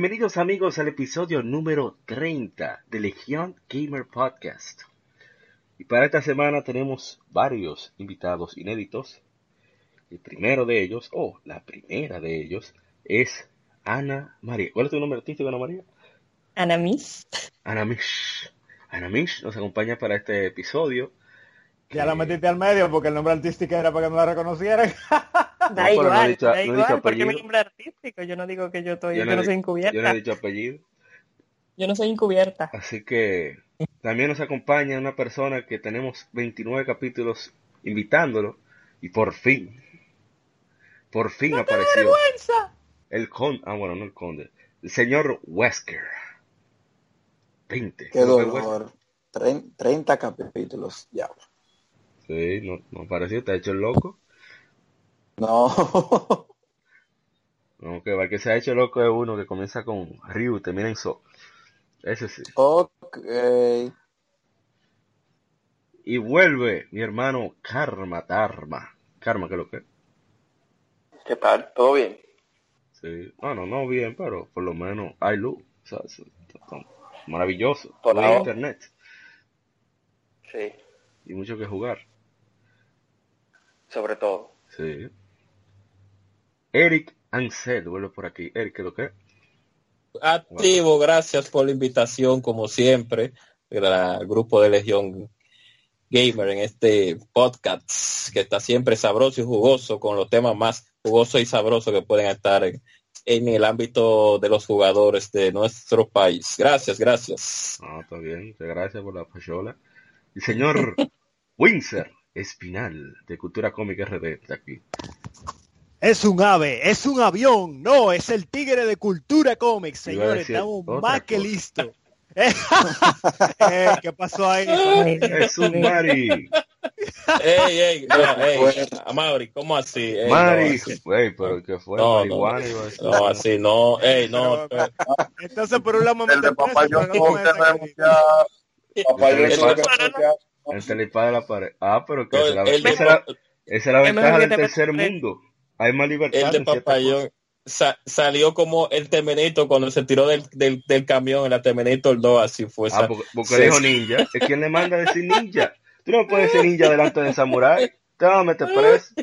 Bienvenidos amigos al episodio número 30 de Legión Gamer Podcast. Y para esta semana tenemos varios invitados inéditos. El primero de ellos, o la primera de ellos, es Ana María. ¿Cuál es tu nombre artístico, Ana María? Ana Mish. Ana Mish. Ana Mish nos acompaña para este episodio. Ya la metiste al medio porque el nombre artístico era para que me la reconocieran. Da no igual, he dicho- da no igual, porque mi nombre artístico, yo no digo que yo estoy, Yo yo no no, he soy encubierta. Yo no he dicho apellido. Yo no soy encubierta. Así que también nos acompaña una persona que tenemos 29 capítulos invitándolo y por fin, por fin apareció el conde, ah bueno, no el conde, el señor Wesker. 20. Qué dolor. Tren- 30 capítulos, ya. Sí, no, no apareció, te ha hecho el loco. No. No, que va, el que se ha hecho loco es uno que comienza con Ryu y termina en So. Ese sí. ok. Y vuelve mi hermano Karma Dharma. Karma, ¿qué es lo que? ¿Qué tal? ¿Todo bien? Sí. Bueno, no bien, pero por lo menos hay luz. O sea, es- maravilloso. Por Todo hay internet. Sí, Y mucho que jugar. sobre todo. Sí. Eric Ansel vuelve por aquí. Eric, ¿qué lo que? Activo, gracias por la invitación, como siempre, al grupo de Legión Gamer en este podcast que está siempre sabroso y jugoso con los temas más jugosos y sabrosos que pueden estar en, en el ámbito de los jugadores de nuestro país. Gracias, gracias. Ah, está bien. Muchas gracias por la payola. Y señor Windsor Espinal, de Cultura Cómica RD, está aquí. Es un ave, es un avión, no, es el tigre de cultura cómics, señores, estamos más que listos. Eh, ¿Qué pasó ahí? Es un Mari. Ey, ey, no, ey, ¿cómo así? Ey, no, Mari. así- Güey, pero ¿qué fue? No, no, Marihuana decir. no, así no, ey, no, Pero- Entonces por un lado me El de papá yo no. Papá yo El de- la pared. Ah, pero que No, esa es la, el de- esa es la- ventaja del te tercer mundo. Hay más libertad. el de Papayón sa- salió como el Terminator cuando se tiró del, del, del camión en la Terminator 2, así fue. Ah, porque, porque sí, dijo ninja. ¿Es quién le manda a decir ninja? Tú no puedes decir ninja delante de Samurai. Te van a meter preso.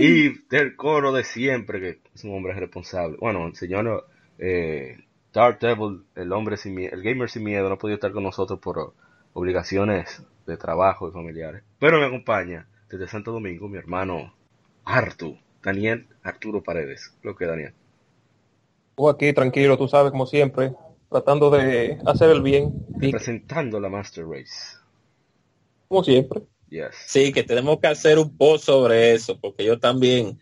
Y del coro de siempre, que es un hombre responsable. Bueno, el señor eh, Dark Devil, el hombre sin miedo, el gamer sin miedo, no ha podido estar con nosotros por obligaciones de trabajo y familiares. Pero me acompaña desde Santo Domingo mi hermano Artu, Daniel Arturo Paredes. Lo que Daniel. Tú aquí tranquilo, tú sabes, como siempre, tratando de hacer el bien, y Presentando la Master Race. como siempre. Yes. Sí, que tenemos que hacer un post sobre eso, porque yo también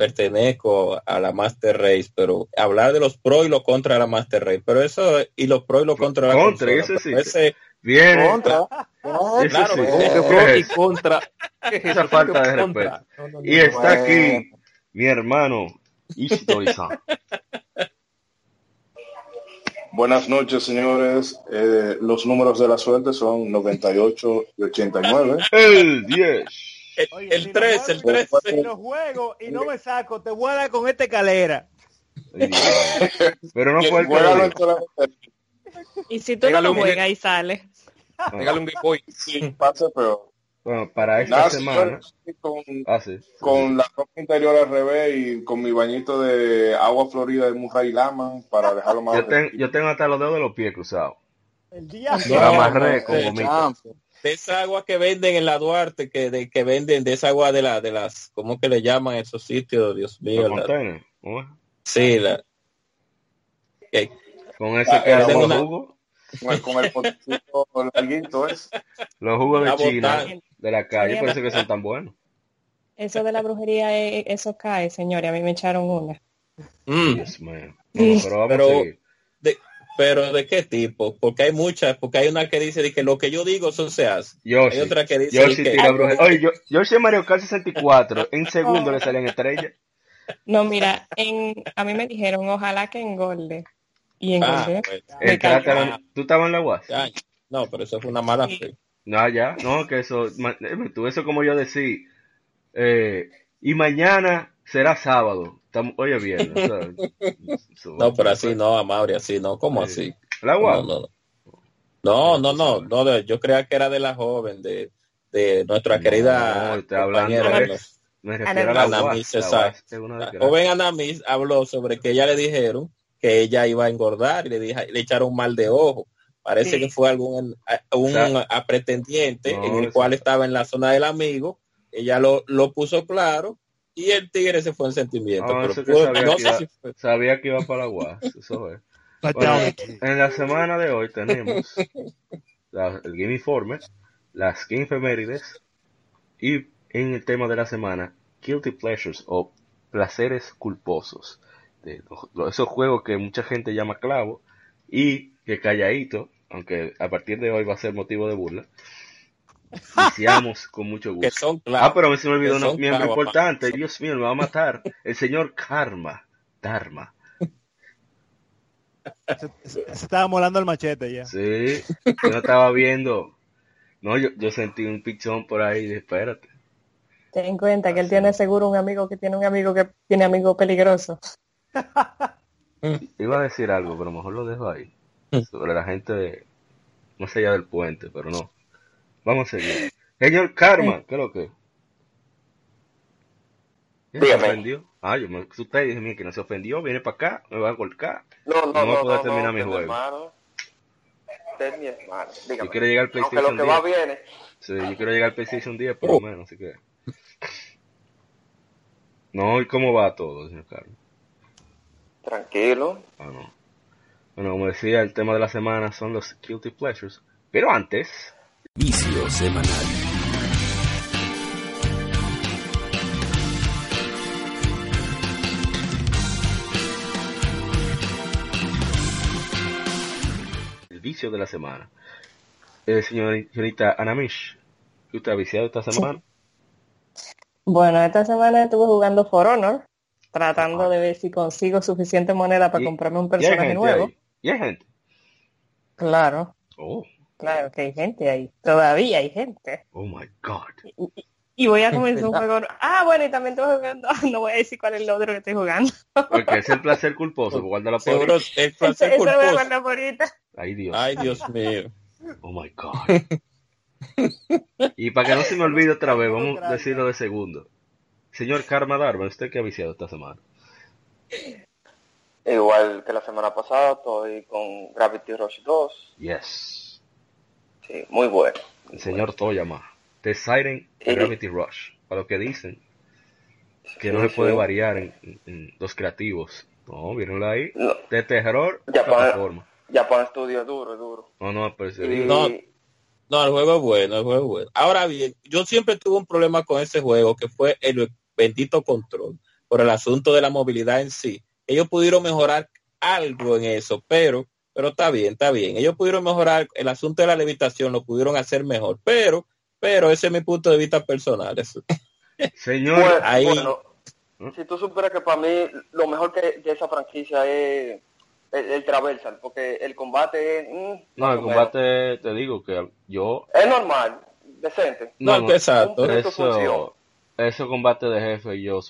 pertenezco a la Master Race, pero hablar de los pros y los contras de la Master Race, pero eso, y los pros y los contras de la Contra, consola, ese sí. ese- Viene Contra. No, Ese claro, sí. ¿cómo ¿Qué Que fue pro y contra. ¿Qué es Esa falta ¿Qué de contra? respeto. No, no, no. Y está Bueno. aquí mi hermano Ishidori-san. Buenas noches, señores. Eh, los números de la suerte son 98 y 89. El 10. El, Oye, el si no 3, el juego- 3. Si lo juego y no me saco, te voy a dar con esta escalera. Pero no fue el Y si tú Pégale no lo juegas y sale. Pégale un Game Boy. pase, pero Bueno, para esta nada, semana. con, Ah, sí. con la ropa interior al revés y con mi bañito de agua florida de Murray Lama para dejarlo más Yo, ten- yo tengo hasta los dedos de los pies cruzados. El día Lo amarré con gomita. De esa agua que venden en la Duarte, que, de, que venden de esa agua de, la, de las, ¿cómo que le llaman esos sitios? Dios mío. La- sí, la, que- Con ese Ah, que era los una- jugos. con el, potecito larguito es. Los jugos de La China, de la calle, parece que son tan buenos. Eso de la brujería, eh, eso cae, señores. A mí me echaron una. Mm, Dios mío. Vamos, pero vamos Pero- a seguir. Pero ¿de qué tipo? Porque hay muchas, porque hay una que dice de que lo que yo digo eso se hace. Yoshi. Hay otra que dice Yoshi que- tira brujería. Oye, yo, en Mario Kart 64, en segundo le salen estrellas. No, mira, en, a mí me dijeron, ojalá que engorde. Y Ah, engordé. pues. ¿Tú estabas en la UAS? ya. No, pero eso fue una mala Sí. fe. No, ya, no, que eso, eh, tú eso como yo decía, eh, y mañana será sábado, Estamos- oye bien, o sea, eso- No, pero así no, Amaury, así no, ¿cómo Sí. así? ¿La No, UAS? no, no. No, no, no, no, de- yo creía que era de la joven, de, de nuestra No, querida compañera. de- ¿no? Me refiero a la Anamis, UAS, la exacto. UAS es una La desgracia. joven Anamis habló sobre que ella le dijeron que ella iba a engordar y le, dije, le echaron mal de ojo. Parece Sí. que fue algún un sea, a pretendiente no, en el cual estaba en la zona del amigo. Ella lo, lo puso claro y el tigre se fue en sentimiento. No, pero eso que pudo- sabía no que iba- si fue- Sabía que iba para la UAS, eso es. Fatality. En la semana de hoy tenemos la- el Game Informe, las Game Efemérides y en el tema de la semana, Guilty Pleasures o placeres culposos. De los- los- esos juegos que mucha gente llama clavo y que calladito, aunque a partir de hoy va a ser motivo de burla, iniciamos con mucho que gusto. son Ah, pero a mí se me olvidó un miembro clavos, importante. papá. Dios mío, me va a matar. El señor Karma. Dharma. Se, se estaba molando el machete ya. Sí, yo no estaba viendo. No, yo, yo sentí un pichón por ahí. dije, Espérate. Ten en cuenta que él tiene seguro un amigo que tiene un amigo que tiene amigo peligroso. Iba a decir algo, pero mejor lo dejo ahí. Sobre la gente de, más allá del puente, pero no. Vamos a seguir. Señor Karma, ¿qué es lo que? ¿Ya ¿Se Dígame. ofendió? Ah, yo me asusté y dije, mira, que no se ofendió, viene para acá, me va a golpear. No, no, No no, poder no, terminar no, mi usted es juego. hermano. Usted es mi hermano. Dígame. Yo quiero llegar al Aunque PlayStation lo que va 10. viene. Sí, yo quiero llegar al PlayStation 10 por lo Oh. menos, así que... No, ¿y cómo va todo, señor Carlos? Tranquilo. Ah, no. Bueno, como decía, el tema de la semana son los Guilty Pleasures. Pero antes, Vicio semanal. el vicio de la semana. Eh, señor- señorita Anamish, ¿qué usted ha viciado esta semana? Bueno, esta semana estuve jugando For Honor, tratando de ver si consigo suficiente moneda para Y- comprarme un ¿Y hay personaje gente nuevo. ahí? ¿Y hay gente? Claro, Oh, claro que hay gente ahí. Todavía hay gente. oh my God. Y voy a comenzar un juego. Ah, bueno, y también estoy jugando. No voy a decir cuál es el otro que estoy jugando. Porque es el placer culposo, guárdala por Seguro el Eso, placer eso lo voy a culposo. guardar por ahorita. Ay, Dios. Ay, Dios mío. Oh my God. y para que no se me olvide otra vez, vamos a decirlo de segundo. Señor Karma Darma, ¿usted qué ha viciado esta semana? Igual que la semana pasada, estoy con Gravity Rush 2. Yes. Sí, muy bueno. El señor Toyama. The Siren Sí. Gravity Rush. Para lo que dicen. Que Sí, no se puede sí. variar en, en- en los creativos. No, mírenlo ahí. No, De terror, Ya, para- plataforma. Japón Studio es duro, es duro. No, no, pero se Y- digo. No. No, el juego es bueno, el juego es bueno. Ahora bien, yo siempre tuve un problema con ese juego, que fue el bendito control, por el asunto de la movilidad en sí. Ellos pudieron mejorar algo en eso, pero, pero está bien, está bien. Ellos pudieron mejorar el asunto de la levitación, lo pudieron hacer mejor, pero, pero ese es mi punto de vista personal. eso. Señor, Bueno, ahí- bueno, ¿Mm? si tú supieras que para mí lo mejor que de esa franquicia es el, el traversal, porque el combate es... mm, no, el combate, te digo que yo. Es normal, decente. No, No, no, exacto. Eso, esos combates de jefe, yo,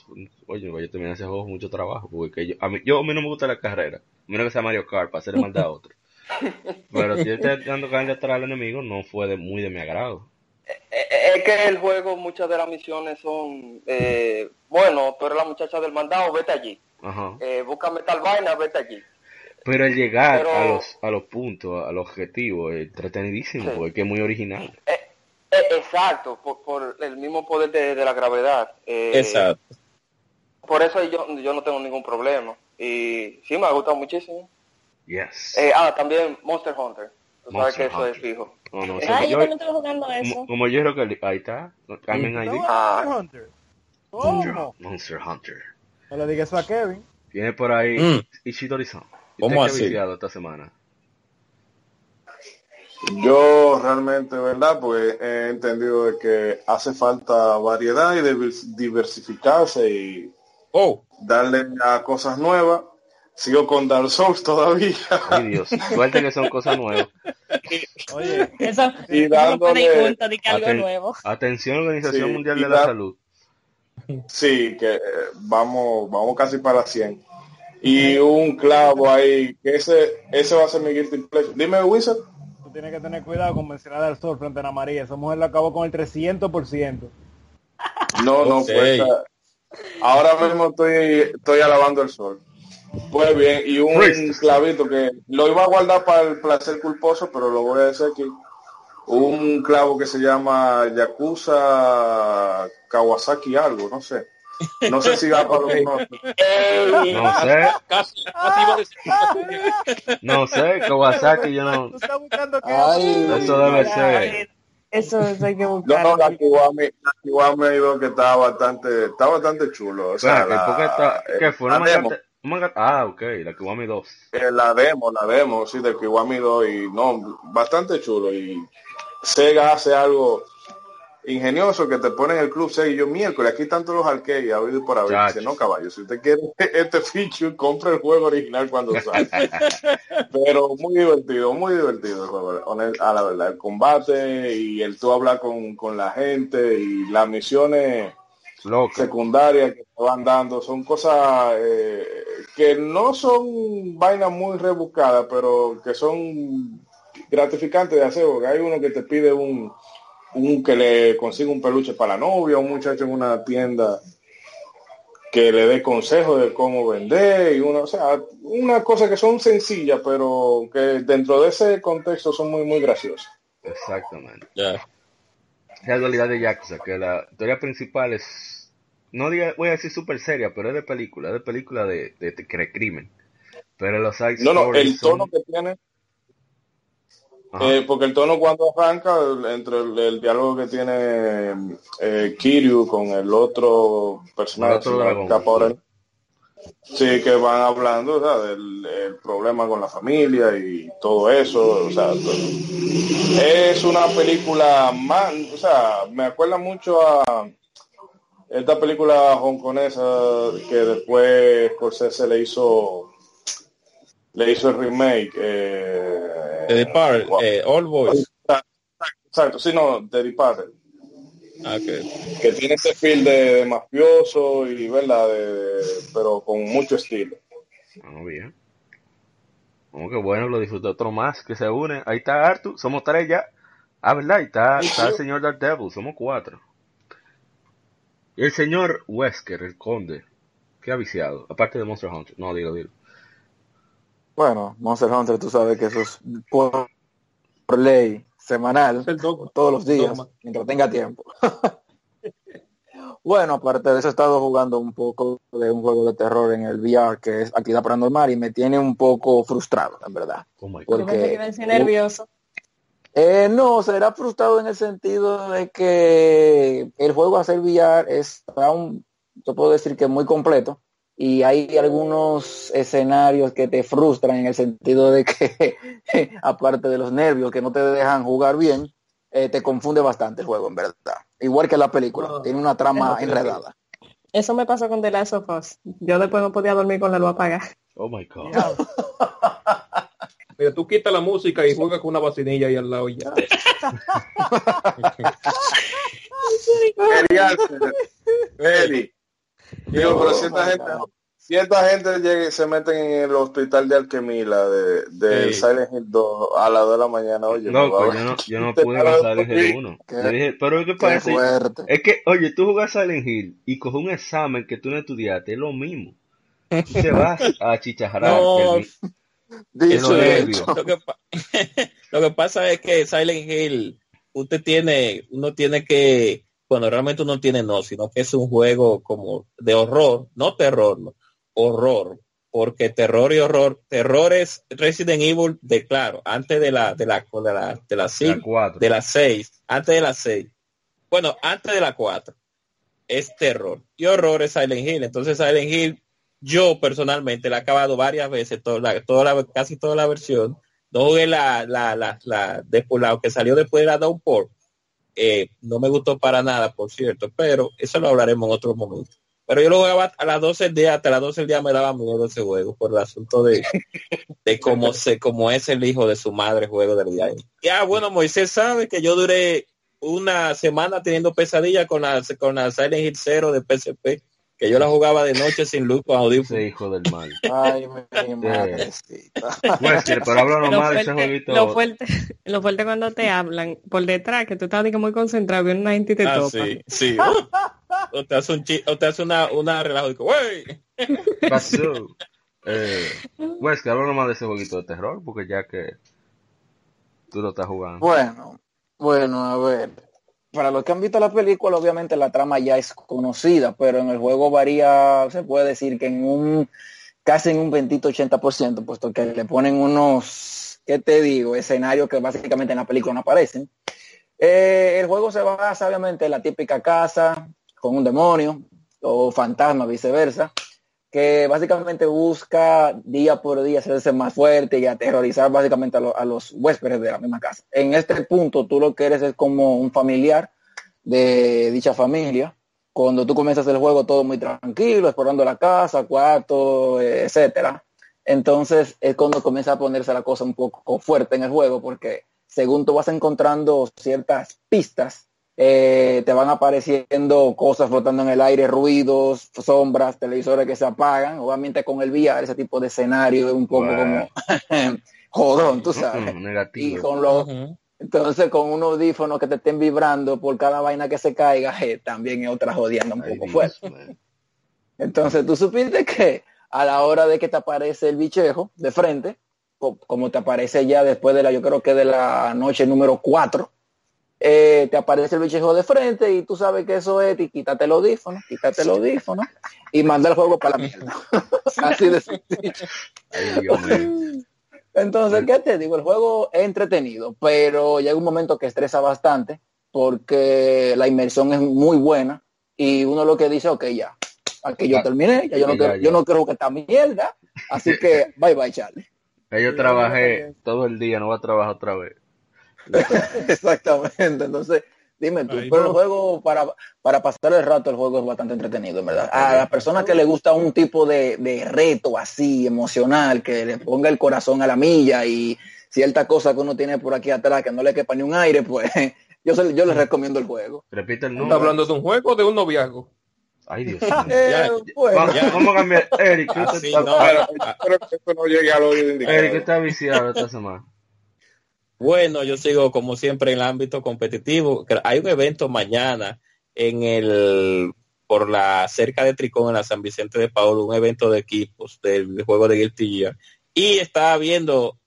oye, yo terminé ese juego mucho trabajo, porque yo, a mí, yo, a mí no me gusta la carrera, a menos que sea Mario Kart, para hacerle maldad a otro. Pero si yo estoy dando carne atrás al enemigo, no fue de, muy de mi agrado. Eh, eh, Es que el juego, muchas de las misiones son, eh, bueno, tú eres la muchacha del mandado, vete allí. Ajá. Eh, búscame tal vaina, vete allí. Pero el llegar Pero- a los a los puntos, al objetivo, es entretenidísimo, Sí. porque es que es muy original. Eh, exacto, por, por el mismo poder de, de la gravedad. Eh, Exacto. Por eso yo, yo no tengo ningún problema. Y sí, me ha gustado muchísimo. Yes. Eh, ah, también Monster Hunter. Tú sabes Monster que eso Hunter. es fijo. No, no, sí, Ay, yo yo- también estoy jugando eso. como, como yo creo que ahí está, Carmen Ah. Monster Hunter. ¿Cómo? Monster Hunter. No le digas eso a Kevin. Tiene por ahí Mm. Ishidori-san. ¿Y ¿Cómo usted qué ha así? esta semana? Yo realmente, ¿verdad? Pues he entendido de que hace falta variedad y divers- diversificarse y Oh, darle a cosas nuevas. Sigo con Dark Souls todavía. Ay, Dios. Suerte que son cosas nuevas. Oye, Eso, Y no dándole- junto, de que algo Aten- nuevo. Atención, Organización Sí, Mundial de la Salud. Sí, que eh, vamos, vamos casi para 100. Y un clavo ahí, que ese, ese va a ser mi guilty pleasure. Dime, Wizard. Tú tienes que tener cuidado con mencionar al sol frente a Ana María. Esa mujer lo acabó con el 300%. No, no, pues ah, ahora mismo estoy, estoy alabando el sol. Pues bien, y un clavito que lo iba a guardar para el placer culposo, pero lo voy a decir aquí. Un clavo que se llama Yakuza Kawasaki algo, no sé. No sé si va para los. No sé, Casi, casi iba a decir- no sé, Kawasaki, yo no. Ay. Eso debe ser. Eso, eso hay que No, buscar. no, la Kiwami, la Kiwami he ido que está bastante, está bastante chulo. O sea, Espera, ¿por qué está- la, ¿Qué fue? la ¿Una demo. manga- un manga- Ah, ok, la Kiwami 2. Eh, la demo, la demo, sí, del Kiwami 2 y no, bastante chulo y Sega hace algo ingenioso que te pone en el club Sega y yo miércoles, aquí todos los arcades, ha y por haber, dice, no caballo, si usted quiere este feature, compre el juego original cuando sale. Pero muy divertido, muy divertido el juego, a la verdad, el combate y el tú hablar con, con la gente y las misiones Loco. secundarias que te van dando son cosas eh, que no son vainas muy rebuscadas pero que son gratificantes de hacer porque hay uno que te pide un, un que le consiga un peluche para la novia un muchacho en una tienda que le dé consejos de cómo vender y uno o sea una cosa que son sencillas pero que dentro de ese contexto son muy muy graciosas Exactamente. ya. La dualidad de Yakuza, que la historia principal es, no diga- voy a decir súper seria, pero es de película, es de película de, de, crimen. Pero los side no no el tono son- que tiene. Eh, porque el tono cuando arranca, entre el, el diálogo que tiene eh, Kiryu con el otro personaje, el- sí, que van hablando o sea, del el problema con la familia y todo eso, o sea, es una película más, o sea, me acuerda mucho a esta película hongkonesa que después Scorsese le hizo le hizo el remake eh, The Departed, wow. eh, All Boys. Exacto, sí, no, The Departed, Ah, ok. que tiene ese feel de, de mafioso y, ¿verdad? De, de- pero con mucho estilo. Ah, bien. Como que bueno, lo disfruté otro más que se une. Ahí está Arthur, somos tres ya. Ah, ¿verdad? Ahí está, está el señor Dark Devil, somos cuatro. Y el señor Wesker, el conde. ¿Qué ha viciado? Aparte de Monster Hunter. No, digo, digo. Bueno, Monster Hunter, tú sabes que eso es por, por ley semanal, todos los días, Dogma. mientras tenga tiempo. bueno, aparte de eso, he estado jugando un poco de un juego de terror en el VR que es Actividad Paranormal y me tiene un poco frustrado, en verdad. Oh Porque- que nervioso. Eh, no, será frustrado en el sentido de que el juego a ser VR está un, yo puedo decir que muy completo y hay algunos escenarios que te frustran en el sentido de que, aparte de los nervios que no te dejan jugar bien, eh, te confunde bastante el juego, en verdad. Igual que la película, Ah. tiene una trama enredada. Eso me pasó con The Last of Us. Yo después no podía dormir con la luz apagada. Oh my God. Mira, tú quitas la música y juegas con una vacinilla ahí al lado y ya. Eddie. Digo, pero cierta gente, cierta gente llega, se meten en el hospital de Alquemila de, de Sí. Silent Hill 2 a las 2 de la mañana. Oye, No, pues ver. yo no, yo no pude uno. Qué- Yo dije, pero ¿qué Qué pasa? fuerte. Es que, oye, tú jugas Silent Hill y coges un examen que tú no estudiaste, es lo mismo. Tú te vas a chicharrar. No, que el- Dicho y es. Lo que, lo que pasa es que Silent Hill, usted tiene, uno tiene que, bueno, realmente uno tiene no, sino que es un juego como de horror, no terror, no, horror, porque terror y horror, terror es Resident Evil de claro, antes de la, de la, de la, de la la cinco, cuatro. de las seis, antes de las seis, bueno, antes de la cuatro, es terror y horror es Silent Hill, entonces Silent Hill yo personalmente la he acabado varias veces, toda la, toda la, casi toda la versión. No jugué la, la, la, la, después, la que salió después de la Downpour. Eh, no me gustó para nada, por cierto, pero eso lo hablaremos en otro momento. Pero yo lo jugaba a las 12 del día, hasta las 12 del día me daba miedo ese juego, por el asunto de, de cómo se, cómo es el hijo de su madre juego del día. Ya, bueno, Moisés sabe que yo duré una semana teniendo pesadilla con la, con la Silent Hill 0 de PSP que yo la jugaba de noche sin luz con audífonos. Ese hijo del mal. Ay, mi madrecita. Pero de ese fuerte, jueguito. lo, fuerte, lo fuerte cuando te hablan por detrás, que tú estás muy concentrado, viene una gente y te Ah, topa. sí, sí. o te hace un chi- o te hace una, una relajo y digo, "Wey". Pasó. Eh, Wesker, habla nomás de ese jueguito de terror, porque ya que tú lo estás jugando. Bueno, bueno, a ver. Para los que han visto la película, obviamente la trama ya es conocida, pero en el juego varía, se puede decir que en un casi en un 20-80%, puesto que le ponen unos, ¿qué te digo? Escenarios que básicamente en la película no aparecen. Eh, el juego se basa obviamente en la típica casa con un demonio o fantasma, viceversa, que básicamente busca día por día hacerse más fuerte y aterrorizar básicamente a, lo- a los huéspedes de la misma casa. En este punto tú lo que eres es como un familiar de dicha familia. Cuando tú comienzas el juego todo muy tranquilo, explorando la casa, cuarto, etcétera. Entonces es cuando comienza a ponerse la cosa un poco fuerte en el juego porque según tú vas encontrando ciertas pistas eh, te van apareciendo cosas flotando en el aire, ruidos, sombras, televisores que se apagan. Obviamente con el VR ese tipo de escenario es un poco Wow. como jodón, tú sabes. Y con los, entonces con unos audífonos que te estén vibrando por cada vaina que se caiga, eh, también es otra jodienda un Ay, poco Dios, fuerte. man. Entonces tú supiste que a la hora de que te aparece el bichejo de frente, co- como te aparece ya después de la, yo creo que de la noche número 4, te aparece el bichejo de frente y tú sabes que eso es, y quítate el audífono, quítate el audífono y manda el juego para la mierda. Así de sencillo. Ay, Dios mío. Entonces, ¿qué te digo? El juego es entretenido, pero llega un momento que estresa bastante porque la inmersión es muy buena y uno lo que dice, ok, ya, aquí yo terminé, ya yo no, quiero, yo no quiero que esta mierda, así que bye bye, Charlie. Yo trabajé todo el día, no voy a trabajar otra vez. Exactamente, entonces, dime tú, Ay, pero no. el juego, para, para pasar el rato, el juego es bastante entretenido, en verdad. A las personas que le gusta un tipo de, de reto así, emocional, que le ponga el corazón a la milla y cierta cosa que uno tiene por aquí atrás que no le quepa ni un aire, pues yo, se- yo les recomiendo el juego. Repite el ¿Está nombre. hablando de un juego o de un noviazgo? Ay, Dios mío. Eh, bueno, Vamos, ya. vamos a cambiar. Eric, ¿qué Así, está- no. Pero espero que esto no llegue al oído indicado. Eric está viciado esta semana. Bueno, yo sigo como siempre en el ámbito competitivo. Hay un evento mañana en el por la cerca de Tricón en la San Vicente de Paolo, un evento de equipos del juego de Guilty Gear. Y estaba viendo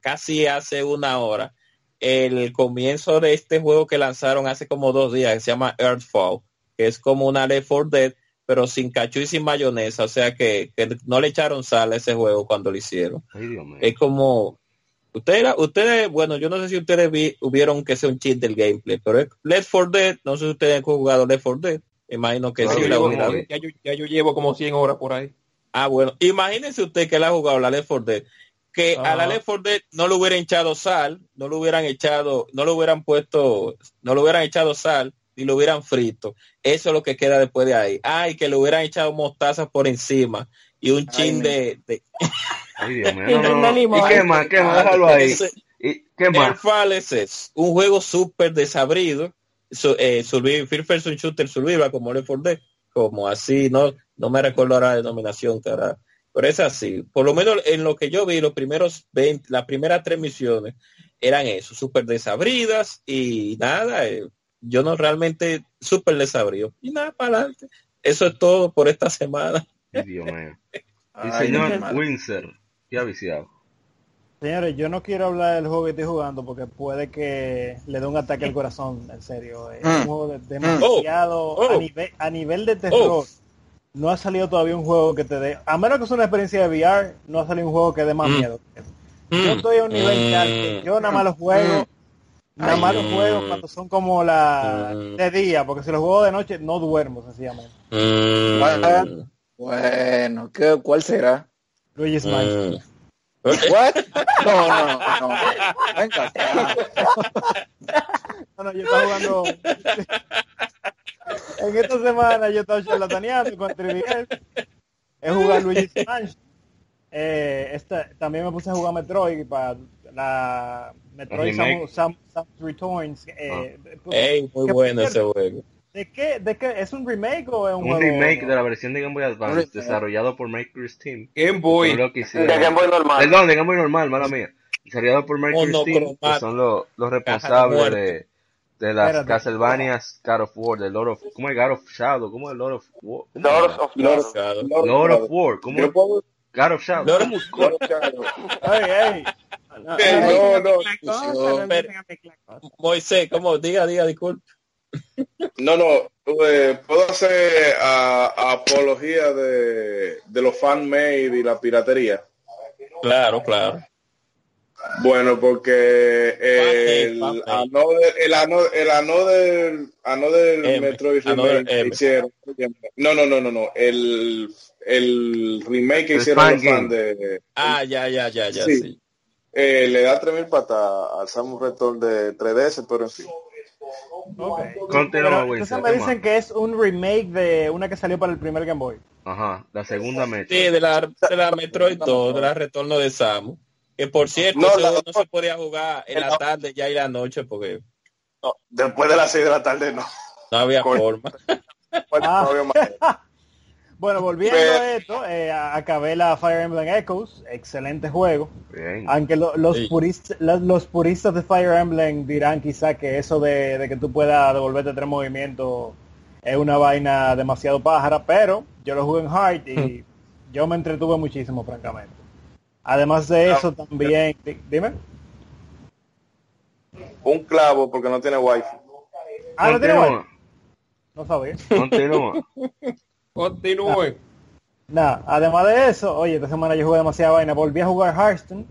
casi hace una hora el comienzo de este juego que lanzaron hace como dos días, que se llama Earthfall, que es como una Left 4 Dead, pero sin cachú y sin mayonesa, o sea que, que no le echaron sal a ese juego cuando lo hicieron Ay, es como ustedes ustedes bueno yo no sé si ustedes vi, hubieron que sea un cheat del gameplay pero es Left 4 Dead no sé si ustedes han jugado Left 4 Dead imagino que sí yo la como- ya, yo, ya yo llevo como 100 horas por ahí. ah bueno imagínense usted que la ha jugado la Left 4 Dead que a la. Left 4 Dead no le hubieran echado sal no le hubieran echado no le hubieran puesto no le hubieran echado sal ni lo hubieran frito. Eso es lo que queda después de ahí. Ay que le hubieran echado mostaza por encima y un chin de, de- Ay, Dios mío. Y No, no, no no. limón. ¿Y qué más? ¿Qué más? Déjalo ahí. Ese- ¿Y qué más? Airfall es eso, un juego súper desabrido, su, eh, survival, First Person Shooter Survival, como Left 4 Dead, como así, no no me recuerdo ahora la denominación, cara, pero es así. Por lo menos en lo que yo vi, los primeros 20, las primeras tres misiones eran eso, súper desabridas y nada, eh, yo no realmente súper desabrido. Y nada, para adelante. Eso es todo por esta semana. Dios mío. Y Ay, señor. Windsor, ¿qué ha viciado? Señores, yo no quiero hablar del juego que estoy jugando porque puede que le dé un ataque al corazón, en serio. Es un Mm. juego de- demasiado Oh, a, oh. nivel, a nivel de terror. Oh. No ha salido todavía un juego que te dé, a menos que sea una experiencia de VR, no ha salido un juego que dé más Mm. miedo. Yo estoy a un nivel tal que yo nada más los juego, nada más los Mm. juego cuando son como la Mm. de día, porque si los juego de noche no duermo sencillamente. Mm, Bueno, ¿qué, ¿cuál será? Luigi's Mansion. Mm. What? No, no, no. Venga. No, no, yo estaba jugando. en esta semana yo estaba charlataneando con 3DS. He jugado Luigi's Mansion. Eh, esta, también me puse a jugar Metroid para la Metroid. Samus, Sam- Samus Returns. Eh, Ey, muy bueno ese juego. ¿De qué, ¿De qué? ¿Es un remake o es un, Un juego? remake de la versión de Game Boy Advance Remake. desarrollado por Maker's Team. Game Boy. Los que De Game Boy normal. Perdón, de Game Boy normal, mala mía. Desarrollado por Maker's Team, que son los, los responsables de, de las Espérate. Castlevanias God of War, de Lord of, ¿cómo es God of Shadow? ¿Cómo es Lord of War? ¿Cómo Lords es? of Claro. Lord of War, ¿cómo es? puedo- God of Shadow. Lord-. Lord of Shadow. Ey, ey. No, Eh, no, no, no. Moisés, ¿cómo? Diga, diga, disculpe. No, no, eh, puedo hacer a- apología de, de los fan-made y la piratería. Claro, claro. Bueno, porque el Another, el Another, el Another, Another M, Metroid Another remake que hicieron. No, no, no, no, no. El, el remake que El hicieron fan los fans de, Ah, ya, ya, ya, ya, Sí. sí. eh, le da 3000 patas al Samus Return de 3DS, pero en fin. Ok. Continúa, Pero, Wilson, entonces me dicen que es un remake de una que salió para el primer Game Boy. Ajá, la segunda meta. Sí, de la, de la Metroid 2, de la Retorno de Samus. Que por cierto, No, la- se podía jugar en la tarde ya y la noche porque No, después de las 6 de la tarde no. no había forma. Bueno, Ah. no había. Bueno, volviendo Pero- a esto, eh, acabé la Fire Emblem Echoes, excelente juego. Bien. Aunque lo- los, Sí. puristas, los, los puristas de Fire Emblem dirán quizá que eso de, de que tú puedas devolverte tres movimientos es una vaina demasiado pájara, pero yo lo jugué en hard y yo me entretuve muchísimo, francamente. Además de eso también, di- dime. Un clavo porque no tiene wifi. Ah, no tiene wifi? No sabía. Continúa. Continúe. Nada, además de eso, oye, esta semana yo jugué demasiada vaina, volví a jugar Hearthstone.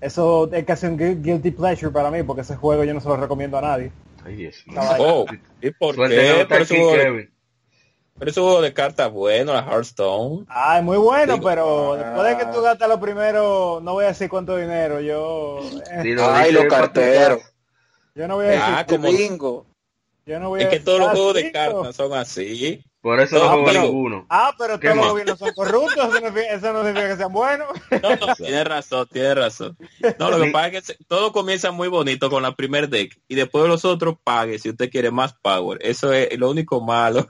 Eso es casi un gui- guilty pleasure para mí, porque ese juego yo no se lo recomiendo a nadie. Ay, Dios mío. Oh, ¿y por que qué? Pero ese aquí, juego, pero ese juego de cartas bueno, la Hearthstone. Ay, muy bueno, Digo, pero ah. después de que tú gastas lo primero, no voy a decir cuánto dinero, yo eh, Si lo Ay, los carteros. yo no voy a decir, Ah, como- bingo. yo no voy a Es que decir, todos los ah, juegos de cartas son así. Por eso no Ah, juego pero- ninguno. Ah, pero ¿Qué todos los gobiernos son corruptos, eso no, significa- eso no significa que sean buenos. No, no, tienes razón, tienes razón. No, lo que pasa es que se- todo comienza muy bonito con la primer deck y después los otros pague si usted quiere más power. Eso es lo único malo.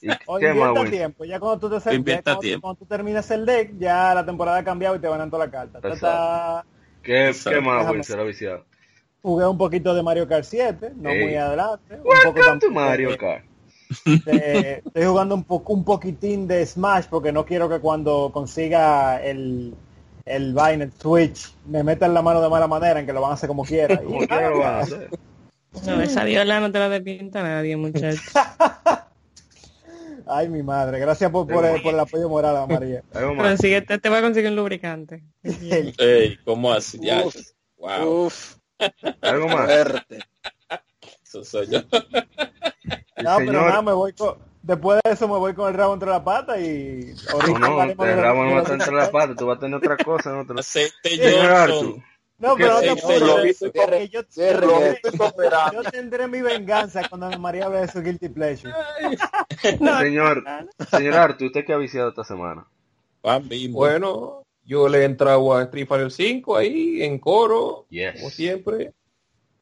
¿Y O qué más, invierta tiempo, ya cuando tú, te ya Invierta cuando, tiempo. cuando tú terminas el deck, ya la temporada ha cambiado y te van a toda la carta. Ta, ta. ¿Qué, Exacto. ¿Qué más? Lo viciado. Jugué un poquito de Mario Kart 7, no Ey. muy adelante. Un poco to Mario Kart. De- estoy jugando un, poco, un poquitín de Smash porque no quiero que cuando consiga el, el Vine, el Switch, me metan la mano de mala manera en que lo van a hacer como quiera. Y- ¿Cómo quiera lo van a hacer? No, esa viola no te la despinta nadie, muchacho. Ay, mi madre. Gracias por, por, el, por el apoyo moral, María. Algo más. Consíguete, te voy a conseguir un lubricante. Ey, ¿cómo así? Ya, Uf. wow, Uf, Algo más. Eso soy yo. El No, pero nada, me voy con, después de eso me voy con el rabo entre la pata y No, no, hablaremos el rabo no va a estar entre las patas, tú vas a tener otra cosa en otro. Aceite Johnson. No, pero no ¿Qué te yo? porque yo, tendré mi venganza cuando María hable de su guilty pleasure. No, Señor, señor Arthur, ¿usted qué ha viciado esta semana? Bueno, yo le he entrado a Street Fighter 5 ahí en coro, Yes. como siempre.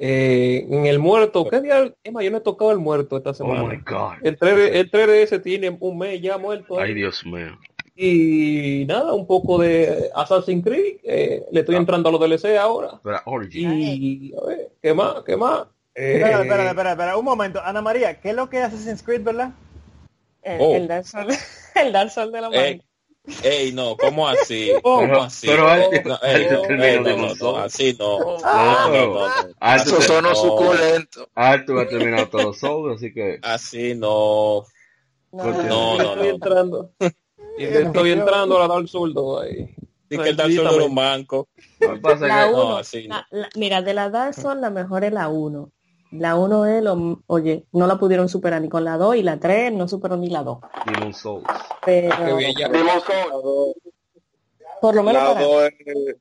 Eh, en el muerto, ¿qué día? Más, yo no he tocado el muerto esta Oh semana. my God. el, 3, el 3DS tiene un mes ya muerto. Ay, Dios mío. Y nada, un poco de Assassin's Creed. eh, le estoy Ah. entrando a los DLC ahora. Y a ver, ¿qué más? ¿Qué más? Eh, Espera, espera, espera, espera, un momento. Ana María, ¿qué es lo que es Assassin's Creed, verdad? el, Oh. el Dark Souls, el Dark Souls de la Ey, mano. Ey, no, ¿cómo así? Oh, ¿Cómo pero- así? pero Arthur- No, ey, Arthur no, ey, no, no, no, nosotros. así no. No, No, no, no, no. Eso sonó no. suculento. Arthur ha terminado todos los así que Así no. No. No, no, estoy no. entrando. Y estoy entrando a la Dark Souls 2 ahí. Dice que el Dark Souls de los mancos. lo que pasa La uno, no, así no. la- la- mira, de la Dark Souls la mejor es la 1. La 1 es, lo, oye, no la pudieron superar ni con la 2 y la 3 no superó ni la 2. Demon Souls. Pero Qué bien, ya. Demon Souls. por lo menos La para 2 es,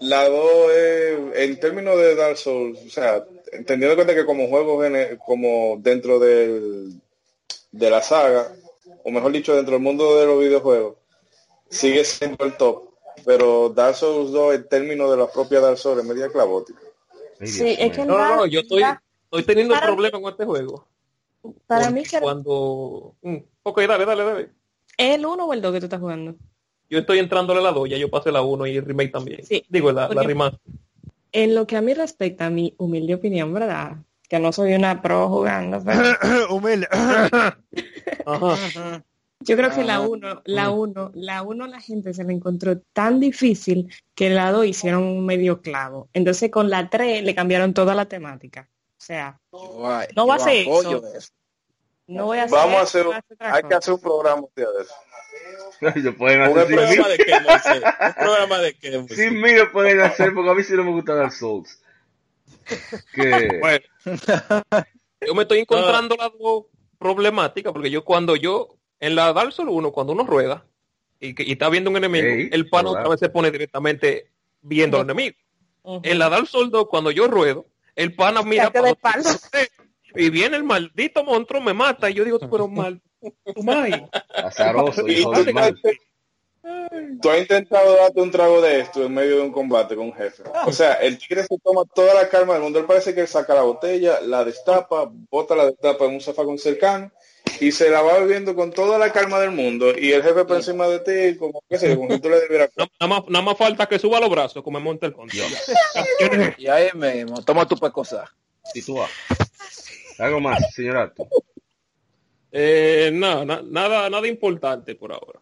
la 2 es, en términos de Dark Souls, o sea, teniendo en cuenta que como juego, gene- como dentro del, de la saga, o mejor dicho, dentro del mundo de los videojuegos, sigue siendo el top. Pero Dark Souls 2, en términos de la propia Dark Souls, es media clavótica. Sí, es que. No, no, no, yo estoy, la- estoy teniendo para- problemas con este juego. para Porque mí que cuando... Mm, Ok, dale, dale, dale. es el 1 o el 2 que tú estás jugando. Yo estoy entrándole a la 2, ya yo pasé la 1 y el remake también. Sí. Digo, la, la Porque- remaster. En lo que a mí respecta, a mi humilde opinión, ¿verdad? Que no soy una pro jugando, pero Humilde. Ajá. yo creo que la Ajá. 1, la 1, la 1 la gente se la encontró tan difícil que la 2 hicieron un medio clavo. Entonces con la 3 le cambiaron toda la temática. O sea, Guay, No va a ser eso. eso. no voy a hacer Vamos a hacer, otra hay que hacer un programa un de eso. Un ¿Un programa mí. de qué, Moisés? ¿Un programa de qué, Moisés? Lo pueden hacer porque a mí sí no me gusta Dark Souls. Que Bueno, yo me estoy encontrando las dos problemáticas porque yo cuando yo, en la Dark Souls 1, cuando uno rueda y, que- y está viendo un enemigo, Ey, el pano otra vez se pone directamente viendo al enemigo. Ujú. En la Dark Souls 2, cuando yo ruedo, el pana mira para y viene el maldito monstruo, me mata y yo digo, pero mal, tu madre. azaroso, Y hijo del mal. Tú has intentado darte un trago de esto en medio de un combate con un jefe. O sea, el tigre se toma toda la calma del mundo. Él parece que él saca la botella, la destapa, bota la destapa en un zafacón cercano y se la va bebiendo con toda la calma del mundo. Y el jefe por encima de ti, como que sé, como si tú le debieras. Nada, nada más, nada más falta que suba los brazos como me monta el control. Y ahí mismo, toma tu pecosa. Y tú vas. Algo más, señor Arto. Eh, nada, na- nada, nada importante por ahora.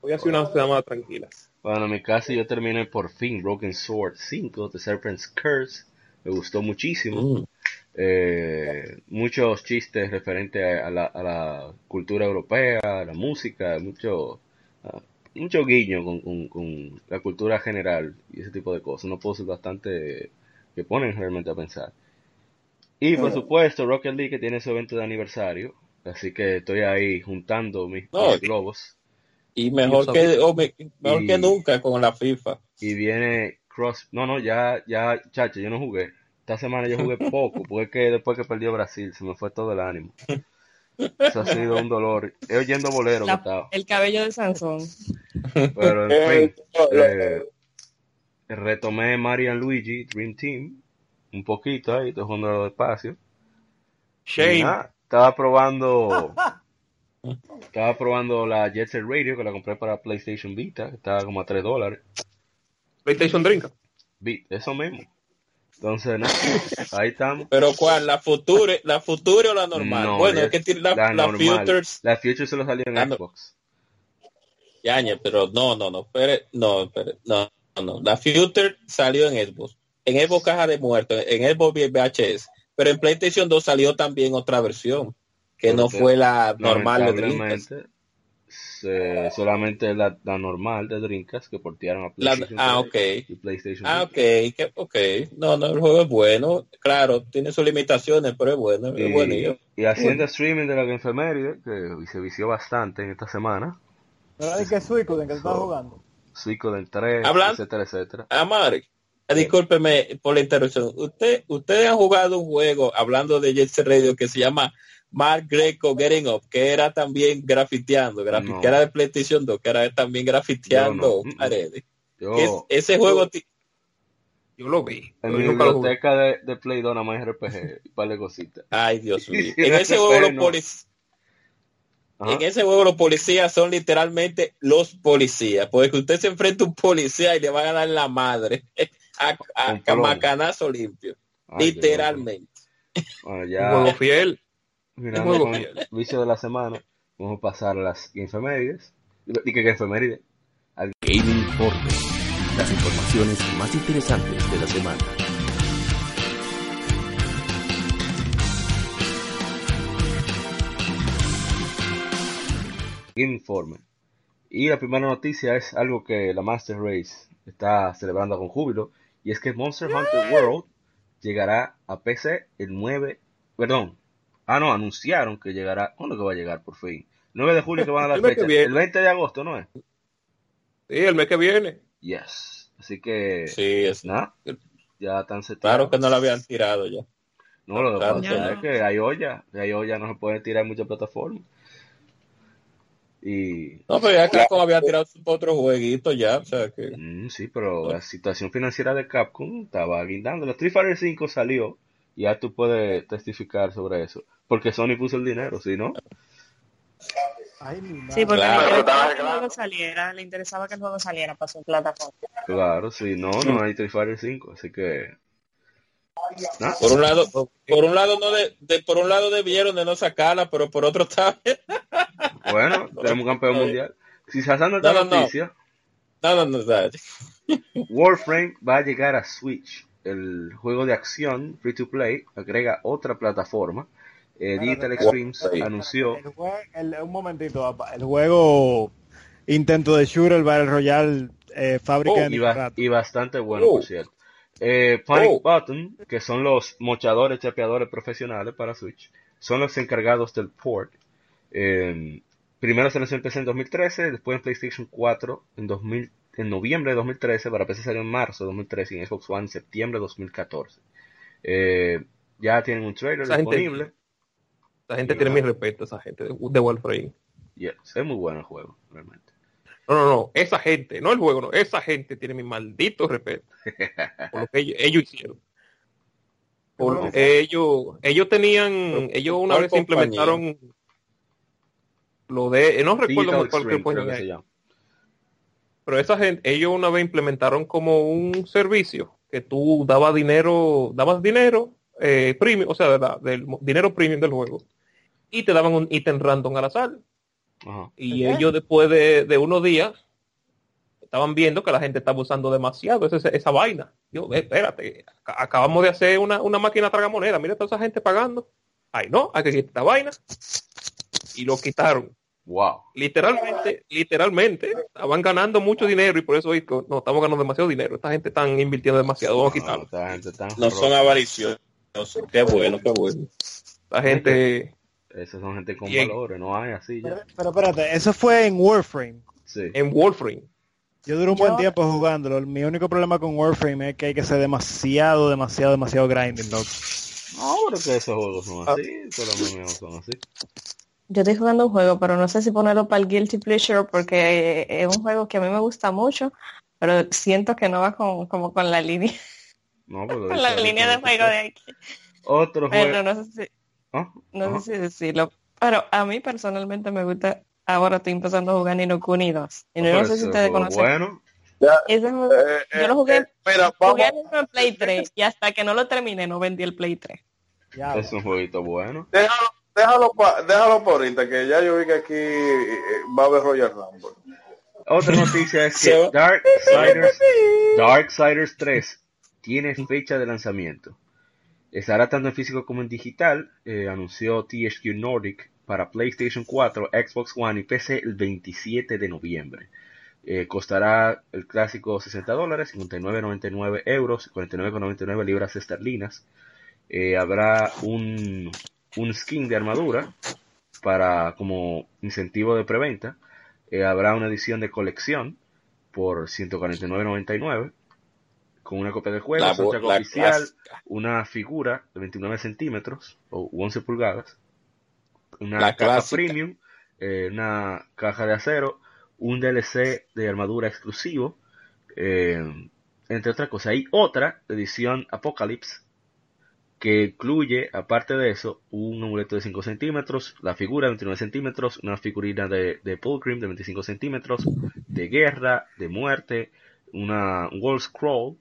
Voy a hacer una semana tranquila. Bueno, en mi caso yo terminé por fin Broken Sword 5, The Serpent's Curse. Me gustó muchísimo. Mm. Eh, muchos chistes referentes a la, a la cultura europea, a la música, mucho, mucho guiño con, con- con la cultura general y ese tipo de cosas. Unos puzzles bastante que ponen realmente a pensar. Y por supuesto Rocket League que tiene su evento de aniversario. Así que estoy ahí juntando mis, No, globos. Y mejor Yo que, sabía. o me- mejor Y- que nunca con la FIFA. y viene Cross. No, no, ya, ya, chacho, yo no jugué. Esta semana yo jugué poco, porque es que después que perdió Brasil se me fue todo el ánimo. Eso ha sido un dolor. He oyendo bolero La- estaba. el cabello de Sansón. Pero en Eh, fin, no, eh, retomé Marian Luigi Dream Team. Un poquito ahí, estoy jugando despacio. Shane, nada, estaba probando. Estaba probando la Jet Set Radio que la compré para PlayStation Vita, que estaba como a 3 dólares. PlayStation Drink. Vi- Eso mismo. Entonces, nada, ahí estamos. Pero ¿cuál? ¿La Future, la Future o la normal? No, bueno, es que tiene la, la la. Futures. La Future solo salió en Ah, no. Xbox. Yañe, pero no, no, no, espere, no, espere, no, no, no. La Future salió en Xbox. En Xbox caja de muerto, en Xbox VHS. Pero en PlayStation 2 salió también otra versión, que no fue la normal de Dreamcast. Se- solamente la, la normal de Dreamcast que portearon a La- PlayStation ah, 3 ok. y PlayStation Ah, Vita. ok, que, ok. No, no, el juego es bueno. Claro, tiene sus limitaciones, pero es bueno, es Y, bueno. yo- y haciendo streaming de la Efeméride, que se vició bastante en esta semana. ¿Verdad que es Suicoden que estás So- jugando? Suicoden 3, Hablan- etcétera, etcétera. Amari, discúlpeme por la interrupción. Usted, ustedes han jugado un juego hablando de Jet Set Radio que se llama Mark Greco Getting Up, que era también grafiteando, grafi- No. que era de PlayStation 2, que era también grafiteando Yo no. paredes. Yo, Es- ese juego Yo lo vi. en mi biblioteca de, de Play 2 nada más RPG un par de cositas. Ay, Dios mío. En ese juego los policías Ajá. En ese juego los policías son literalmente los policías, porque usted se enfrenta a un policía y le van a dar la madre a, a macanazo limpio, Ay, literalmente. Bueno, Un ya juego fiel. Mirando con el vicio de la semana, vamos a pasar a las infemérides. Y que efeméride. Gaming Informe. Las informaciones más interesantes de la semana. Game Informe. Y la primera noticia es algo que la Master Race está celebrando con júbilo, y es que Monster Hunter World llegará a PC el 9 perdón. Ah, no, anunciaron que llegará. ¿Cuándo que va a llegar por fin? 9 de julio que van a dar El que fecha. El 20 de agosto, ¿no es? Sí, el mes que viene. Yes. Así que, Sí, es, nada, ya están seteados. claro que no la habían tirado ya. No, lo que Claro, pasa ya. es que hay olla, que hay olla, no se pueden tirar en muchas plataformas. Y No, pero ya Capcom había tirado otro jueguito ya, o sea que... mm, sí, pero la situación financiera de Capcom estaba guindando. La Street Fighter 5 salió, ya tú puedes testificar sobre eso, porque Sony puso el dinero, si no, Ay, mi madre. Sí, porque Claro. le interesaba que el juego saliera, le interesaba que el juego saliera para su plataforma. claro, si no, no hay Street Fighter 5, así que. Por un lado, por un lado no de, de- por un lado debieron de no sacarla, pero por otro está Bueno, tenemos un campeón mundial. Si pasando No, esta no, no. noticia, no, no, no, Warframe va a llegar a Switch. El juego de acción free to play agrega otra plataforma. Eh, Digital Extremes anunció El el- un momentito. El juego intento de shooter Battle Royale eh, fábrica Oh, de y, ba- Nicaragua. y bastante bueno, Oh. por cierto. Eh, Panic Oh. Button, que son los mochadores, chapeadores profesionales para Switch, son los encargados del port. Eh, primero se lanzó en PC en 2013, después en PlayStation 4 en, 2000, en noviembre de 2013, para PC salió en marzo de 2013 y en Xbox One en septiembre de 2014. Eh, ya tienen un trailer Esa gente- disponible. La gente tiene mi respeto, esa gente de, de Warframe. Yes, es muy bueno el juego, realmente. No, no, no, esa gente, no el juego, no, esa gente tiene mi maldito respeto por lo que ellos, ellos hicieron. Por- ellos, ellos tenían, ellos una ¿cuál vez compañía? implementaron lo de, eh, no recuerdo cuál creo que compañía se llama. Pero esa gente, ellos una vez implementaron como un servicio que tú dabas dinero, dabas dinero eh, premium, o sea, de la- del dinero premium del juego y te daban un ítem random al azar. Ajá. Y ellos después de, de unos días estaban viendo que la gente estaba usando demasiado esa, esa vaina. Yo, "Eh, espérate, ac- acabamos de hacer una, una máquina tragamoneda, mira toda esa gente pagando. Ay, no, hay que quitar esta vaina. Y lo quitaron. Wow. Literalmente, literalmente, estaban ganando mucho dinero y por eso no estamos ganando demasiado dinero. Esta gente están invirtiendo demasiado, vamos a No, quitarlo. esta gente tan no son avariciosos. Qué bueno, qué bueno. Esta gente Esas son gente con Bien. valores, no hay así Pero, ya. pero espérate, eso fue en Warframe. Sí. en Warframe. Yo duré un Yo- buen tiempo jugándolo. Mi único problema con Warframe es que hay que ser demasiado, demasiado, demasiado grinding, loco. No, pero que esos juegos son así, todos los son así. Yo estoy jugando un juego, pero no sé si ponerlo para el Guilty Pleasure porque es un juego que a mí me gusta mucho, pero siento que no va con, como con la línea, No, pero con la línea de juego de aquí. Otro juego. Pero no sé si, Ah, no ajá. sé si decirlo. Pero a mí personalmente me gusta, ahora estoy empezando a jugar Nino Kuni 2. Y no, Pero sé si ese ustedes conocen. Bueno, Ese juego, Eh, yo lo jugué, eh, jugué el en Play 3 y hasta que no lo terminé no vendí el Play 3. Ya, es un jueguito bueno. déjalo, déjalo, pa- déjalo por ahorita, que ya yo vi que aquí eh, va a haber Royal Rumble. Otra noticia es que Darksiders, Darksiders 3 tiene fecha de lanzamiento. Estará tanto en físico como en digital, eh, anunció THQ Nordic para PlayStation 4, Xbox One y PC el 27 de noviembre. Eh, costará el clásico 60 dólares, 59,99 euros, 49,99 libras esterlinas. Eh, habrá un, un skin de armadura para como incentivo de preventa. Eh, habrá una edición de colección por 149.99 con una copia del juego, La, oficial, clásica. una figura de 29 centímetros o 11 pulgadas, una La caja clásica. premium, eh, una caja de acero, un DLC de armadura exclusivo, eh, entre otras cosas. Hay otra edición Apocalypse que incluye, aparte de eso, un amuleto de 5 centímetros, la figura de 29 centímetros, una figurina de, de Pulgrim de 25 centímetros, de guerra, de muerte, una un wall scroll,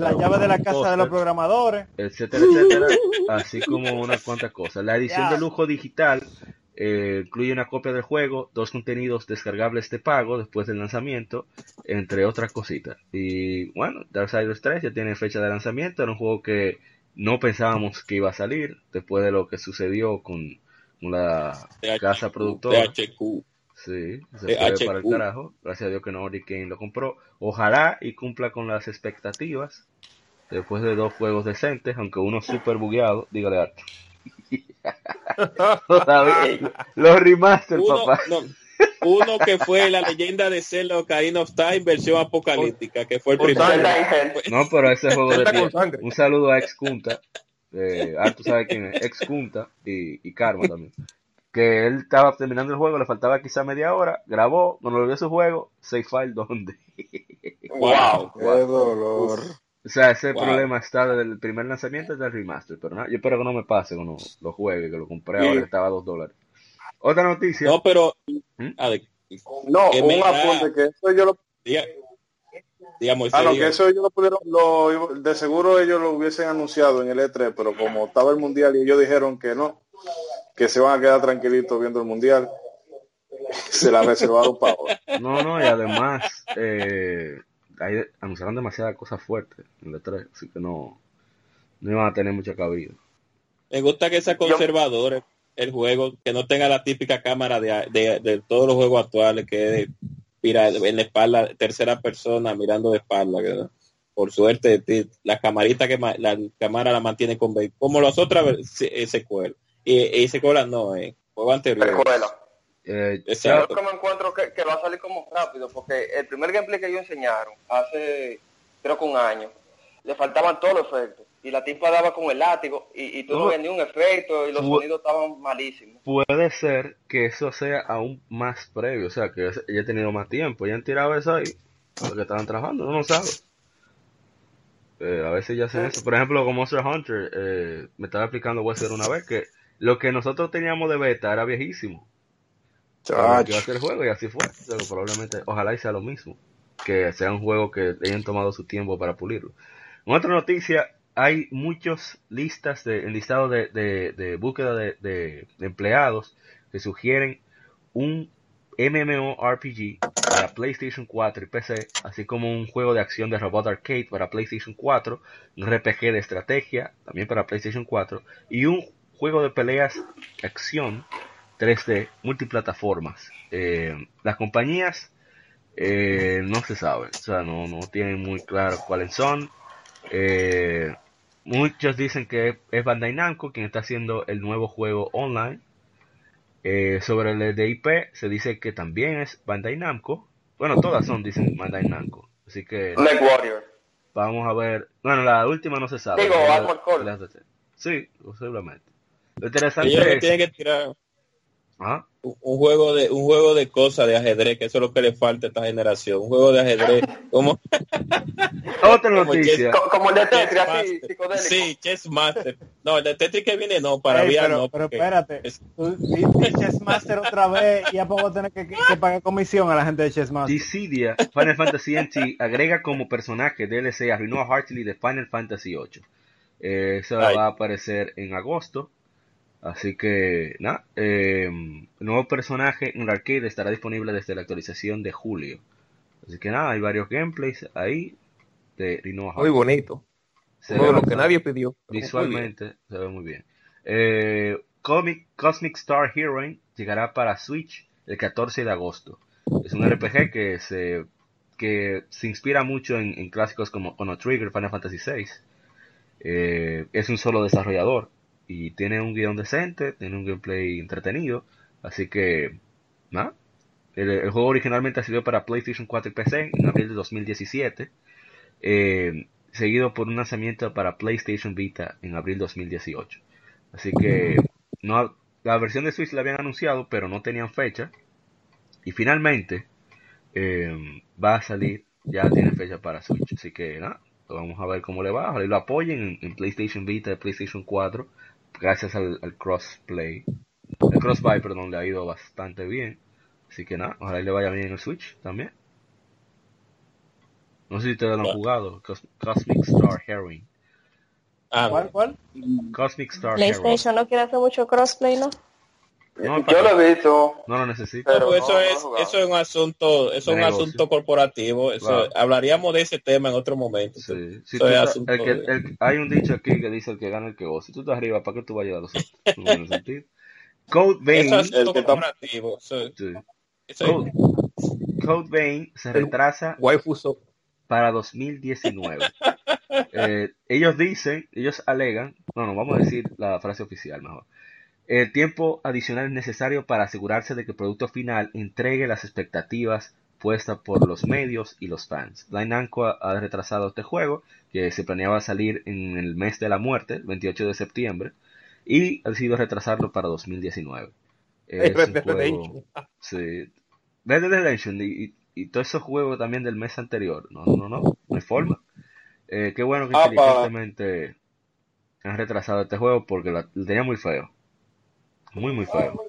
La llave de la casa de los programadores. etcétera, etcétera, así como unas cuantas cosas. La edición de lujo digital eh, incluye una copia del juego, dos contenidos descargables de pago después del lanzamiento, entre otras cositas. Y bueno, Darksiders 3 ya tiene fecha de lanzamiento, era un juego que no pensábamos que iba a salir después de lo que sucedió con, la casa productora. THQ. Sí, se fue para el carajo. Gracias a Dios que Nordic Game lo compró. Ojalá y cumpla con las expectativas. Después de dos juegos decentes, aunque uno súper bugueado. Dígale Art. Todavía. Los remaster, Uno, papá. no, uno que fue la leyenda de Zelda Ocarina of Time versión apocalíptica, que fue el primero. Hell. No, pero ese juego de sangre. Un saludo a Ex Kunta. Eh, ah, tú sabes quién es. Ex Kunta y, y Karma también. Que él estaba terminando el juego, le faltaba quizá media hora, grabó, cuando lo vio su juego, save file dónde. Wow. Qué dolor. O sea, ese Wow. problema está desde el primer lanzamiento hasta el remaster. Pero nada, yo espero que no me pase cuando lo juegue, que lo compré Sí. ahora, estaba a dos dólares. Otra noticia. No, pero ¿Mm? a ver, No, Que un apunte que eso yo lo diga, digamos, Ah, no, que eso ellos lo pudieron, lo, de seguro ellos lo hubiesen anunciado en el E3, pero como estaba el mundial y ellos dijeron que no, que se van a quedar tranquilitos viendo el mundial, se la reservaron para ahora. No, no, y además, eh, ahí anunciaron demasiadas cosas fuertes en el E3, así que no, no iban a tener mucha cabida. Me gusta que sea conservador el- el juego, que no tenga la típica cámara de, de, de todos los juegos actuales, que es mira, en la espalda, tercera persona mirando de espalda. que, Por suerte, la camarita que la cámara la mantiene con como las otras eh, secuelas. Y, y secuelas no, eh, juego anterior. Escuela. Eh, Yo que me encuentro que, que va a salir como rápido, porque el primer gameplay que ellos enseñaron hace creo que un año, le faltaban todos los efectos. Y la tipa daba con el látigo y, y tú no, No. veías ni un efecto y los sonidos estaban malísimos. puede ser que eso sea aún más previo, o sea, que ella ha tenido más tiempo, ya han tirado eso ahí, porque estaban trabajando, uno no sabe. Eh, a veces ya hacen eso. Por ejemplo, con Monster Hunter, eh, me estaba explicando Wesker una vez que lo que nosotros teníamos de beta era viejísimo. para que iba a ser el juego y así fue. Pero probablemente, ojalá y sea lo mismo. Que sea un juego que hayan tomado su tiempo para pulirlo. En otra noticia, hay muchas listas de, listado de, de, búsqueda de, empleados que sugieren un MMORPG para PlayStation 4 y PC, así como un juego de acción de robot arcade para PlayStation 4, un RPG de estrategia también para PlayStation 4 y un juego de peleas acción 3D multiplataformas. Eh, las compañías eh, no se sabe, o sea, no, no tienen muy claro cuáles son. Eh, muchos dicen que es Bandai Namco quien está haciendo el nuevo juego online. Eh, sobre el de IP se dice que también es Bandai Namco. Bueno, todas son, dicen Bandai Namco. Así que Black Warrior. vamos a ver. Bueno, la última no se sabe. Digo, Armored Core. la- Sí, posiblemente. Lo interesante Ellos es... tienen que tirar Ajá. Un juego de un juego de cosas de ajedrez, que eso es lo que le falta a esta generación. Un juego de ajedrez como Otra Como noticia. Co- Como el de Tetris, así. Sí, Chess Master. No, el de Tetris que viene no, para Ey, pero, no. pero espérate, es- tú dices Chess Master otra vez y a poco tener que, que pagar comisión a la gente de Chess Master. Dissidia, Final Fantasy NT, agrega como personaje DLC a Renoa Hartley de Final Fantasy VIII. Eh, eso Ay. va a aparecer en agosto. Así que, nada. eh, nuevo personaje en el arcade estará disponible desde la actualización de julio. Así que nada, hay varios gameplays ahí de Renoa Muy bonito. Se Uno ve de los que nadie pidió. Visualmente se ve muy bien. Eh, Comic, Cosmic Star Heroine llegará para Switch el 14 de agosto. Es un RPG que se, que se inspira mucho en, en clásicos como Chrono Trigger, Final Fantasy VI. Eh, es un solo desarrollador y tiene un guion decente, tiene un gameplay entretenido. Así que, nada. El, juego originalmente salió para PlayStation 4 y PC en abril de 2017. Eh, seguido por un lanzamiento para PlayStation Vita en abril 2018. Así que no, la versión de Switch la habían anunciado, pero no tenían fecha. Y finalmente eh, va a salir, ya tiene fecha para Switch. Así que nada, vamos a ver cómo le va. Ojalá lo apoyen en, en PlayStation Vita PlayStation 4, gracias al, al crossplay. El crossbuy, perdón, le ha ido bastante bien. Así que nada, ojalá y le vaya bien en el Switch también. No sé si ustedes lo han jugado, Cos- Cosmic Star Heroine. ah. ¿Cuál, cuál? Cosmic Star Heroine. PlayStation no quiere hacer mucho crossplay, ¿no? No, Yo lo he visto. no lo necesito. Pero Pues eso no, es eso es un asunto eso es un Negocio. asunto corporativo eso Claro. hablaríamos de ese tema en otro momento Sí. Si Eso tú es estás- asunto el que- de- el- hay un dicho aquí que dice el que gana el que goza. Si tú estás arriba, ¿para qué tú vas a ayudar a los otros? Code eso Vein, es asunto el que está- corporativo eso, sí. eso es- Code, Code Vein se retrasa para 2019. Eh, ellos dicen, ellos alegan, no, no, vamos a decir la frase oficial mejor. El tiempo adicional es necesario para asegurarse de que el producto final entregue las expectativas puestas por los medios y los fans. Line Namco ha- retrasado este juego, que se planeaba salir en el mes de la muerte, el 28 de septiembre, y ha decidido retrasarlo para 2019. Es Red Dead Redemption. Sí. Red Dead Redemption y, y, todos esos juegos también del mes anterior. No, no, no, no hay forma. Eh, qué bueno que Ah, inteligentemente han retrasado este juego porque lo tenía muy feo. Muy, muy feo.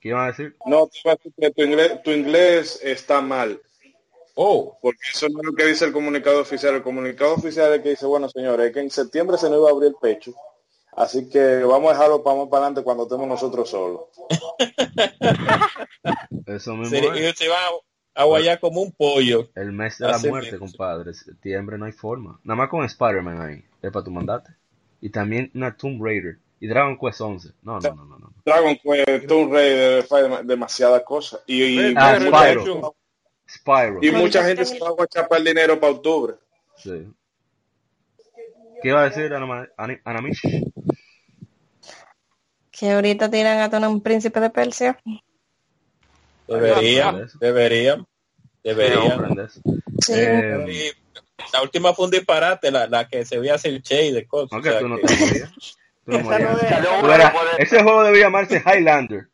¿Qué iban a decir? No, te iba a decir que tu inglés, tu inglés está mal. Oh, Porque eso no es lo que dice el comunicado oficial. El comunicado oficial es que dice, bueno, señores, es que en septiembre se nos iba a abrir el pecho. Así que vamos a dejarlo para más para adelante cuando estemos nosotros solos. Eso mismo se, es. se va a guayar como un pollo. El mes de la muerte, mismo. compadre. Septiembre no hay forma. Nada más con Spider-Man ahí. Es para tu mandate. Y también una Tomb Raider. Y Dragon Quest 11. No, no, no, no. no. Dragon Quest, Tomb Raider, demasiadas cosas. Y, y, Ah, Spyro. Y mucha gente se va a guachar para el dinero para octubre. Sí. ¿Qué iba a decir Anamish? Que ahorita tiran a tener un príncipe de Persia. Deberían, deberían, deberían. ¿Comprendes? Sí. Eh, Y la última fue un disparate, la, la que se veía hacer Che de cosas. aunque o sea tú no que- Esa no es- ese juego debía llamarse Highlander.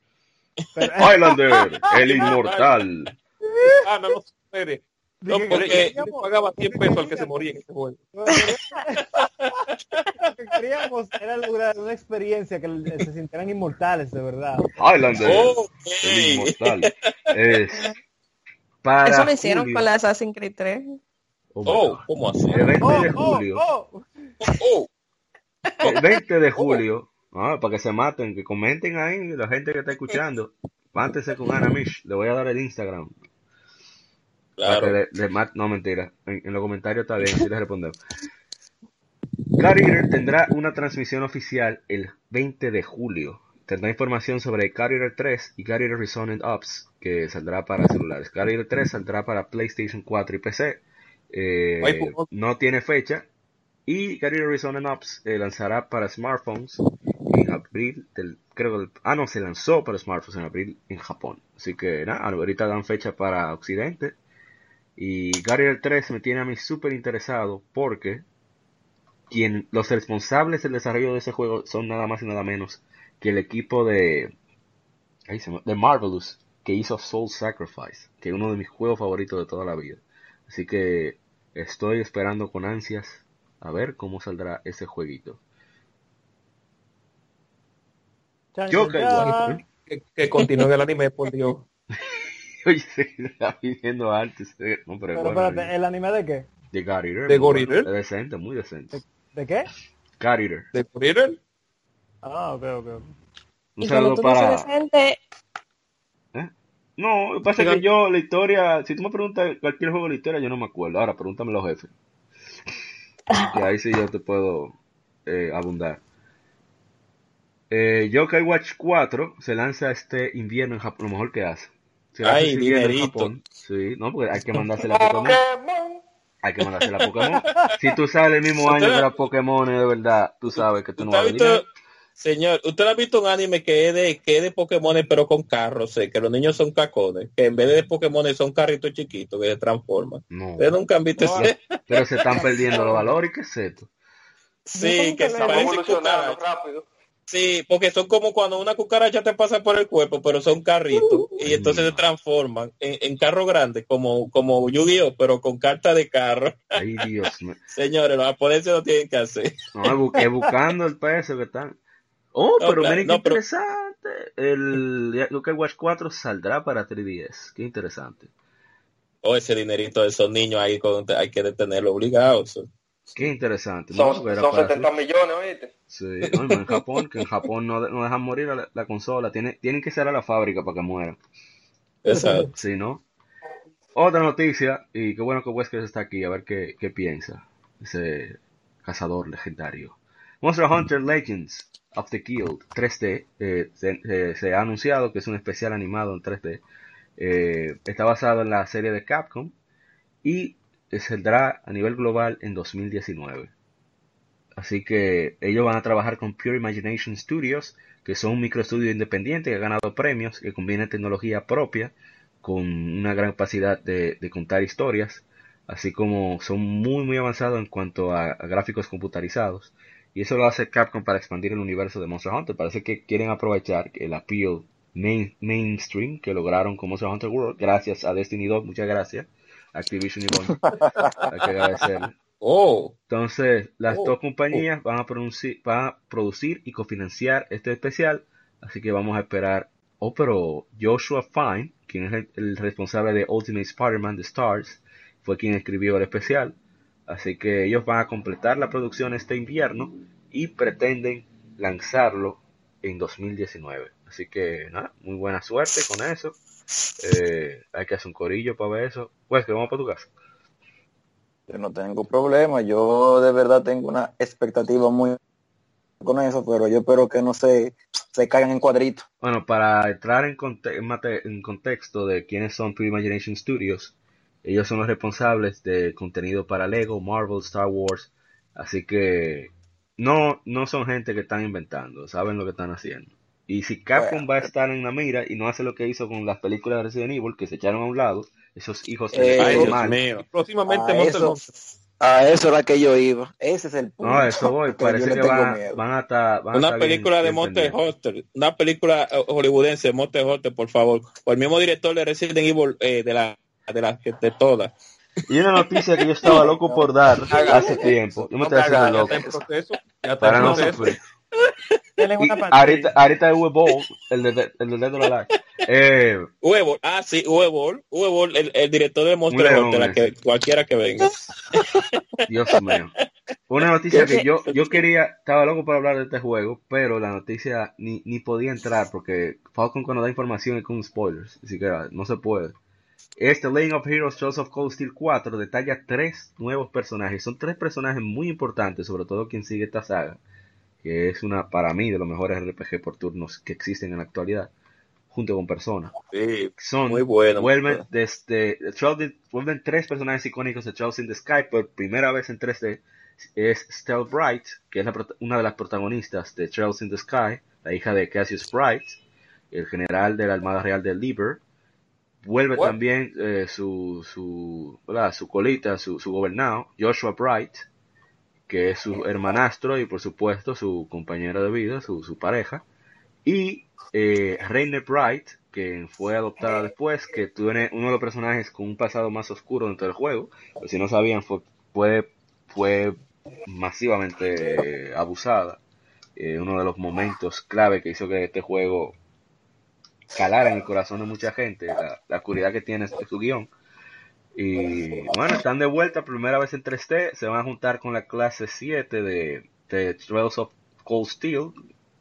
Pero- Highlander, el inmortal. Ah, no, no, espere. No, porque yo pagaba 100 pesos al que se moría en ese juego. Lo que queríamos era lograr una experiencia que se sintieran inmortales, de verdad. Highlander, el inmortal. Es para Eso lo hicieron julio. con la Assassin's Creed 3. Oh, Oh. ¿cómo así? El 20 Oh, de oh, julio. oh. El 20 de julio. ah, para que se maten, que comenten ahí la gente que está escuchando. Mántense con Ana Mish. Le voy a dar el Instagram. Claro. le- le mat- no, mentira. En, en los comentarios está bien, así les respondemos. Car Eater tendrá una transmisión oficial el 20 de julio. Tendrá información sobre Car Eater 3 y Car Eater Resonant Ops, que saldrá para celulares. Car Eater 3 saldrá para PlayStation 4 y PC. Eh, pues, no tiene fecha. Y Eater Resonant Ops lanzará para smartphones en abril del, creo que, ah no, se lanzó para smartphones en abril en Japón. Así que nada, ahorita dan fecha para Occidente. Y Guardian 3 me tiene a mí súper interesado porque quien, los responsables del desarrollo de ese juego son nada más y nada menos que el equipo de, de Marvelous que hizo Soul Sacrifice, que es uno de mis juegos favoritos de toda la vida. Así que estoy esperando con ansias a ver cómo saldrá ese jueguito. Chan, Yo chan, que- chan. Que, que continúe el anime, por Dios. Oye, se está pidiendo antes. eh, No, pero, Pero bueno, espérate, ¿el anime de qué? de God Eater, ¿De God Eater? decente, muy decente. ¿De qué? God Eater. ¿De Twitter? Ah, ok, ok. Un Y saludo tú para... decente, No, lo que pasa es que yo, la historia, si tú me preguntas cualquier juego de la historia, yo no me acuerdo. Ahora, pregúntame los jefes. Y ahí sí yo te puedo eh, abundar. Eh, Yokai Watch 4 se lanza este invierno en Japón, lo mejor que hace. Se lanza Ay, este invierno en. Japón. Sí, no, porque hay que mandársela a Pokémon. Hay que mandársela a Pokémon. Si tú sales el mismo año que la Pokémon, de verdad, tú sabes que tú no ¿Usted vas a visto, dinero. Señor, usted ha visto un anime que es de, que es de Pokémon pero con carros, eh, que los niños son cacones, que en vez de Pokémon son carritos chiquitos que se transforman. No. Ustedes nunca han visto ese? Pero se están perdiendo los valores. ¿Qué es esto? Sí, que se evolucionando rápido. Sí, porque son como cuando una cucaracha te pasa por el cuerpo, pero son carritos y entonces se transforman en, en carro grande, como, como Yu-Gi-Oh, pero con carta de carro. Ay, Dios mío. Señores, los japoneses lo tienen que hacer. No, es bu- es buscando el peso que están. Oh, No, pero claro, miren qué no, pero- interesante. El Yokai Watch 4 saldrá para 3DS. Qué interesante. O ese dinerito de esos niños ahí, con- hay que detenerlo obligados. Qué interesante. Son, son para 70 millones, ¿oíste? Sí, no, en Japón, que en Japón no, no dejan morir a la, la consola. Tiene, tienen que cerrar la fábrica para que mueran. Exacto. Si no. Otra noticia, y qué bueno que Wesker está aquí, a ver qué, qué piensa. Ese cazador legendario. Monster Hunter Legends of the Guild 3D eh, se, eh, se ha anunciado que es un especial animado en 3D. Eh, está basado en la serie de Capcom y saldrá a nivel global en 2019. Así que ellos van a trabajar con Pure Imagination Studios, que son un microestudio independiente que ha ganado premios, que combina tecnología propia con una gran capacidad de, de contar historias, así como son muy muy avanzados en cuanto a, a gráficos computarizados. Y eso lo hace Capcom para expandir el universo de Monster Hunter. Parece que quieren aprovechar el appeal main- mainstream que lograron con Monster Hunter World, gracias a Destiny 2, muchas gracias, Activision y Bungie. Hay que agradecerle. Oh, Entonces, las Oh, dos compañías van a, producir, van a producir y cofinanciar este especial, así que vamos a esperar. Oh, pero Joshua Fine, quien es el, el responsable de Ultimate Spider-Man The Stars, fue quien escribió el especial, así que ellos van a completar la producción este invierno y pretenden lanzarlo en 2019. Así que, nada, muy buena suerte con eso. Eh, hay que hacer un corillo para ver eso. Pues que vamos para tu casa. Yo no tengo problema, yo de verdad tengo una expectativa muy con eso, pero yo espero que no se, se caigan en cuadritos. Bueno, para entrar en, conte- en contexto de quiénes son Pure Imagination Studios, ellos son los responsables de contenido para Lego, Marvel, Star Wars, así que no, no son gente que están inventando, saben lo que están haciendo. Y si Capcom va a estar en la mira y no hace lo que hizo con las películas de Resident Evil, que se echaron a un lado, esos hijos se Eh, mal. mío. Próximamente A Monster eso, a eso era que yo iba. Ese es el punto. No, eso voy, que yo parece le que tengo van, miedo. van a estar, van a Una estar bien- película de Monster. Hunter, una película eh, hollywoodense de Monster Hunter, por favor, por el mismo director de Resident Evil eh, de la de la de todas. Y una noticia que yo estaba loco por dar hace tiempo, yo me No estoy haciendo loco. Para no sufrir. Ahorita, ahorita es Huevo, el de, el de Dead or Alive. Eh, Huevo, ah sí, Huevo, Huevo, el, el director de Monster Hunter, la que cualquiera que venga. Dios mío. Una noticia que yo, yo quería, estaba loco por hablar de este juego, pero la noticia ni, ni podía entrar porque Falcon cuando da información es con spoilers, así que no se puede. Este Lane of Heroes Trails of Cold Steel 4 detalla tres nuevos personajes. Son tres personajes muy importantes, sobre todo quien sigue esta saga, que es una, para mí, de los mejores RPG por turnos que existen en la actualidad, junto con Persona. Sí, son muy bueno. vuelven desde vuelven tres personajes icónicos de Trails in the Sky por primera vez en 3D es Stell Bright que es la una de las protagonistas de Trails in the Sky la hija de Cassius Bright el general de la Armada Real de Liber vuelve What? también eh, su su su colita su, su gobernado Joshua Bright que es su hermanastro y por supuesto su compañero de vida su, su pareja y eh, Rainer Bright, que fue adoptada después, que tiene uno de los personajes con un pasado más oscuro dentro del juego, pero si no sabían, fue, fue, fue masivamente eh, abusada. Eh, uno de los momentos clave que hizo que este juego calara en el corazón de mucha gente, la, la que tiene este- su guion. Y bueno, están de vuelta, primera vez en 3D, se van a juntar con la clase 7 de, de Trails of Cold Steel,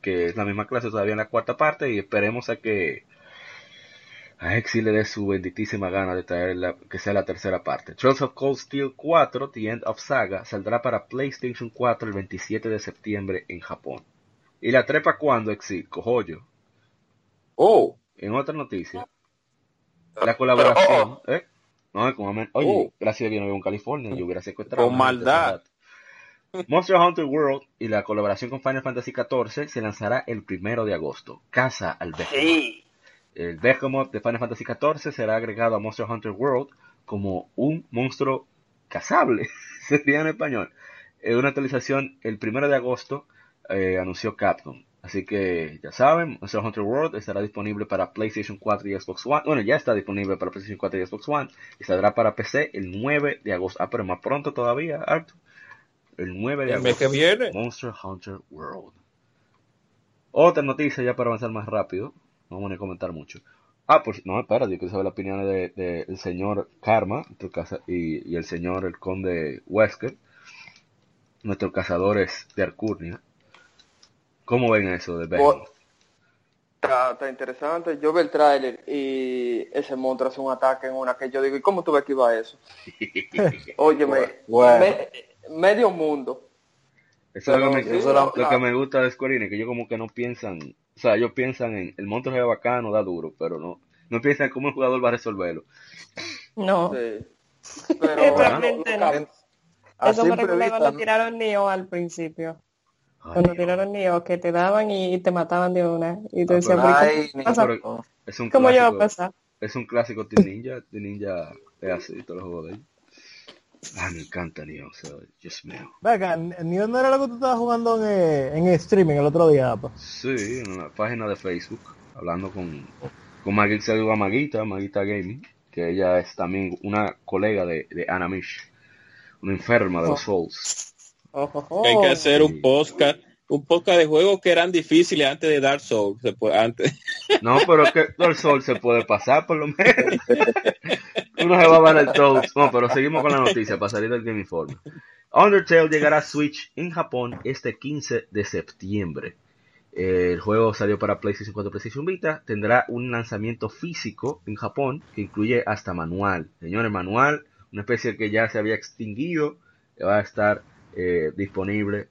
que es la misma clase todavía en la cuarta parte, y esperemos a que a Exi le dé su benditísima gana de traer la, que sea la tercera parte. Trails of Cold Steel 4, The End of Saga, saldrá para PlayStation 4 el 27 de septiembre en Japón. ¿Y la trepa cuándo, Exi? Cojollo. Oh, En otra noticia, la colaboración, ¿eh? No, es como, oye, Oh. gracias a yo no vivo en California, yo hubiera secuestrado. Con maldad. Monster Hunter World y la colaboración con Final Fantasy XIV se lanzará el primero de agosto. Casa al Behemoth. Sí. El Behemoth de Final Fantasy XIV será agregado a Monster Hunter World como un monstruo cazable, sería en español. En una actualización el primero de agosto eh, anunció Capcom. Así que ya saben, Monster Hunter World estará disponible para PlayStation 4 y Xbox One. Bueno, ya está disponible para PlayStation 4 y Xbox One. Y saldrá para PC el 9 de agosto. Ah, pero más pronto todavía, Arthur. El 9 de el mes agosto. que viene. Monster Hunter World. Otra noticia ya para avanzar más rápido. No vamos a comentar mucho. Ah, pues no, espérate, yo quiero saber las opiniones del de, del señor Karma tu casa, y, y el señor el conde Wesker, nuestros cazadores de Arcurnia. ¿Cómo ven eso de? Bo- Está, está interesante. Yo vi el tráiler y ese monstruo hace un ataque en una que yo digo, ¿y cómo tú ves que iba eso? Óyeme, Bueno. me- medio mundo. Eso es lo que, me, Pero sí, eso es la- lo que me gusta de Square Enix, que ellos como que no piensan, o sea, ellos piensan en el monstruo es bacano, da duro, pero no, no piensan en cómo el jugador va a resolverlo. No, Sí. Pero Realmente no. A Eso cuando ¿no? tiraron Neo al principio. Ay, Cuando tiraron Neo, que te daban y te mataban de una. Y te Ah, decían, pero- "¿Pero Ay, ¿cómo pasa? ni- pero- es un ¿Cómo yo va a clásico, pasar? es un clásico de Ninja, de Ninja es así, todos los juegos de ellos. Ah, me encanta Neo, o sea, Dios mío. Venga, Neo no era lo que tú estabas jugando en, eh, en streaming el otro día, pa. Sí, en la página de Facebook, hablando con, con Maguita, saludo a Maguita, Maguita Gaming, que ella es también una colega de, de Anamish, una enferma de los Souls. Ojo, ojo. Hay que hacer Sí. un podcast, un podcast de juegos que eran difíciles antes de Dark Souls. se puede- antes. No, pero es que el sol se puede pasar por lo menos. Uno se va a ver el Toads. No, pero seguimos con la noticia para salir del Game Informe. Undertale llegará a Switch en Japón este 15 de septiembre. El juego salió para PlayStation 4 PlayStation Vita. Tendrá un lanzamiento físico en Japón que incluye hasta manual. Señores, manual, una especie que ya se había extinguido, que va a estar eh, disponible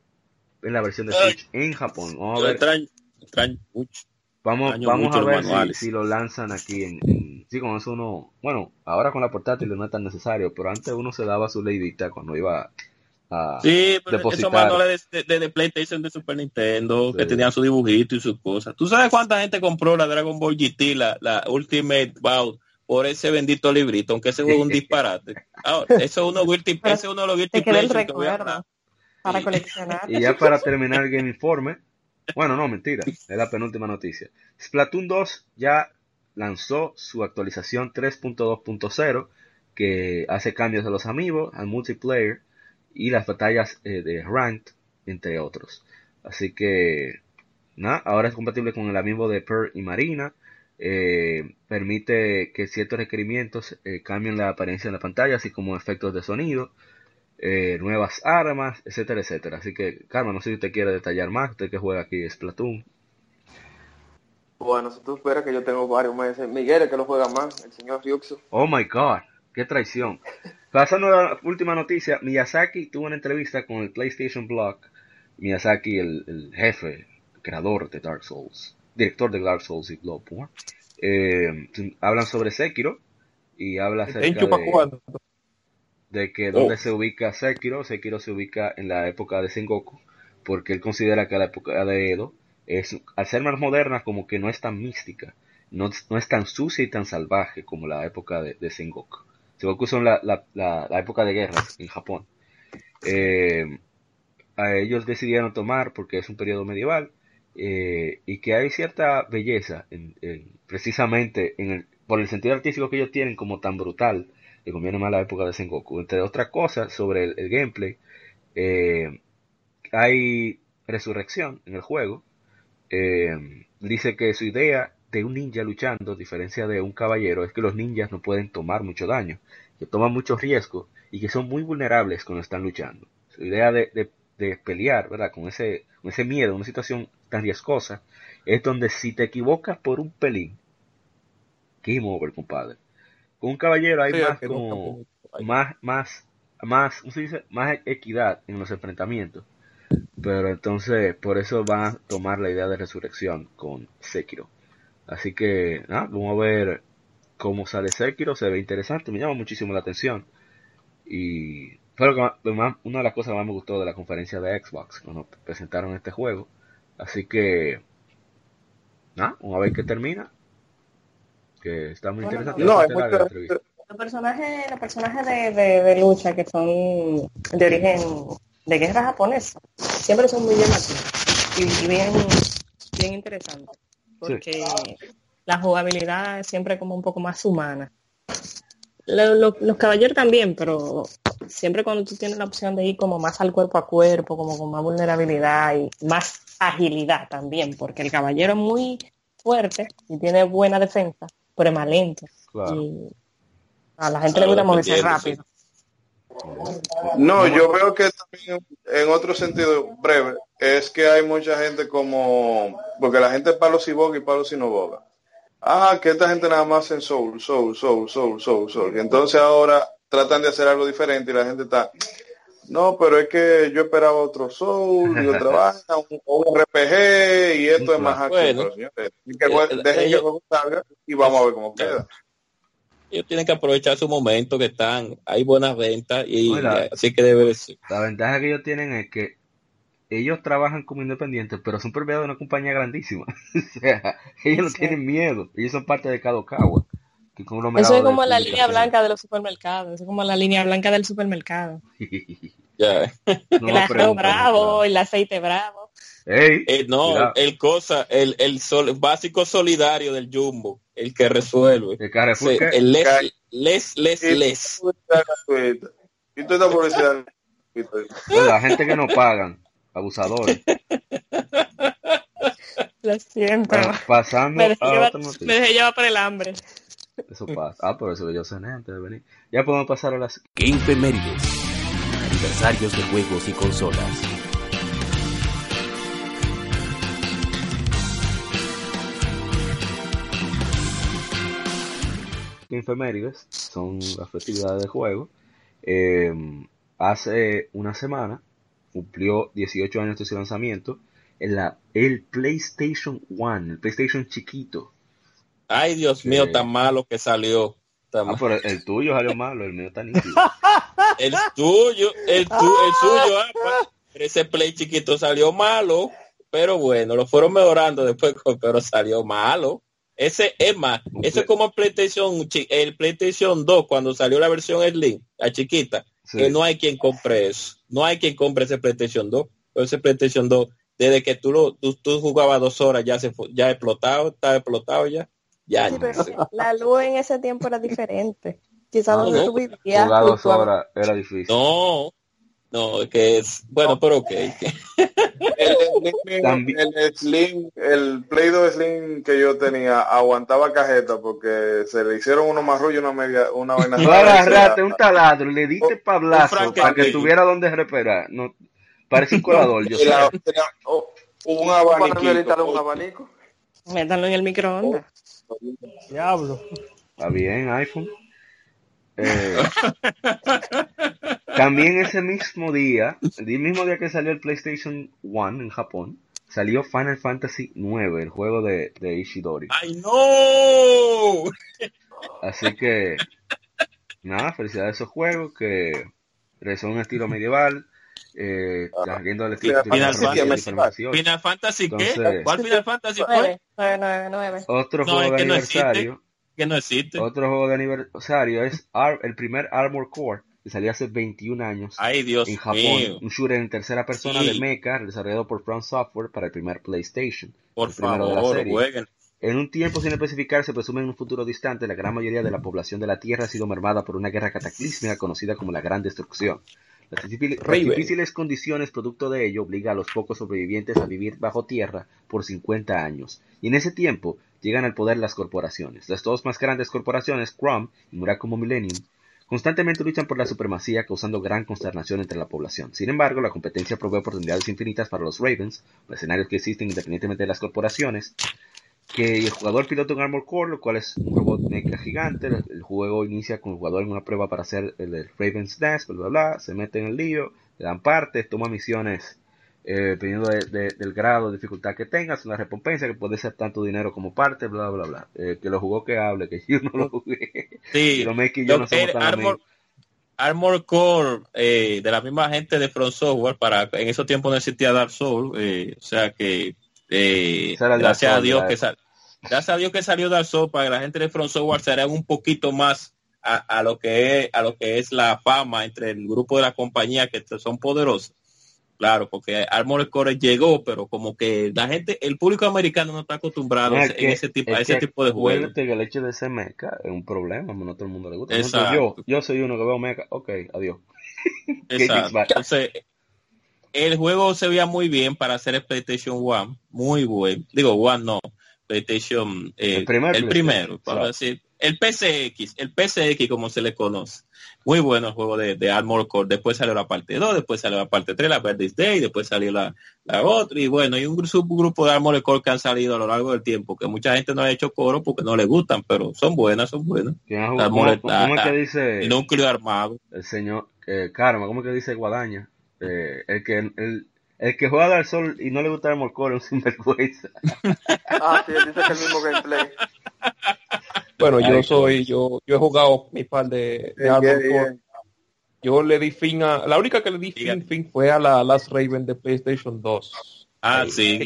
en la versión de Switch en Japón. Vamos a ver extraño, extraño mucho. Vamos, Extraño vamos mucho a ver si, si lo lanzan aquí en, en- Sí, con eso uno... Bueno, ahora con la portátil no es tan necesario, pero antes uno se daba su leidita cuando iba a... Sí, pero depositar. esos manuales de, de- de PlayStation, de Super Nintendo, que tenían su dibujito y sus cosas. ¿Tú sabes cuánta gente compró la Dragon Ball GT, la, la Ultimate Bout, por ese bendito librito? Aunque ese es un disparate. Ahora, eso es uno, guilty- ese es uno de los guilty Te queda el pleasure que voy a hablar. para coleccionar. Y ya para terminar el Game Informe... Bueno, no, mentira. Es la penúltima noticia. Splatoon 2 ya lanzó su actualización 3.2.0 que hace cambios a los amigos, al multiplayer y las batallas eh, de ranked, entre otros. Así que, nada, ahora es compatible con el amiibo de Pearl y Marina. Eh, permite que ciertos requerimientos eh, cambien la apariencia de la pantalla, así como efectos de sonido, eh, nuevas armas, etcétera, etcétera. Así que, Carmen, no sé si usted quiere detallar más, usted que juega aquí Splatoon. bueno, si tú esperas que yo tengo varios meses. Miguel, es que lo juega más, el señor Ryuxo. Oh my god, qué traición. Pasando a la última noticia, Miyazaki tuvo una entrevista con el PlayStation Blog. Miyazaki, el, el jefe, creador de Dark Souls, director de Dark Souls y Bloodborne. Eh, hablan sobre Sekiro y habla acerca de, que dónde Oh. se ubica Sekiro. Sekiro se ubica en la época de Sengoku, porque él considera que la época de Edo es, al ser más moderna, como que no es tan mística, no, no es tan sucia y tan salvaje como la época de, de Sengoku. Sengoku son la, la, la, la época de guerra en Japón. Eh, a ellos decidieron tomar porque es un periodo medieval eh, y que hay cierta belleza en, en- precisamente en el, por el sentido artístico que ellos tienen como tan brutal le conviene más la época de Sengoku entre otras cosas sobre el, gameplay eh, hay resurrección en el juego. Eh, dice que su idea de un ninja luchando a diferencia de un caballero es que los ninjas no pueden tomar mucho daño que toman muchos riesgos y que son muy vulnerables cuando están luchando. Su idea de, de- de pelear, ¿verdad? Con ese, con ese miedo, una situación tan riesgosa, es donde si te equivocas por un pelín, game over, compadre. Con un caballero hay Sí, más no como, más, más, más, ¿cómo se dice? Más equidad en los enfrentamientos. Pero entonces, por eso van a tomar la idea de resurrección con Sekiro. Así que, nada, vamos a ver cómo sale Sekiro, se ve interesante, me llama muchísimo la atención. Y fue lo que más- lo más- una de las cosas que más me gustó de la conferencia de Xbox cuando presentaron este juego. Así que, nada, vamos a ver qué termina. Que está muy interesante. No, bastante es muy larga la entrevista. Los personajes, los personajes de, de, de lucha que son de origen de guerra japonesa siempre son muy llamativos y, y bien, bien interesantes porque la jugabilidad es siempre como un poco más humana. Lo- lo- los caballeros también, pero siempre cuando tú tienes la opción de ir como más al cuerpo a cuerpo, como con más vulnerabilidad y más agilidad también, porque el caballero es muy fuerte y tiene buena defensa, pero es más lento. Claro. Y a la gente le gusta moverse rápido. No, yo veo que también en otro sentido breve es que hay mucha gente como porque la gente palo si boga y palo si no boga. Ah, que esta gente nada más en soul, soul, soul, soul, soul, soul. Y entonces ahora tratan de hacer algo diferente y la gente está no, pero es que yo esperaba otro soul y otra vaina, un, un RPG y esto es más. Bueno. Pero, señores, dejen que, Eh, dejen que el juego salga y vamos a ver cómo queda. ellos tienen que aprovechar su momento que están, hay buenas ventas y Mira. así que debe de ser. La ventaja que ellos tienen es que ellos trabajan como independientes, pero son propiedad de una compañía grandísima. o sea, ellos no Sí. tienen miedo. Ellos son parte de Kadokawa. que Eso es como la línea blanca de los supermercados. Eso es como la línea blanca del supermercado. Ya. no el preguntes, bravo, el aceite bravo. Eh, no, cuidado. el cosa, el, el sol- básico solidario del Jumbo, el que resuelve. el Carrefour, Sí, el les, les, les, les. la gente que no pagan, abusadores. Lo siento. Bueno, pasando me, dejé a llevar, me dejé llevar por el hambre. Eso pasa. Ah, por eso que yo cené antes de venir. Ya podemos pasar a las... Game Femérides. Aniversarios de juegos y consolas. infemérides, son las festividades de juego. Eh, hace una semana cumplió 18 años de su lanzamiento en la, el PlayStation One, el PlayStation chiquito. Ay, Dios mío, tan malo que salió. Tan Ah, pero el, tuyo salió malo, el mío está nítido. El tuyo, el, tu, el suyo, ah, ese play chiquito salió malo, pero bueno, lo fueron mejorando después, pero salió malo. Ese es más, eso es como el PlayStation, el PlayStation 2 cuando salió la versión Slim, la chiquita, Sí. que no hay quien compre eso. No hay quien compre ese PlayStation 2. Pero ese PlayStation 2, desde que tú lo tú, tú jugabas dos horas, ya se fue, ya explotado, está explotado ya. Ya, Sí, pero la luz en ese tiempo era diferente. Quizás Ah, donde no. tú vivías. Jugar dos horas era difícil. No, no, es que es, bueno, pero ok. El, Slim- el Slim, el Play 2 Slim que yo tenía aguantaba cajeta porque se le hicieron uno más rollo una media, una vaina. Tú agarraste un taladro y le diste pablazo para que tuviera donde respirar. No, parece un colador, yo Y sé. la- oh, un abaniquito. instalar un abanico. Métanlo en el microondas. Diablo. Está bien, iPhone. Eh, también ese mismo día, el mismo día que salió el PlayStation 1 en Japón, salió Final Fantasy 9, el juego de, de Ishidori. ¡Ay, no! Así que, nada, felicidades a esos juegos que son un estilo medieval, eh, saliendo del estilo Final Fantasy. Final Fantasy, ¿qué? Entonces- ¿Cuál Final Fantasy fue? Nueve, nueve, nueve, nueve. Otro No, juego es de que no aniversario. Que no existe. Otro juego de aniversario es Ar- el primer Armor Core, que salió hace 21 años Ay, Dios en Japón. mío. Un shooter en tercera persona Sí. de mecha desarrollado por From Software para el primer PlayStation. Por favor, jueguen. En un tiempo sin especificar, se presume en un futuro distante, la gran mayoría de la población de la Tierra ha sido mermada por una guerra cataclísmica conocida como la Gran Destrucción. Las, difíciles- las difíciles condiciones producto de ello obliga a los pocos sobrevivientes a vivir bajo tierra por 50 años. Y en ese tiempo llegan al poder las corporaciones. Las dos más grandes corporaciones, Crum y Murakumo Millennium, constantemente luchan por la supremacía causando gran consternación entre la población. Sin embargo, la competencia provee oportunidades infinitas para los Ravens, escenarios que existen independientemente de las corporaciones, que el jugador pilota un Armor Core, lo cual es un robot mecha gigante. El, juego inicia con el jugador en una prueba para hacer el, Raven's Nest, bla, bla, bla. Se mete en el lío, le dan partes, toma misiones eh, dependiendo de- de- del grado de dificultad que tengas, una recompensa que puede ser tanto dinero como parte, bla, bla, bla. Eh, que lo jugó que hable, que yo no lo jugué. Sí, Meki y yo lo no somos tan Armor. Armor Core eh, de la misma gente de Front Software para en esos tiempos no existía Dark Souls eh, o sea que eh, gracias a Dios la que sal, gracias a Dios que salió Dark Souls para que la gente de Front Software será un poquito más a, a lo que es a lo que es la fama entre el grupo de la compañía que son poderosos claro porque Armor Core llegó pero como que la gente el público americano no está acostumbrado en que- ese tipo a es ese que tipo de juegos que el hecho de ser mecha es un problema, no a todo el mundo le gusta. Yo, yo soy uno que veo mecha, ok, adiós. Exacto. Entonces, el juego se veía muy bien para hacer el PlayStation One, muy bueno. Digo, One no, PlayStation, eh, El primer el PlayStation, primero, para claro. decir, el PCX, el PCX como se le conoce. Muy bueno el juego de, de Armor Core. Después salió la parte 2, después salió la parte 3, la Verdi's Day, después salió la, la otra. Y bueno, hay un gru- subgrupo de Armor Core que han salido a lo largo del tiempo, que mucha gente no ha hecho coro porque no le gustan, pero son buenas, son buenas. ¿Quién ha La jugado? ¿Cómo, es que dice El núcleo armado. el señor eh, Karma? ¿Cómo es que dice Guadaña? Eh, el que el, el que juega al sol y no le gusta el Armor Core es un sinvergüenza. Ah, sí, él dice que el mismo gameplay. Bueno, yo soy, yo, yo he jugado mi par de, de Armored Core. Yo le di fin a, la única que le di fin, fin fue a la Last Raven de PlayStation 2. Ah, sí,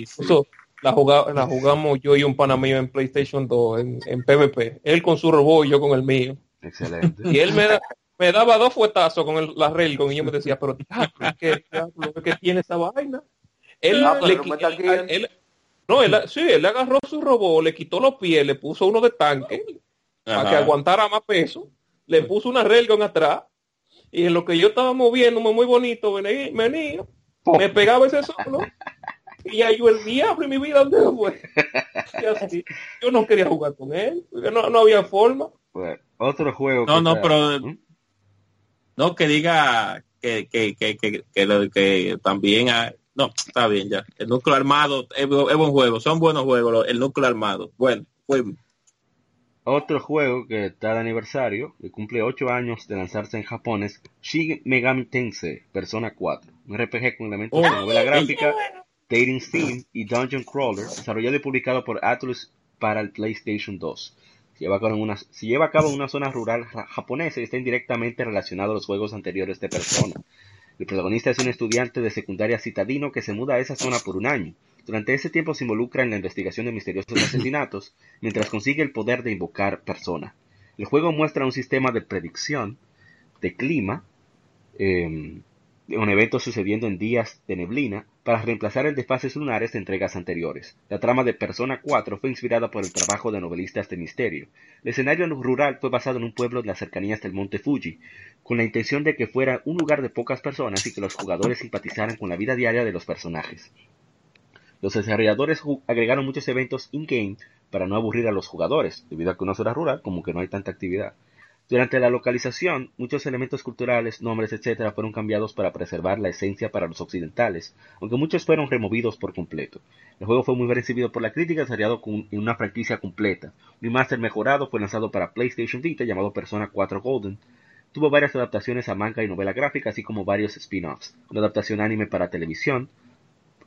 la, juga- la jugamos yo y un pana mío en PlayStation 2, en, en PvP. Él con su robot y yo con el mío. Excelente. Y él me, da- me daba dos fuetazos con el, la Railgun y yo me decía, pero ¿qué tiene esa vaina? Él Ah, pero le no él- no, él, sí, él le agarró su robot, le quitó los pies, le puso uno de tanque para Ajá. que aguantara más peso, le puso una Railgun atrás y en lo que yo estaba moviéndome muy bonito, venía, venía me pegaba ese solo y ya yo el diablo en mi vida ¿dónde fue? Y así, yo no quería jugar con él, porque no, no había forma. Bueno, otro juego. No, no, pero ¿Mm? no que diga que, que, que, que, que, lo- que también hay- no, está bien ya. El núcleo armado es, es buen juego, son buenos juegos los- el núcleo armado. Bueno, fuimos. Otro juego que está de aniversario, que cumple 8 años de lanzarse en Japón, es Shin Megami Tensei Persona 4, un RPG con elementos de Oh, novela gráfica, dating sim y dungeon crawler, desarrollado y publicado por Atlus para el PlayStation 2. Se lleva a cabo en una, se lleva a cabo en una zona rural ja- japonesa y está indirectamente relacionado a los juegos anteriores de Persona. El protagonista es un estudiante de secundaria citadino que se muda a esa zona por un año. Durante ese tiempo se involucra en la investigación de misteriosos asesinatos, mientras consigue el poder de invocar persona. El juego muestra un sistema de predicción de clima, eh, con eventos sucediendo en días de neblina, para reemplazar el desfases lunares de entregas anteriores. La trama de Persona 4 fue inspirada por el trabajo de novelistas de misterio. El escenario rural fue basado en un pueblo en las cercanías del monte Fuji, con la intención de que fuera un lugar de pocas personas y que los jugadores simpatizaran con la vida diaria de los personajes. Los desarrolladores agregaron muchos eventos in-game para no aburrir a los jugadores, debido a que una zona rural como que no hay tanta actividad. Durante la localización, muchos elementos culturales, nombres, etc. fueron cambiados para preservar la esencia para los occidentales, aunque muchos fueron removidos por completo. El juego fue muy bien recibido por la crítica, con- en una franquicia completa. Un remaster mejorado fue lanzado para PlayStation Vita llamado Persona 4 Golden. Tuvo varias adaptaciones a manga y novela gráfica, así como varios spin-offs. Una adaptación anime para televisión,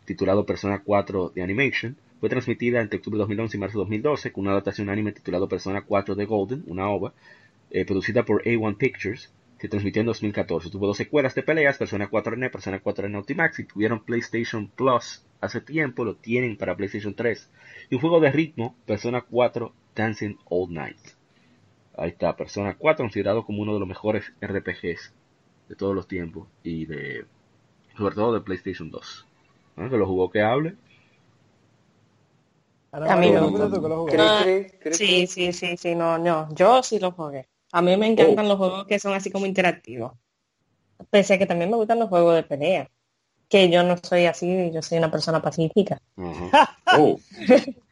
titulado Persona 4 de Animation, fue transmitida entre octubre de 2011 y marzo de 2012 con una adaptación anime titulado Persona 4 de Golden, una ova, eh, producida por A1 Pictures, se transmitió en 2014. Tuvo dos secuelas de peleas, Persona 4N, Persona 4N Ultimax, y tuvieron PlayStation Plus hace tiempo, lo tienen para PlayStation 3. Y un juego de ritmo, Persona 4 Dancing All Night. Ahí está, Persona 4, considerado como uno de los mejores RPGs de todos los tiempos, y de sobre todo de PlayStation 2. ¿No? Que lo jugó que hable. A mí no. Sí, sí, sí, sí, no, no, yo sí lo jugué. A mí me encantan los juegos que son así como interactivos. Pese a que también me gustan los juegos de pelea. Que yo no soy así, yo soy una persona pacífica. Oh.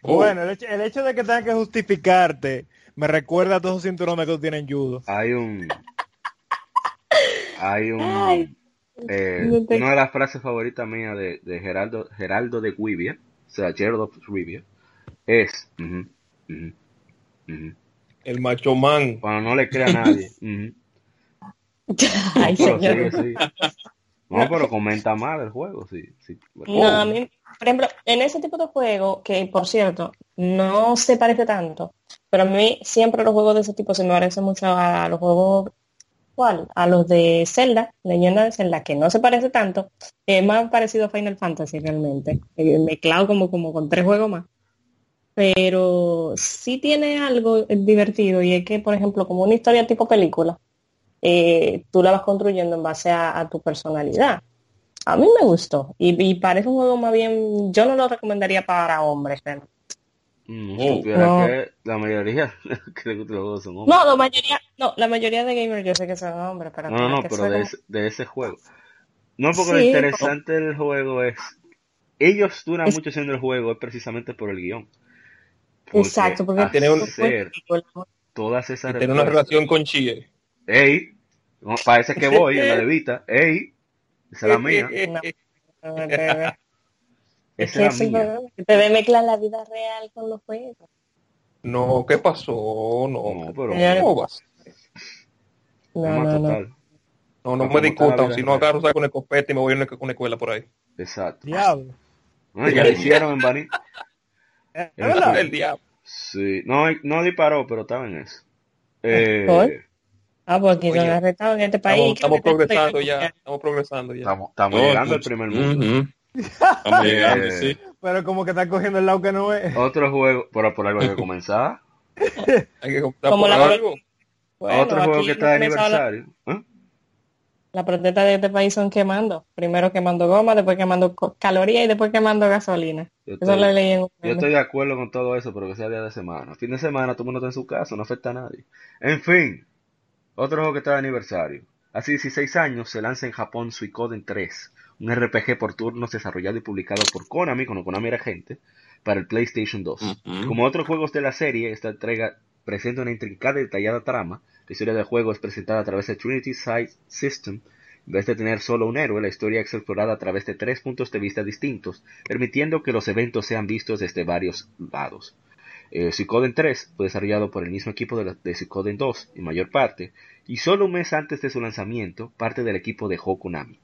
Oh. Bueno, el hecho, el hecho de que tengas que justificarte me recuerda a todos esos cinturones que tú tienes en judo. Hay un. Hay un. Ay, eh, una de las frases favoritas mías de, de Geraldo, Geraldo de Rivia, o sea, Gerald of Rivia, es. ujú. El macho man. Cuando no le crea a nadie. ujú. Ay, Pero señor. sí, sí. No, pero comenta mal el juego, sí. sí. No, a mí, por ejemplo, en ese tipo de juego, que por cierto, no se parece tanto, pero a mí siempre los juegos de ese tipo se me parecen mucho a los juegos, ¿cuál? A los de Zelda, Leyenda de Zelda, que no se parece tanto, es más parecido a Final Fantasy realmente, eh, mezclado como, como con tres juegos más. Pero sí tiene algo divertido y es que, por ejemplo, como una historia tipo película, eh, tú la vas construyendo en base a, a tu personalidad. A mí me gustó y, y parece un juego más bien, yo no lo recomendaría para hombres. pero- Mm, No. que la mayoría que le gustan los juegos son hombres. No, la mayoría, no, la mayoría de gamers yo sé que son hombres, pero No, no, no, que pero soy de como- ese, de ese juego. No, porque lo interesante del juego es. Ellos duran Es- mucho haciendo el juego, es precisamente por el guion. Porque Exacto, porque Tiene un- hacer todas esas Y tiene una relación con Chie. Ey, no, parece que voy en la de Vita. Ey, esa es la mía. No, no, Esa que es la mía. problema, que te mezclar la vida real con los juegos. No, ¿qué pasó? No, No, pero. ¿Cómo vas? No, no, no. No, no me discutan, si no agarro saco una escopeta y me voy a una, escuela por ahí. Exacto. Diablo. No, ya lo hicieron en Bani. El diablo. Sí, no, no disparó, pero estaba en eso. Eh, ¿Por? Ah, pues aquí Oye, son arrestados en este país. Estamos, progresando ya. Estamos progresando ya. estamos estamos No, llegando al pues, primer mundo. Estamos llegando, Eh, sí. Pero como que está cogiendo el lado que no es. Otro juego, por, por algo hay que comenzar. Hay que por la- algo. Bueno, Otro juego que está de comenzó la- aniversario. ¿eh? Las protestas de este país son quemando. Primero quemando goma, después quemando calorías y después quemando gasolina. Yo Eso estoy- lo leí en un Yo estoy de acuerdo con todo eso, pero que sea día de semana. Fin de semana, todo el mundo está en su casa, no afecta a nadie. En fin, otro juego que está de aniversario. Hace 16 años se lanza en Japón Suikoden 3, un RPG por turnos desarrollado y publicado por Konami, cuando Konami era gente, para el PlayStation 2. Ujú. Como otros juegos de la serie, esta entrega presenta una intrincada y detallada trama. La historia del juego es presentada a través de Trinity Side System. En vez de tener solo un héroe, la historia es explorada a través de tres puntos de vista distintos, permitiendo que los eventos sean vistos desde varios lados. Eh, Suikoden 3 fue desarrollado por el mismo equipo de, la- de Suikoden 2, en mayor parte, y solo un mes antes de su lanzamiento, parte del equipo de Konami,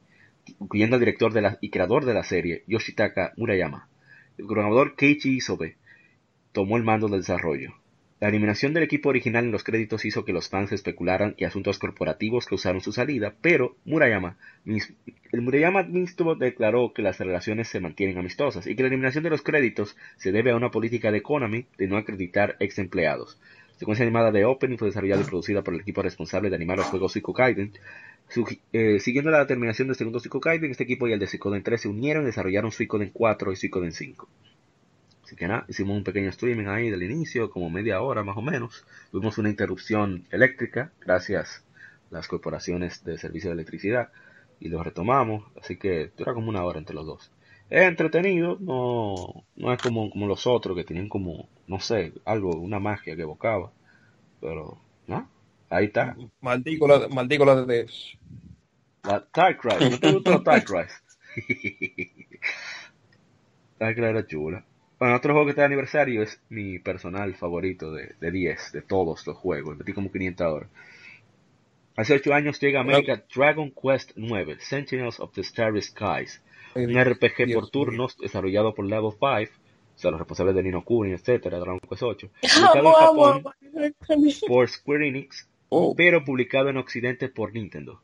incluyendo al director y creador de la serie, Yoshitaka Murayama. El programador Keiichi Isobe tomó el mando del desarrollo. La eliminación del equipo original en los créditos hizo que los fans especularan y asuntos corporativos causaron su salida, pero Murayama, el Murayama mismo declaró que las relaciones se mantienen amistosas y que la eliminación de los créditos se debe a una política de Konami de no acreditar ex empleados. Secuencia animada de Opening fue desarrollada y producida por el equipo responsable de animar los juegos. Su- eh, siguiendo la terminación del segundo Gaiden, este equipo y el de Suikoden 3 se unieron y desarrollaron Suikoden 4 y Suikoden 5. Así que nada, hicimos un pequeño streaming ahí del inicio, como media hora más o menos. Tuvimos una interrupción eléctrica, gracias a las corporaciones de servicio de electricidad, y lo retomamos, así que dura como una hora entre los dos. Es entretenido, no, no es como, como los otros que tenían como, no sé, algo, una magia que evocaba, pero, ¿no? Ahí está. Maldigo la, maldigo la de La Tycry, ¿no te gustó Tycry? Tycry era chula. Bueno, otro juego que está de aniversario es mi personal favorito de, de 10, de todos los juegos. Metí como 500 horas. Hace 8 años llega a América Dragon Quest 9, Sentinels of the Starry Skies. Un RPG Dios por turnos desarrollado por Level 5, o sea, los responsables de Nino Kuni, etcétera, Dragon Quest 8. Publicado en Japón por Square Enix, Oh. pero publicado en Occidente por Nintendo.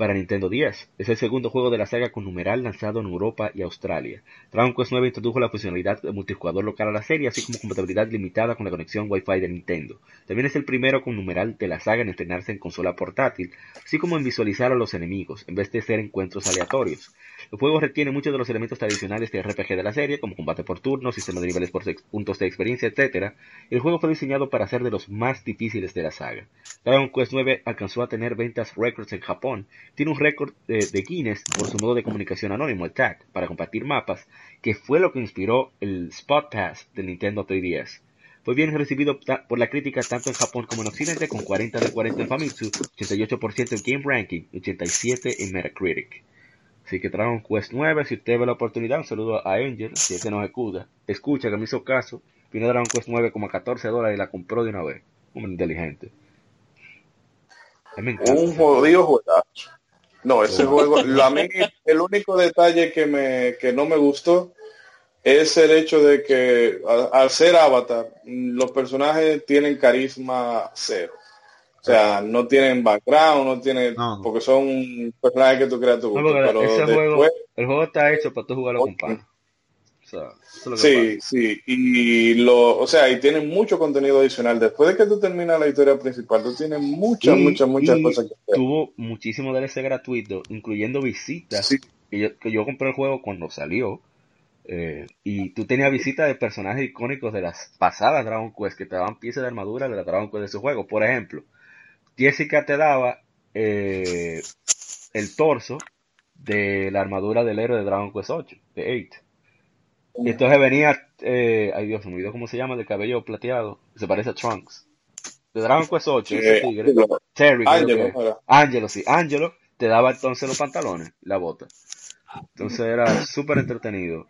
Para Nintendo 10. Es el segundo juego de la saga con numeral lanzado en Europa y Australia. Dragon Quest 9 introdujo la funcionalidad de multijugador local a la serie, así como compatibilidad limitada con la conexión Wi-Fi de Nintendo. También es el primero con numeral de la saga en estrenarse en consola portátil, así como en visualizar a los enemigos, en vez de ser encuentros aleatorios. El juego retiene muchos de los elementos tradicionales de RPG de la serie, como combate por turnos, sistema de niveles por puntos de experiencia, etc. El juego fue diseñado para ser de los más difíciles de la saga. Dragon Quest 9 alcanzó a tener ventas récords en Japón. Tiene un récord de, de Guinness por su modo de comunicación anónimo, el TAG, para compartir mapas, que fue lo que inspiró el Spot Pass del Nintendo 3DS. Fue bien recibido por la crítica tanto en Japón como en Occidente, con 40 de 40 en Famitsu, 88% en Game Ranking y 87 en Metacritic. Así que Dragon Quest 9, si usted ve la oportunidad, un saludo a Angel, si es que nos escucha, escucha que me hizo caso, vino Dragon Quest 9 como a 14 dólares y la compró de una vez. Un inteligente. Me. Un jodido juegazo. No, ese juego, lo- a mí, el único detalle que me que no me gustó es el hecho de que al ser Avatar, los personajes tienen carisma cero. O sea, no tienen background, no tienen, No. porque son personajes que tú creas tu No, gusto, porque pero ese juego, después, el juego está hecho para tú jugarlo con Ok. pana. O sea, eso es lo que sí, sí, y lo, o sea, y tienen mucho contenido adicional. Después de que tú terminas la historia principal, tú tienes muchas, Y- muchas, muchas y cosas que hacer. Tuvo muchísimo DLC gratuito, incluyendo visitas. Sí. Que, yo, que yo compré el juego cuando salió. eh, y tú tenías visitas de personajes icónicos de las pasadas Dragon Quest que te daban piezas de armadura de la Dragon Quest de su juego. Por ejemplo, Jessica te daba eh, el torso de la armadura del héroe de Dragon Quest 8, de 8. Y entonces venía, eh, ay Dios, me olvidó cómo se llama, de cabello plateado, se parece a Trunks. De Dragon Quest 8, ese tigre. Terry, Angelo. Angelo, sí. Angelo te daba entonces los pantalones, la bota. Entonces era súper entretenido.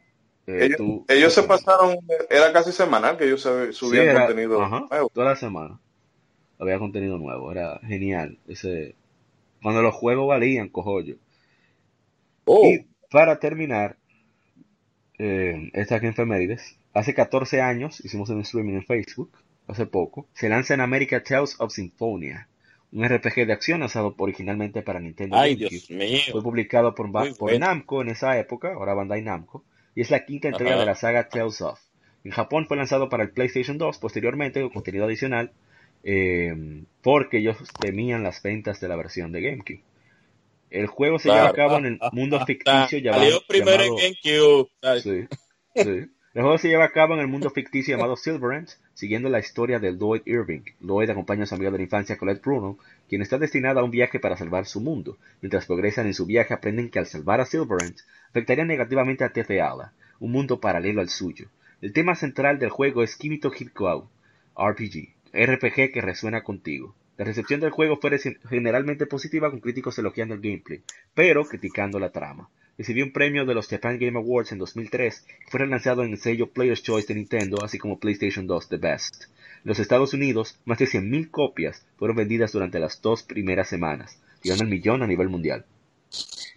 Eh, Ellos, tú- ellos se pasaron, era casi semanal que ellos Sí, subían era- contenido ajá, nuevo. toda la semana. Había contenido nuevo, era genial. Ese, cuando los juegos valían, cojollo. Oh, Y para terminar, eh, esta que efemérides. Hace 14 años hicimos un streaming en Facebook, hace poco. Se lanza en América Tales of Symphonia, un RPG de acción lanzado originalmente para Nintendo Ay, GameCube. Dios mío. Fue publicado por, Muy. Namco en esa época, ahora Bandai Namco, y es la quinta entrega Ajá. de la saga Tales of. En Japón fue lanzado para el PlayStation 2, posteriormente con contenido adicional, eh, porque ellos temían las ventas de la versión de GameCube. El juego se lleva a cabo en el mundo ficticio llamado... Salió primero llamado- en GameCube. Ay, Sí, sí. El juego se lleva a cabo en el mundo ficticio llamado Silverhand, siguiendo la historia de Lloyd Irving. Lloyd acompaña a su amiga de la infancia Colette Bruno, quien está destinada a un viaje para salvar su mundo. Mientras progresan en su viaje aprenden que al salvar a Silverhand afectaría negativamente a Tetheala, un mundo paralelo al suyo. El tema central del juego es Kimito Hitkou, RPG, RPG que resuena contigo. La recepción del juego fue generalmente positiva con críticos elogiando el gameplay, pero criticando la trama. Recibió un premio de los Japan Game Awards en 2003 y fue relanzado en el sello Player's Choice de Nintendo, así como PlayStation 2 The Best. En los Estados Unidos, más de 100.000 copias fueron vendidas durante las dos primeras semanas, llegando al millón a nivel mundial.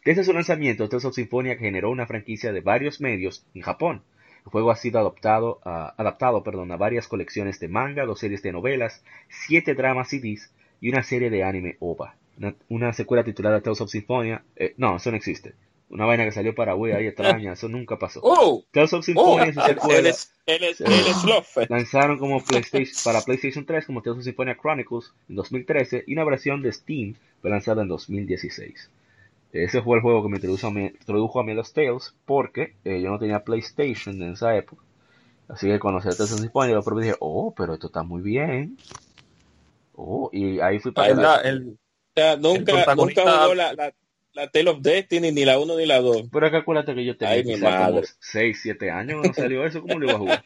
Desde su lanzamiento, Tales of Symphonia generó una franquicia de varios medios en Japón. El juego ha sido adoptado, a- adaptado perdón, a varias colecciones de manga, dos series de novelas, siete dramas CDs y una serie de anime OVA. Una, una secuela titulada Tales of Symphonia, eh, no, eso no existe. Una vaina que salió para Wii ahí extraña, eso nunca pasó. Oh, Tales of oh, Symphonia el, el Slugfest. lanzaron como PlayStation, para PlayStation 3 como Tales of Symphonia Chronicles en 2013 y una versión de Steam fue lanzada en 2016. Ese fue el juego que me introdujo a mí, introdujo a mí a los Tales porque eh, yo no tenía PlayStation en esa época. Así que cuando salió Tales of yo probé y dije, oh, pero esto está muy bien. Oh, y ahí fui para El, atrás. el, O sea, nunca, nunca jugó la, la, la Tale of Destiny, ni la 1 ni la 2. Pero que acuérdate que yo tenía Ay, como madre. 6, 7 años cuando salió eso, ¿cómo lo iba a jugar?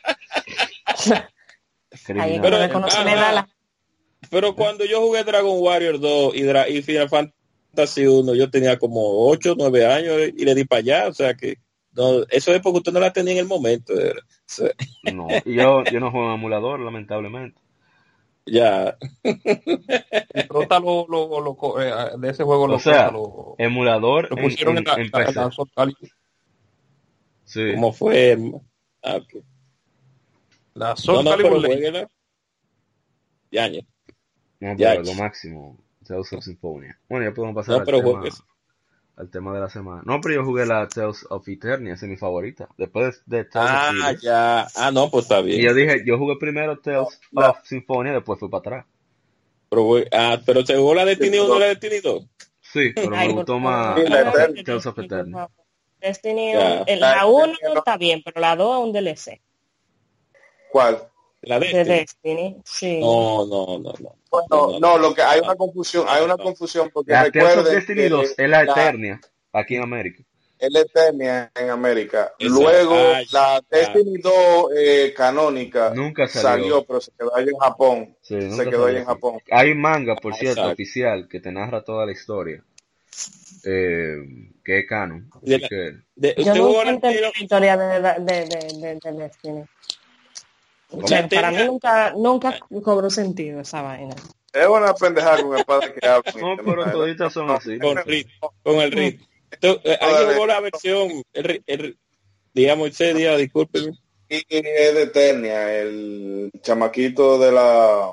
Que Pero- la la- Pero cuando yo jugué Dragon Warrior 2 y, Dra- y Final Fantasy 1, yo tenía como 8, 9 años y le di para allá. O sea que no, eso es porque usted no la tenía en el momento. O sea, No, y yo, yo no juego en emulador, lamentablemente. ya. prota lo, lo, lo eh, de ese juego O lo, sea, lo, Emulador lo en, pusieron en- en, la, en la- PC. la Calibur. Sí. ¿Cómo fue? Ah, ok. La No, Soul no, Calibur Legends. jueguela. Ya, ya. No, Ya, pero ch- lo máximo. Tales of Symphonia. Bueno, ya podemos pasar No, al, pero tema, al tema de la semana. No, pero yo jugué la Tales of Eternia, esa es mi favorita. Después de Tales Ah, of ya. Ah, no, pues está Y bien. yo dije, yo jugué primero Tales La- of Symphonia, después fui para atrás. Pero, güey, ah, pero se jugó la Destiny 1 y la Destiny 2. Sí, pero Ay, me gustó más. Tales of Eternia. Destiny, La la 1 Eternia no- está bien, pero la 2 es un DLC. ¿Cuál? La De Destiny. Destiny, sí. No, no, no, no. Bueno, no, lo que hay una confusión, hay una confusión porque La recuerden Destiny que 2 es la Eternia, aquí en América. es la Eternia en América. Exacto. Luego Ah, la ya. Destiny 2 eh, canónica Nunca salió. salió, pero se quedó allá en Japón. Sí, se quedó allá salió en aquí. Japón. Hay manga, por cierto, Exacto. oficial, que te narra toda la historia. Eh, que es canon. Así De la- que, De- Yo ¿Usted jugó nunca la entendí la historia de, de, de, de, de Destiny. Para mí nunca, nunca cobró sentido esa vaina. Es una pendejada con espada que habla. no, pero toditas son así. con, rit- con el rit. Entonces, ahí jugó la versión, el, el, digamos, ese día, discúlpeme. Y es de Eternia, el chamaquito de la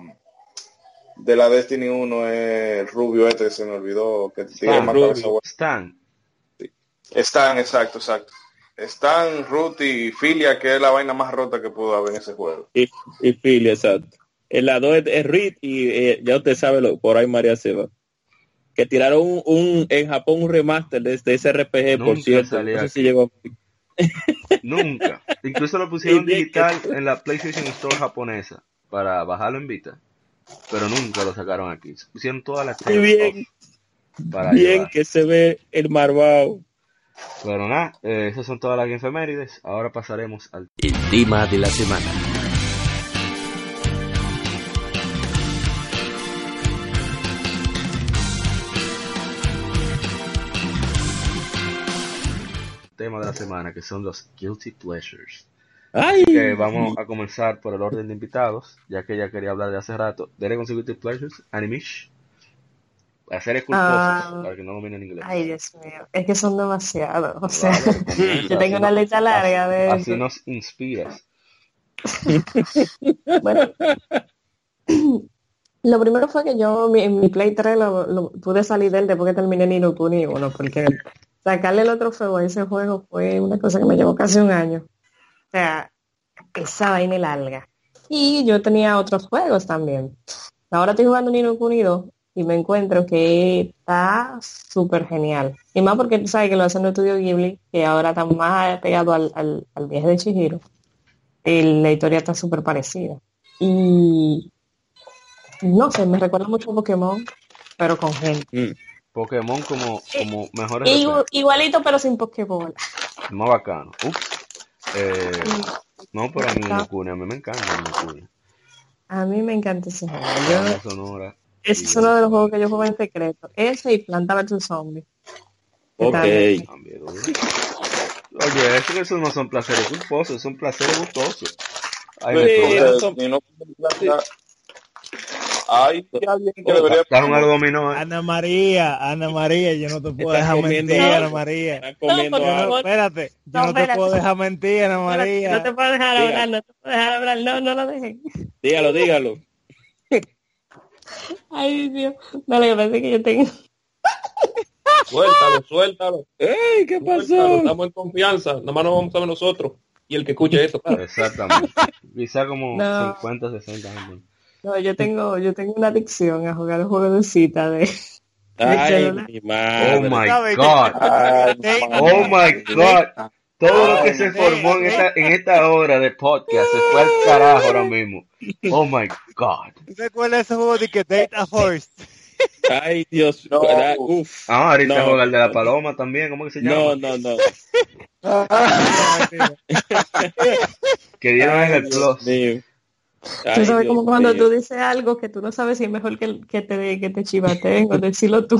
de la Destiny 1 es el rubio este, se me olvidó que tiene Stan, más Rubio. cabeza buena. Stan, Stan, exacto, exacto. Stan, Ruth y Filia, que es la vaina más rota que pudo haber en ese juego. Y, y Philly, exacto. El lado es, es Rit y eh, ya usted sabe, lo, por ahí María se va. Que tiraron un, un- en Japón un remaster de, de ese RPG, por cierto. salió No sé aquí. si llegó. nunca. Incluso lo pusieron digital en la PlayStation Store japonesa para bajarlo en Vita. Pero nunca lo sacaron aquí. Pusieron todas las bien, para bien llevar. que se ve el marvao. Pero nada, eh, esas son todas las efemérides. Ahora pasaremos al El tema de la semana. tema de la semana, que son los Guilty Pleasures. Ay, Que vamos a comenzar por el orden de invitados, ya que ella quería hablar de hace rato. Dele con su Guilty Pleasures, Animish. Hacer culposos Ah. para que no dominen inglés. Ay, Dios mío, es que son demasiados. O sea, comienza, yo tengo una letra larga de Así eso. nos inspiras. Bueno, lo primero fue que yo, mi, mi Play 3 lo, lo- pude salir de él después que terminé ni no Kuni 1, porque sacarle el otro fuego a ese juego fue una cosa que me llevó casi un año. O sea, esa vaina larga. Y yo tenía otros juegos también. Ahora estoy jugando Nino Kuni 2 y me encuentro que está súper genial. Y más porque tú sabes que lo hacen en el estudio Ghibli, que ahora está más pegado al, al, al viaje de Chihiro. Y la historia está súper parecida. Y no sé, me recuerda mucho a Pokémon, pero con gente. Mm. Pokémon como, como mejores Igu- igualito, pero sin Pokébola. más bacano. Eh, no, pero a mí a mí me encanta. A mí me encanta ese juego. Yo, sonora. Ese es uno de los juegos que yo juego en secreto. Ese y Planta vs Zombie. Ok. ¿no? Oye, eso, esos no son placeres culposos, son placeres gustosos. Ay, Sí, no son- no- alguien que debería dominó, ¿eh? Ana María, Ana María, yo no te puedo Estás dejar mentir, No. Ana María. Comiendo no- favor. espérate, yo No, no, te espérate. puedo dejar mentir, Ana María. No te puedo dejar Diga. hablar, no te puedo dejar hablar. No, no lo dejen. Dígalo, dígalo. Ay, Dios. Lo que pasa es que yo tengo... Suéltalo, suéltalo. ¡Ey, qué Suéltalo, pasó! Estamos en confianza. Nada más nos vamos a ver nosotros. Y el que escuche esto, claro. Exactamente. Quizá como No. 50, 60 años. No, yo tengo, yo tengo una adicción a jugar juegos de cita de... ¡Ay, mi Oh madre! my ¿Sabes? God. Ay. Oh my God. Todo lo que se formó en esta, en esta hora de podcast se fue al carajo ahora mismo. Oh my God. ¿Tú te acuerdas de ese juego de que Date a Horse? ¡Ay, Dios! No. ¡Uf! Ah, ahorita No. juega el de la paloma también, ¿cómo que se llama? No, no, no. Que dieron en el plus. mío. Tú sabes Dios como cuando tú dices algo que tú no sabes si es mejor que, que te, que te chivateen o decirlo tú.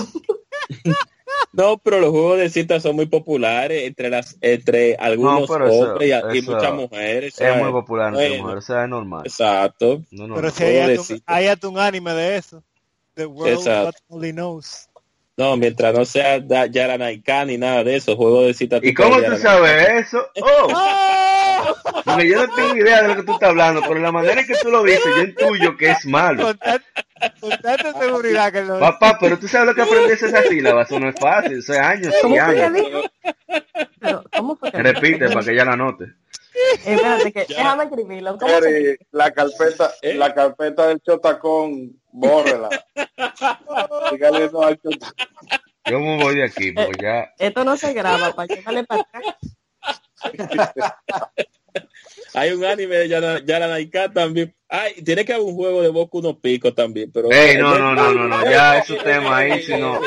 No, pero los juegos de cita son muy populares entre las entre algunos No, pero eso- hombres y, eso muchas mujeres. Es muy popular entre Bueno. mujeres, o sea, es normal. Exacto. No, no, Pero no. si hay un, hay hasta un anime de eso. The World Exacto. Only Knows. No, mientras no sea da- Yara Naika ni nada de eso, juegos de cita. ¿Y cómo tú sabes eso? Oh, porque yo no tengo idea de lo que tú estás hablando, pero la manera en que tú lo dices, yo intuyo que es malo. Con, tan- con tanta seguridad que lo Papá, pero tú sabes lo que aprendiste esa sílaba, eso no es fácil, eso es años y ¿Cómo fue que años. dijo? Pero, ¿cómo fue que Repite para que ella la note. Eh, espérate, que, déjame escribirlo. ¿Cómo se Eri, la carpeta, ¿Eh? la carpeta del chotacón, bórrela. Dígale no al chotacón. Yo me voy de aquí, porque ya. Esto no se graba, para que para atrás. Hay un anime de Yara, Yara Naika también. Ay, tiene que haber un juego de Boku no Pico también, pero. Ey, no, no, no, no, no, ya esos temas ahí, si no,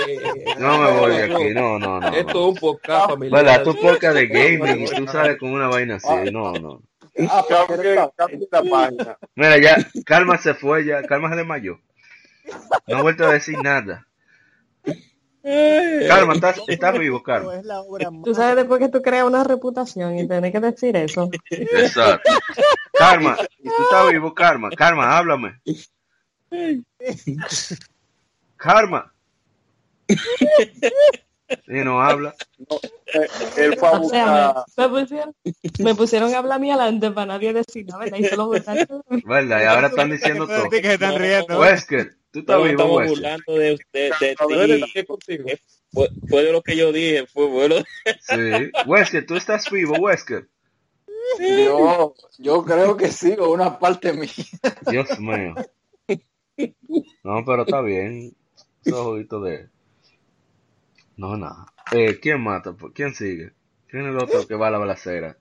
no me voy de aquí, no, no, no. Esto no. es un podcast familiar. ¿Verdad? Tu podcast de gaming y tú sales con una vaina así, no, no. La página. Mira, ya, Calma se fue, ya, Calma se desmayó. No ha vuelto a decir nada. Calma, estás, estás vivo, Calma. es la obra Tú sabes después que tú creas una reputación y tenés que decir eso. Exacto. Karma, y tú estás vivo, Karma. Karma, háblame. Karma. Y no habla. Eh, Él fue a O sea, buscar. me, me pusieron, me pusieron a hablar a mí adelante para nadie decir nada, ¿verdad? Y solo. ¿Verdad? Y ahora están diciendo todo. que están riendo. Wesker, tú estás No, vivo, estamos Wesker. burlando de, de, de ti. nadie contigo. Fue, fue de lo que yo dije, fue bueno. Sí. Wesker, tú estás vivo, Wesker. Yo, yo creo que sí, o una parte mía. Dios mío. No, pero está bien. Esos de. No, nada. Eh, ¿Quién mata? ¿Quién sigue? ¿Quién es el otro que va a la balacera?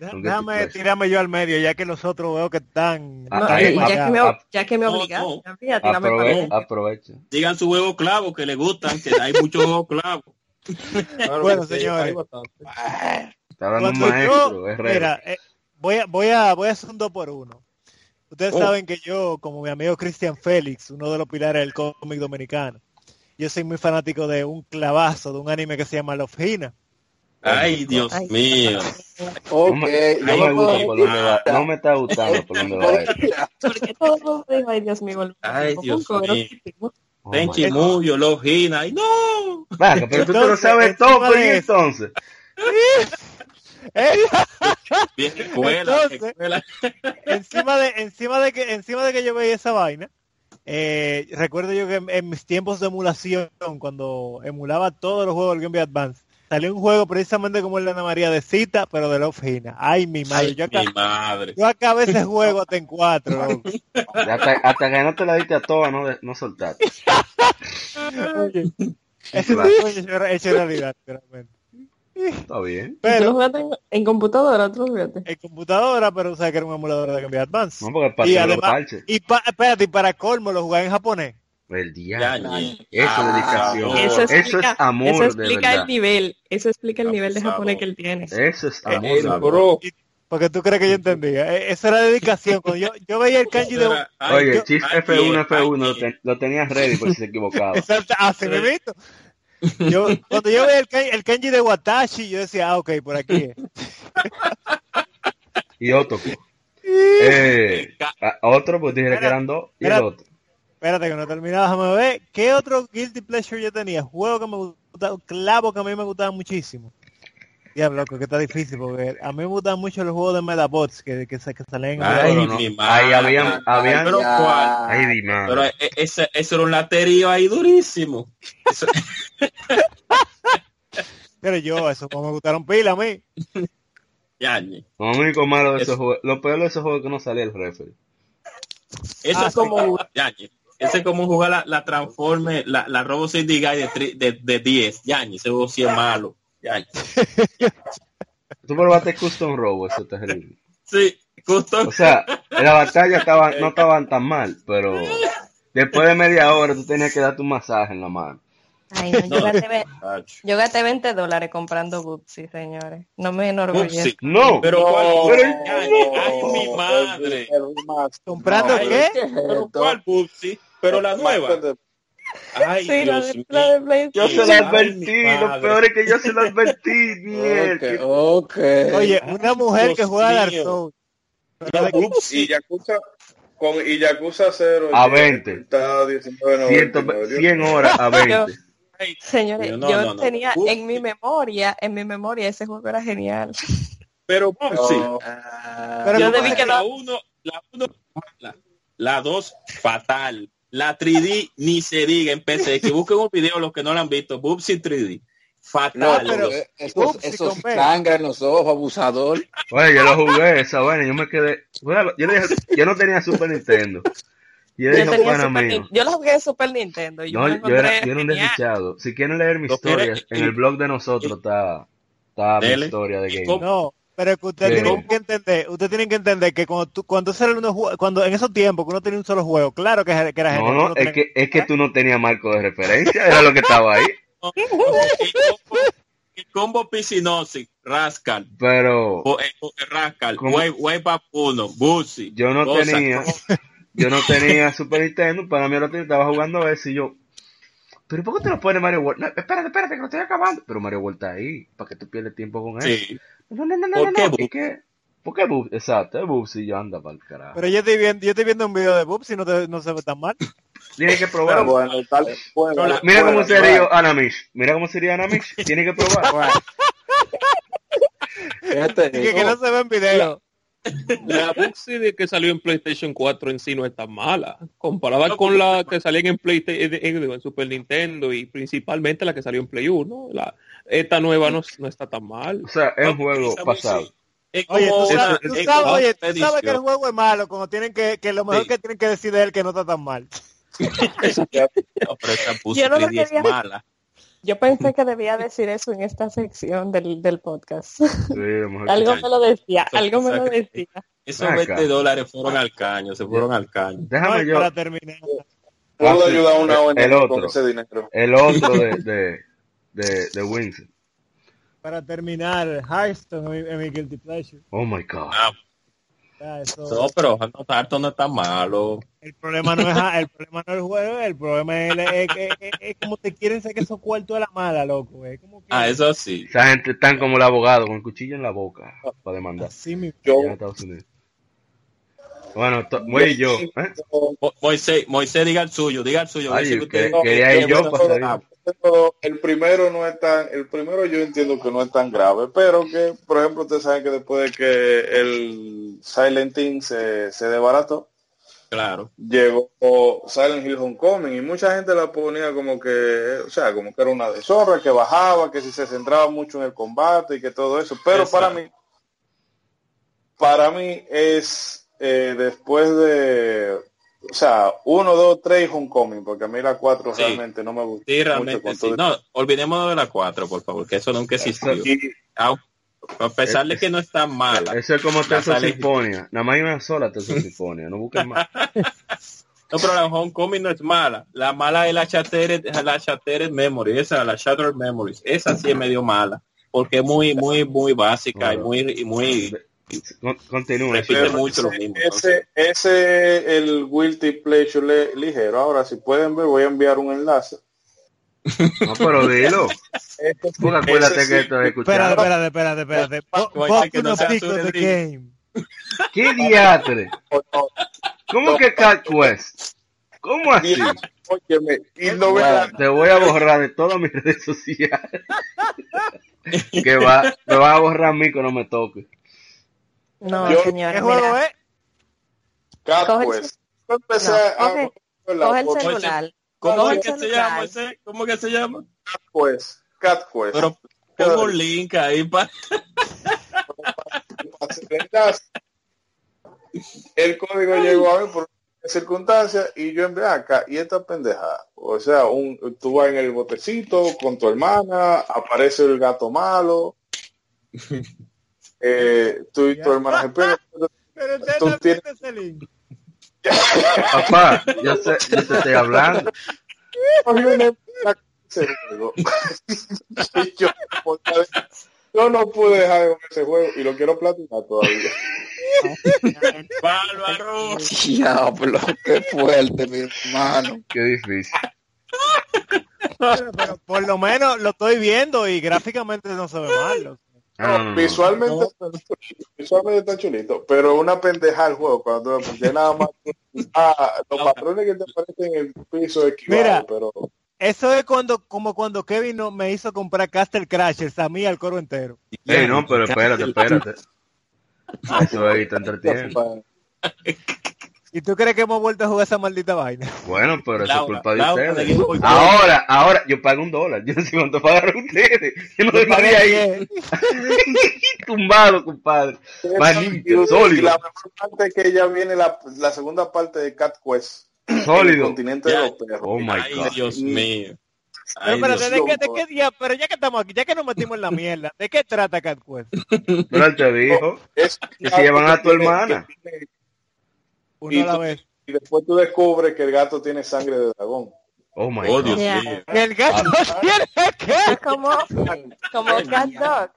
¿Con qué Déjame tirarme yo al medio, ya que los otros veo que están. Ah, No, ahí, y ya, que me, ya que me no, obligaron, no. ya, Aprove- aprovecha. Digan su juego clavo que le gustan, que hay muchos juegos clavos. Bueno, señores. maestro, mira, eh, voy, a, voy, a, voy a hacer un dos por uno. Ustedes Oh. saben que yo, como mi amigo Cristian Félix, uno de los pilares del cómic dominicano, yo soy muy fanático de un clavazo, de un anime que se llama Love Hina. Ay, Dios Ay. mío. No Ok, me, no me gusta por dónde va. No me está gustando por dónde va. Porque todo ay Dios mío, el Ay, Dios mío. Oh, Tenchi God. Muyo, Logina, y no. Vaca, pero tú te lo sabes encima todo, de pero ¿y eso- entonces. Bien escuela, Entonces- escuela. encima de encima de que encima de que yo veía esa vaina eh, recuerdo yo que en, en mis tiempos de emulación cuando emulaba todos los juegos del Game Boy Advance salió un juego precisamente como el de Ana María de cita pero de Love Hina ay mi madre Ay, yo, mi madre. yo acabé ese juego hasta en cuatro. Hasta, hasta que no te la diste a todas, no, de- no soltaste. Oye, ese es hecho- realidad realmente Está bien. ¿Tú lo pero jugaste en, en computadora? ¿Tú lo jugaste? en computadora pero o sea que era un emulador de Game Boy Advance No, porque para y además y pa- espérate y para colmo lo jugué en japonés El Ya, diablo. Eso es Ah, Eso. Eso es amor, eso de explica verdad. el nivel, eso explica el Ah, nivel de japonés que él tiene. Eso es amor. El de verdad. bro. Porque tú crees que yo entendía. Eh, Esa era dedicación. Cuando yo, yo veía el kanji de... Ay, Oye, yo- Chis ay, F1, ay, F1 lo, ay, ten- lo tenías ready por si se equivocaba. Exacto, así Sí. me visto. Yo, cuando yo veía el kanji, el kanji de Watashi, yo decía, ah, ok, por aquí. Y otro. Eh, otro, pues dije que eran dos. Y el otro. Espérate que no he terminado, déjame ver. ¿Qué otro Guilty Pleasure yo tenía? Juego que me gustaba, clavo que a mí me gustaba muchísimo. Diablo, que está difícil, porque a mí me gustaban mucho los juegos de Metabots que, que, que salen en Ay, no. Ahí madre. habían, habían, Pero cuál. ay, mi Pero madre. e- ese, ese era un laterío ahí durísimo. Eso- Pero yo, eso como me gustaron pila a mí. ya. Lo único malo de Eso. esos juegos, lo peor de esos juegos es que no salía el referee. Eso Ah, es sí. como jugar, Yañe. Ese es como jugar la, la Transforme, la, la Robo City Guy de, tri- de, de 10. Yañe, ese juego sí es malo. Yañe. Tú probaste Custom Robo, eso es terrible. Sí, justo. O sea, en la batalla estaba, no estaban tan mal, pero después de media hora tú tenías que darte un masaje en la mano. Ay, no, yo, No. gasté, yo gasté 20 dólares comprando Bubsy, señores. No me enorgullezco. Upsi. No, Pero cuál, pero- ay mi madre. ¿Comprando qué? Pero cuál Bubsy, pero la nueva. Ay, Sí, la Dios de, mío. la de PlayStation. yo se lo advertí, lo peor es que yo se lo advertí, Ok, mierda. ok. Oye, una mujer que juega Dark mío. Souls. Y. Yakuza, con, y Yakuza 0 A 20. Está 19.99. 100, 100 horas a 20. Ay, Señores, No, yo no, no. tenía en mi memoria, en mi memoria ese juego era genial. Pero. Ah, Pero Yo ¿cómo debí que la no- 1, la 1, la, la 2, fatal. La 3D ni se diga en PC. Que busquen un video los que no lo han visto. Bubsy 3D. No, Fatal. pero- pero esos, Upsi esos sangre en los ojos, abusador. Oye, yo lo jugué, esa vaina, yo me quedé. Bueno, yo, le dije, yo no tenía Super Nintendo. Y yo Yo, dije, Super mío. Yo lo jugué en Super Nintendo. y Yo No, yo era, yo era un desdichado. Si quieren leer mi historia, en el blog de nosotros está, está mi historia de ¿Y game. No, pero que ustedes tienen que entender, ustedes tienen que entender que cuando tú, cuando sale uno cuando en esos tiempos que uno tenía un solo juego, claro que, que era No, genial. no, uno es tenía- que, es que tú no tenías marco de referencia, era lo que estaba ahí. El combo, el combo Piscinosis, Rascal, Pero eh, eh, Rascal. Wave, Up 1, Bubsy. yo no Cosa, tenía, yo no tenía Super Nintendo, para mí ahora estaba jugando eso y yo, pero ¿por qué te lo pone Mario World? No, espérate, espérate, que lo estoy acabando. Pero Mario World está ahí, para que tú pierdes tiempo con él. Sí. No, no, no, no, ¿Por no, qué no, Bubsy? es que, ¿por qué Bubsy? Exacto, es Bubsy, yo anda para el carajo. Pero yo estoy viendo, yo estoy viendo un video de Bubsy y no, te- no se ve tan mal. Tienes que Pero probar. bueno, tal, bueno, la- Mira bueno, cómo sería Anamish. Mira cómo sería Anamish. Tienes que probar. Fíjate, Que, que no se ve en video. La Bugsy de que salió en PlayStation 4 en sí no es tan mala, comparada No, con la que salía en PlayStation, en, en Super Nintendo y principalmente la que salió en Play 1. La, esta nueva no, no está tan mal. O sea, es un juego pasado. Es Oye, tú sabes, tú es oye, tú que el juego es malo cuando tienen que, que lo mejor Sí. que tienen que decir de él que no está tan mal. No, pero esa Yo no lo 3D es quería- mala. Yo pensé que debía decir eso en esta sección del, del podcast. Sí, algo me lo decía, algo me lo decía. Esos Acá. 20 dólares fueron al caño, se fueron al caño. Déjame No, yo. Para terminar. Puedo ayudar a una ONG El con otro. ese dinero. El otro de, de, de, de Winston. Para terminar, Hearthstone es mi guilty pleasure. Oh my god. Ah, Eso- no, pero no, Tarto no está malo. el problema no es el problema no es el juego, el problema es, es, es- es- es como te quieren sacar esos cuartos de la mala, loco. Es como que Ah, eso sí. Esa gente están como el abogado con el cuchillo en la boca para demandar. así mismo. Yo. Bueno, voy yo. ¿eh? Mo- Moisés, Moisés, diga el suyo, diga el suyo. Ay, que que- quería ir yo para salir. Pero el primero no es tan, el primero yo entiendo que no es tan grave, pero que, por ejemplo, ustedes saben que después de que el Silent Hill se, se desbarató, Claro. llegó Silent Hill Homecoming y mucha gente la ponía como que, o sea, como que era una deshonra, que bajaba, que si se centraba mucho en el combate y que todo eso, pero Exacto. para mí, para mí es eh, después de, o sea, uno, dos, tres y Homecoming, porque a mí la cuatro Sí. realmente no me gusta. Sí, realmente sí. No, olvidémonos de la 4, por favor, que eso nunca existió. A, a pesar de que no está mala. Eso es como Sinfonia. Nada más hay una sola Terzo Sinfonia. No busquen más. No, pero la Homecoming no es mala. La mala es la Shattered, la Shattered Memory, esa, la Shattered Memories. Esa sí es medio mala. Porque es muy, muy, muy básica y muy, y muy, Con- Continúa. repite Chino. mucho lo ese, mismo. ese, ese es el guilty pleasure le- ligero. Ahora, si pueden ver, voy a enviar un enlace. No, pero dilo. Este- Porque acuérdate que esto es Espérate, escuchado. espérate, espérate, espérate. Boku que no the game. ¿Qué diatre? ¿Cómo que Cat Quest? ¿Cómo así? Óyeme, y no Te voy a borrar de todas mis redes sociales. que va, me va a borrar a mí que no me toque. No, Yo- señor. ¿Qué juego es? Yo empecé No, a- coge- Coge el celular. ¿Cómo es que se llama ese? ¿Cómo que se llama? Cat Quest. Cat Quest. Pero pongo un link ahí para... el código llegó a mí por circunstancias y yo envié acá y esta pendeja. O sea, un, tú vas en el botecito con tu hermana, aparece el gato malo, eh, tú y tu hermana. Pero usted Tú no tienes- ese link. Papá, yo, sé, yo te estoy hablando. Yo, yo no pude dejar de jugar ese juego y lo quiero platicar todavía. Bárbaro. Diablo, qué fuerte, mi hermano. Qué difícil. Pero, pero por lo menos lo estoy viendo y gráficamente no se ve mal. Ah, no, visualmente, visualmente está chulito, pero una pendeja el juego cuando porque nada más ah, los patrones que te aparecen en el piso equivalen, Mira. pero Eso es cuando, como cuando Kevin no- me hizo comprar Castle Crashers a mí al coro entero. Ey, no, pero espérate, espérate. Eso ahí te entretiene. ¿Y tú crees que hemos vuelto a jugar esa maldita vaina? Bueno, pero eso es culpa de ustedes. Ahora, ahora, yo pago un dólar. Yo no sé cuánto pagaron ustedes. Yo no dejaría ahí tumbado, compadre. Más limpio, y sólido. la mejor parte es que ya viene la, la segunda parte de Cat Quest, el Sólido. continente de los perros. Oh my Ay, god. Dios mío. Pero Ay, espérate, Dios ¿de qué, de mío. qué día? Pero ya que estamos aquí, ya que nos metimos en la mierda, ¿de qué trata Cat Quest? Pero él te dijo Es que se llevan a tu hermana. que tiene- Uno Y a la tú- vez. Y después tú descubres que el gato tiene sangre de dragón. Oh my Oh, god. Dios Ya. mío. ¿Y el gato tiene Es qué? como, como Cat Dog.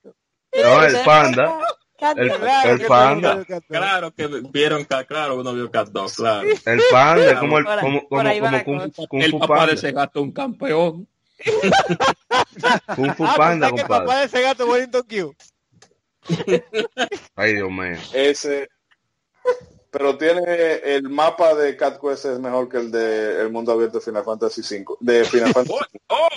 No, el panda. Cat El-. Claro el que panda. Claro que vieron, Cat- claro, uno vio Cat Dog, claro. El panda, como el, como, como, como Kung, El Fu papá de Panda. ese gato es un campeón. Kung Fu Ah, Panda, pensaba que el compadre. papá de ese gato Wellington Q. Ay, Dios mío. Ese, pero tiene el mapa de Cat Quest es mejor que el de el mundo abierto de Final Fantasy V. De Final Fantasy Oh,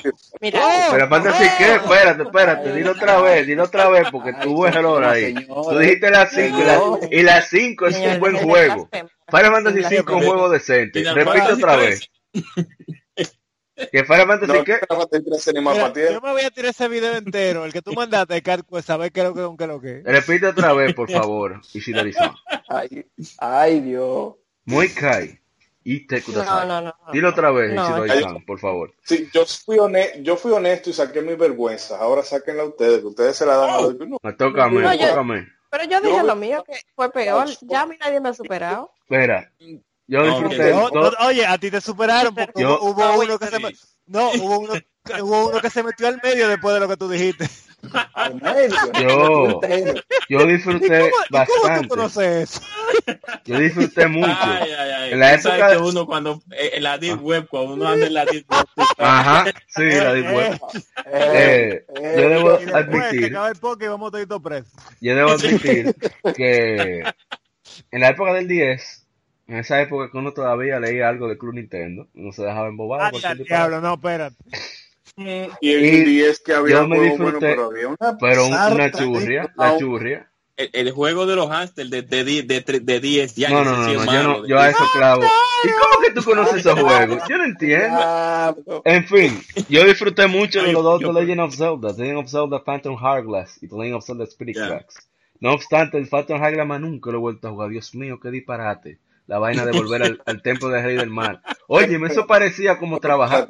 Mira, aparte sí que, espérate, espérate, dilo otra vez, dilo otra vez, porque tuvo error ahí. Tú dijiste las 5 y la- y las 5 es un buen juego. Final Fantasy 5 es un juego decente. Repite otra vez. Que Final Fantasy No, qué? Final Fantasy 13 ni mapa Mira, tiene. yo me voy a tirar ese video entero, el que tú mandaste a ver qué es lo que qué es lo que es. Repite otra vez, por favor, Ishidori-san. Ay, ay, Dios. Muy Kai. Y te No, no, no. no. Dilo otra vez, No, Ishidori-san, por favor. Sí, yo fui, honesto, yo fui honesto y saqué mis vergüenzas. Ahora sáquenla ustedes, que ustedes se la dan a los mí, No, me yo- toca a mí. Pero yo dije Yo- lo mío, que fue peor. Ya a mí nadie me ha superado. Espera. Yo No, disfruté que- No, no, oye, a ti te superaron porque Yo- hubo, hubo uno que se no, hubo uno, hubo uno que se metió al medio después de lo que tú dijiste. Al medio. Yo- yo disfruté ¿Cómo, y cómo tú bastante. conoces eso? Yo disfruté mucho. Ay, ay, ay. En la época- que uno cuando eh, en la deep web, cuando uno anda en la deep web, Ajá, sí, la di Eh, Eh, eh, yo debo Y admitir, acaba el poke y vamos presos. yo debo admitir que en la época del 10 En esa época que uno todavía leía algo de Club Nintendo, no se dejaba embobar. Ah, diablo, no, espérate. Y en Y el 10 que había yo me disfruté, pero había una Pero un- una de churria, la churria. El, el juego de los hamsters de, de, de, de 10 ya No, no, no, no, yo, no, de yo a 10. eso clavo. ¿Y cómo que tú conoces esos juegos? Yo no entiendo. En fin, yo disfruté mucho de los dos The Legend of Zelda, The Legend of Zelda Phantom Hourglass y The Legend of Zelda Spirit. Tracks. No obstante, el Phantom Hourglass más nunca lo he vuelto a jugar. Dios mío, qué disparate. La vaina de volver al, al templo del rey del mar. Oye, eso parecía como trabajar.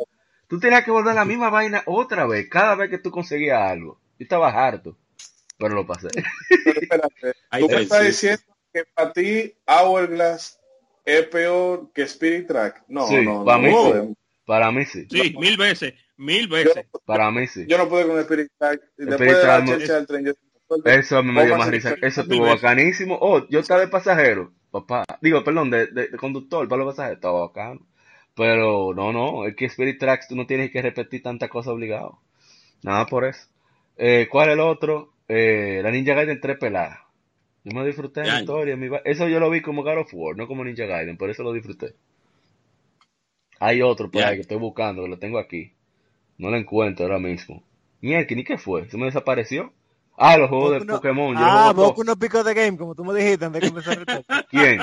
Tú tenías que volver a la misma vaina otra vez, cada vez que tú conseguías algo. Yo estaba harto, pero lo pasé. Pero espérate, tú me estás diciendo que para ti Hourglass es peor que Spirit Track. No, Sí, no, para no, mí no. Para mí sí. Sí, mil veces, mil Yo, veces. Para mí sí. yo no pude con Spirit Track. Después Spirit de la Track del tren, yo Eso me dio más risa. Eso estuvo bacanísimo. Oh, yo estaba de pasajero, papá. Digo, perdón, de, de- de conductor para los pasajeros. Estaba bacano. Pero no, no. Es que Spirit Tracks tú no tienes que repetir tanta cosa obligado. Nada por eso. Eh, ¿Cuál es el otro? Eh, la Ninja Gaiden 3 peladas. Yo me disfruté de la historia. mi Eso yo lo vi como God of War, no como Ninja Gaiden. Por eso lo disfruté. Hay otro por ahí que estoy buscando, que lo tengo aquí. No lo encuentro ahora mismo. Mierda, ¿ni qué fue? ¿Se me desapareció? Ah, los juegos de no- Pokémon. Yo Ah. Boku no pico de game, como tú me dijiste antes de comenzar el podcast. ¿Quién?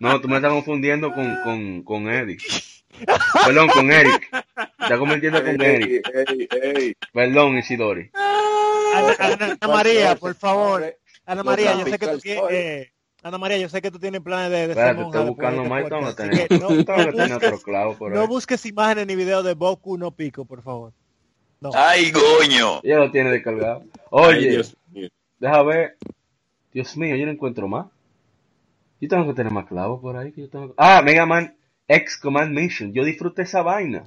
No, tú me estás confundiendo con, con, con Eddie. Perdón, con Eric. Te estás confundiendo con Eric. Ey, ey, ey. Perdón, Isidori. Ana, Ana- Ana María, por favor. Ana María, yo sé que tú. Story. eh, Ana María, yo sé que tú tienes planes de, de Espérate, estoy buscando más. Tengo que tener, no, no tener otro busques, clavo por no ahí. busques imágenes ni videos de Boku no pico, por favor. No. ¡Ay, coño! Ya lo tiene descargado. Ay, Oye, Dios mío. deja ver. Dios mío, yo no encuentro más. Yo tengo que tener más clavos por ahí. Que yo tengo... Ah, Mega Man X Command Mission. Yo disfruté esa vaina.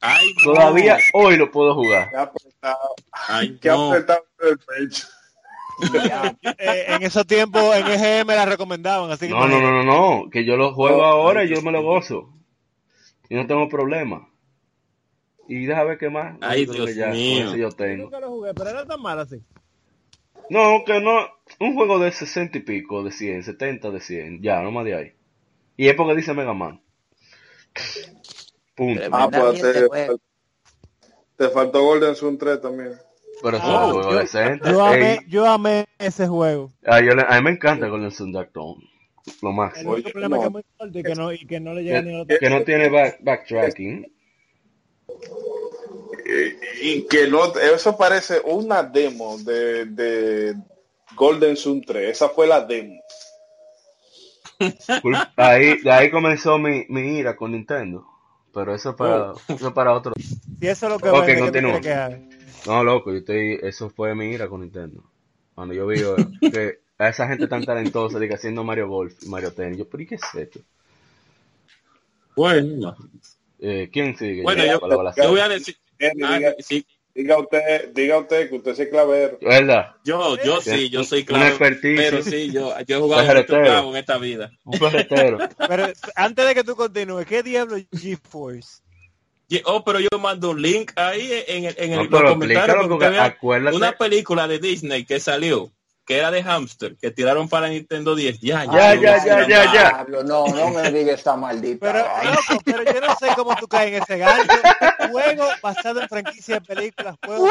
Ay, no. Todavía hoy lo puedo jugar. Qué apretado, Ay, qué no. apretado el pecho. Eh, en esos tiempos en EGM la recomendaban, así que No, no, no, no, no. Que yo lo juego Oh, ahora ay, y yo me lo gozo. Y no tengo problema. Y déjame ver qué más. Ay, que Dios con mío. yo tengo. nunca lo jugué, pero era tan mal así. No, que no. Un juego de 60 y pico, de 100, 70 de 100. Ya, no más de ahí. Y es porque dice Mega Man. Punto. Ah, pues te, bueno. te faltó Golden Sun 3 también. Pero eso Ah, es un juego yo- decente. Yo amé, yo amé ese juego. ah, yo le- a mí me encanta Golden Sun Dark Dawn. Lo El máximo. único Oye, problema no. es que es muy corto y que no, y que no le llega ni a Que, la que no tiene back- backtracking. Y que no, eso parece una demo de, de Golden Sun 3. Esa fue la demo. Cul- Ahí, de ahí comenzó mi, mi ira con Nintendo. Pero eso es para, eso es para otro. Si eso es lo que Ok, vende, ¿qué tú continúa. quieres que? No, loco, yo estoy, eso fue mi ira con Nintendo. Cuando yo vi eh, que a esa gente tan talentosa, diga, haciendo Mario Golf y Mario Tennis, yo, ¿pero y qué es esto? Bueno, Eh, ¿Quién sigue? bueno yo, yo voy a decir, ah, diga, sí, diga usted, diga usted que usted es clavero. ¿Verdad? yo, yo sí, yo soy expertise. pero sí, yo, yo he jugado mucho clavo en esta vida. Un ferretero. Pero antes de que tú continúes, ¿qué diablo es GeForce? Oh, pero yo mando un link ahí en, el- en el, No, los comentarios porque acuérdate. una película de Disney que salió, que era de hamster, que tiraron para Nintendo 10. Ya, Ya, no ya, me ya, ya, ya. No, no me digas esta maldita. Pero, loco, pero yo no sé cómo tú caes en ese gancho. Juego basado en franquicia de películas, juego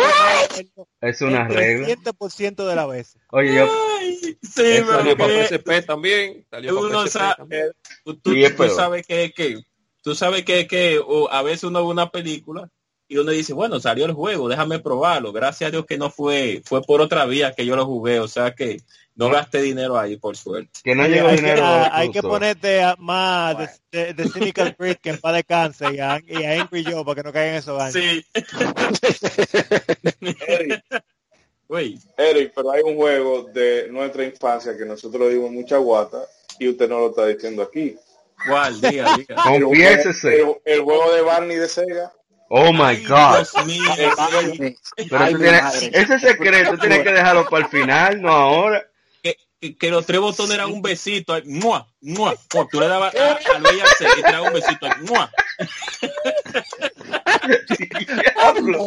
el, Es una regla. 300% de la vez. Oye, yo, Ay, sí, Salió para que PSP también. Salió para uno PSP sabe, también. tú, tú- tú peor. sabes que, que tú sabes que, que o a veces uno ve una película y uno dice, bueno, salió el juego, déjame probarlo. Gracias a Dios que no fue, fue por otra vía que yo lo jugué, o sea que no gasté dinero ahí, por suerte. que no llegó hay, dinero. que, hay que ponerte a- más de, de, de Cynical Freak que en paz descanse y a, y a Angry Joe para que no caigan en esos ganchos. Sí. Eric, Eric, pero hay un juego de nuestra infancia que nosotros le dimos mucha guata y usted no lo está diciendo aquí. ¿cuál? Diga, diga. Confiésese. El, el juego de Barney de Sega. Oh my God. Dios mío. Ay, Pero ay, tienes- ese secreto tienes que dejarlo para el final, no ahora. que, que- que los tres botones eran un besito. ¡mua! ¡mua! ¡mua! Tú le dabas a- al VHC y te daba un besito. ahí, ¡mua! Diablo.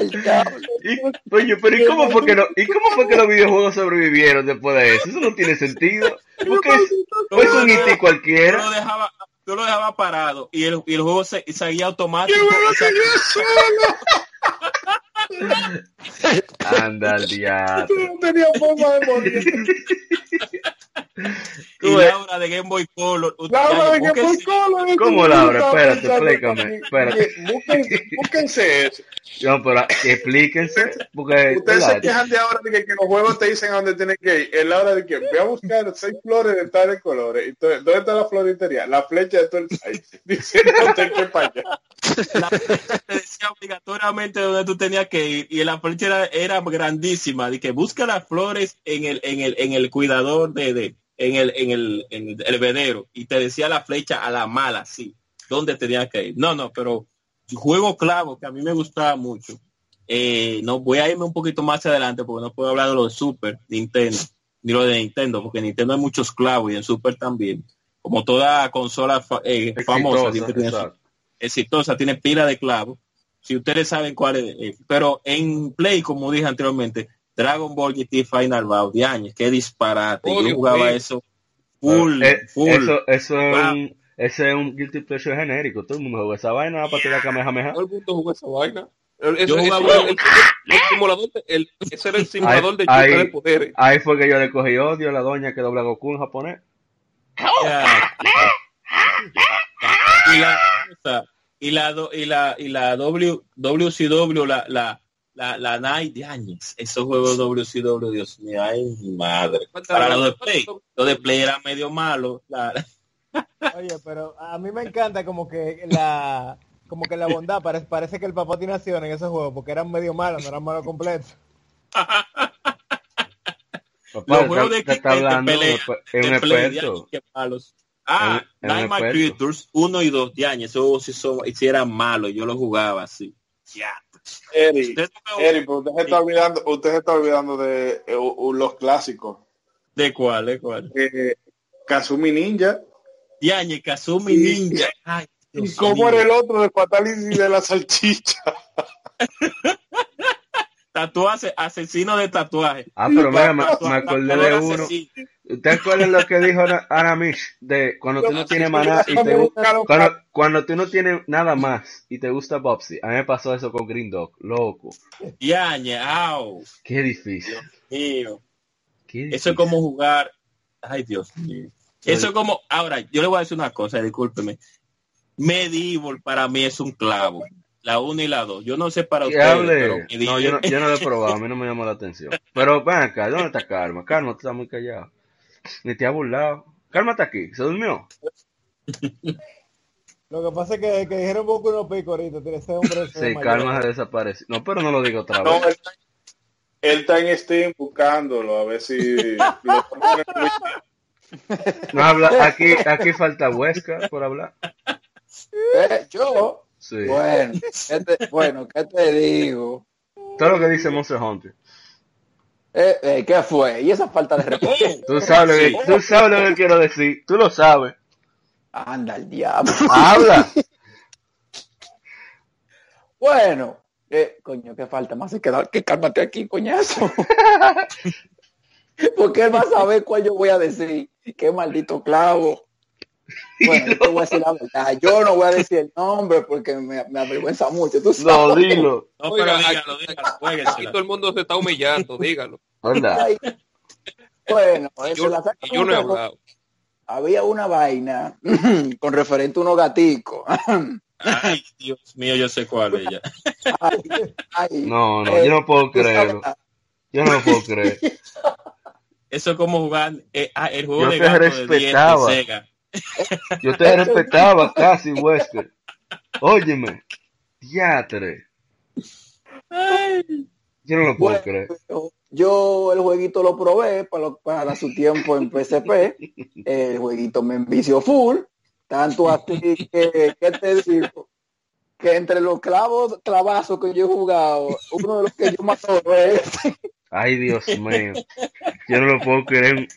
Y- oye, pero ¿y cómo fue que no, y cómo fue que los videojuegos sobrevivieron después de eso? Eso no tiene sentido. Porque es, o es un IT Yo cualquiera. dejaba, tú lo dejabas parado y el, y el juego se, seguía automático. O sea, Anda al diablo. No tenía forma de morir. y Laura de Game Boy Color. Laura de por búsquense- color, es ¿Cómo, Laura? Espérate, explícame, espérate. Búsquense eso. No, pero explíquense, porque Ustedes se quejan de ahora de que, que los juegos te dicen a dónde tienen que ir. Es la hora de que voy a buscar seis flores de tales colores. Entonces, ¿Dónde está la floritería? La flecha de todo el país. Dice, no te que para allá. la flecha te decía obligatoriamente dónde tú tenías que ir y la flecha era, era grandísima de que busca las flores en el en el en el cuidador de, de en el en el en el hervedero y te decía la flecha a la mala sí. Dónde tenías que ir no no pero juego clavo que a mí me gustaba mucho. Eh, no voy a irme un poquito más adelante porque no puedo hablar de lo de Super Nintendo ni lo de Nintendo porque en Nintendo hay muchos clavos y en Super también. Como toda consola fa- eh, famosa exitosa, tiene pila de clavos. Si ustedes saben cuál es, eh, pero en Play, como dije anteriormente, Dragon Ball GT Final Bout de años, qué disparate. Oh, Yo jugaba eso full, Eh, full. Eso, eso es un, ese es un guilty pleasure genérico. Todo el mundo juega esa vaina para tirar Kamehameha. Todo el mundo jugó esa vaina. Ese- Yo jugaba- el, el simulador de- el- ese era el simulador de Ahí- de poderes. Ahí fue que yo le cogí odio a la doña que dobla Goku en japonés. Y la y la y la y la W WCW la la la, la Night de años esos juegos WCW Dios mío ay mi madre para lo de Play lo de Play era medio malo la- Oye, pero a mí me encanta como que la como que la bondad parece, parece que el papá tiene acción en esos juegos porque eran medio malos, no eran malos completos. Papá, los juegos de está, está que te hablando pelea, es un de Play de experto. años, qué malos ah Nightmare. Creatures 1 y 2 de años esos sí, son, sí eran malos yo los jugaba así ya Eri, Eri, pero usted se está olvidando, usted se está olvidando de eh, u- u- los clásicos. de cuál de cuál Eh, Kazumi Ninja. años Kazumi Sí. Ninja ay ¿Y cómo era el otro de Fatality de la salchicha? tatuaje, asesino de tatuaje. Ah, pero mira, me, me acordé de uno. asesino. ¿Usted acuerda lo que dijo Anamish? De cuando tú no tienes maná y te cuando, cuando tú no tienes nada más y te gusta Bobsy. A mí me pasó eso con Green Dog, loco. Yañe, au, Qué difícil. mío. Qué difícil. Eso es como jugar. Ay, Dios mío. Eso es como. Ahora, yo le voy a decir una cosa, discúlpeme. Medieval para mí es un clavo. La 1 y la 2. Yo no sé para Que ustedes, hable. pero No, yo no, yo no lo he probado, a mí no me llamó la atención. Pero ven acá, ¿dónde está Karma? Karma, tú estás muy callado. Ni te ha burlado. Karma está aquí, se durmió. Lo que pasa es que, que dijeron poco uno pico ahorita, tiene ese hombre. se Sí. Karma se desapareció. No, pero no lo digo otra No, vez. él, está- él está en Steam buscándolo, a ver si lo No habla, aquí, aquí falta Huesca por hablar. Eh, yo, Sí. bueno, ¿qué te, bueno, ¿qué te digo? Todo lo que dice Monster Hunter. Eh, eh, ¿Qué fue? Y esa falta de respeto. Tú sabes, lo que, tú sabes lo que quiero decir. Tú lo sabes. Anda el diablo. Habla. Bueno, eh, coño, qué falta más se queda que cálmate aquí, coñazo. Porque él va a saber cuál yo voy a decir. Qué maldito clavo. Bueno, yo te voy a decir la verdad. Yo no voy a decir el nombre porque me, me avergüenza mucho. Tú sabes. No, dilo. No, Oiga, pero dígalo, dígalo, Aquí todo el mundo se está humillando, dígalo. Hola. Bueno, yo, la yo no he hablado. había una vaina con referente a unos gaticos. Ay, Dios mío, yo sé cuál es ella. Ay, ay, No, no, eh, yo no puedo tú sabes, creerlo. Yo no puedo creer. Eso es como jugar eh, ah, el juego Yo de gato de 10 de respetaba. Sega. Yo te respetaba casi, Wesker. Óyeme. Diatre. Yo no lo puedo Bueno, creer. yo, el jueguito lo probé para, lo- para su tiempo en PSP. El jueguito me envició full. Tanto así que, ¿qué te digo? Que entre los clavos, clavazos que yo he jugado, uno de los que yo más es Ay, Dios mío. Yo no lo puedo creer.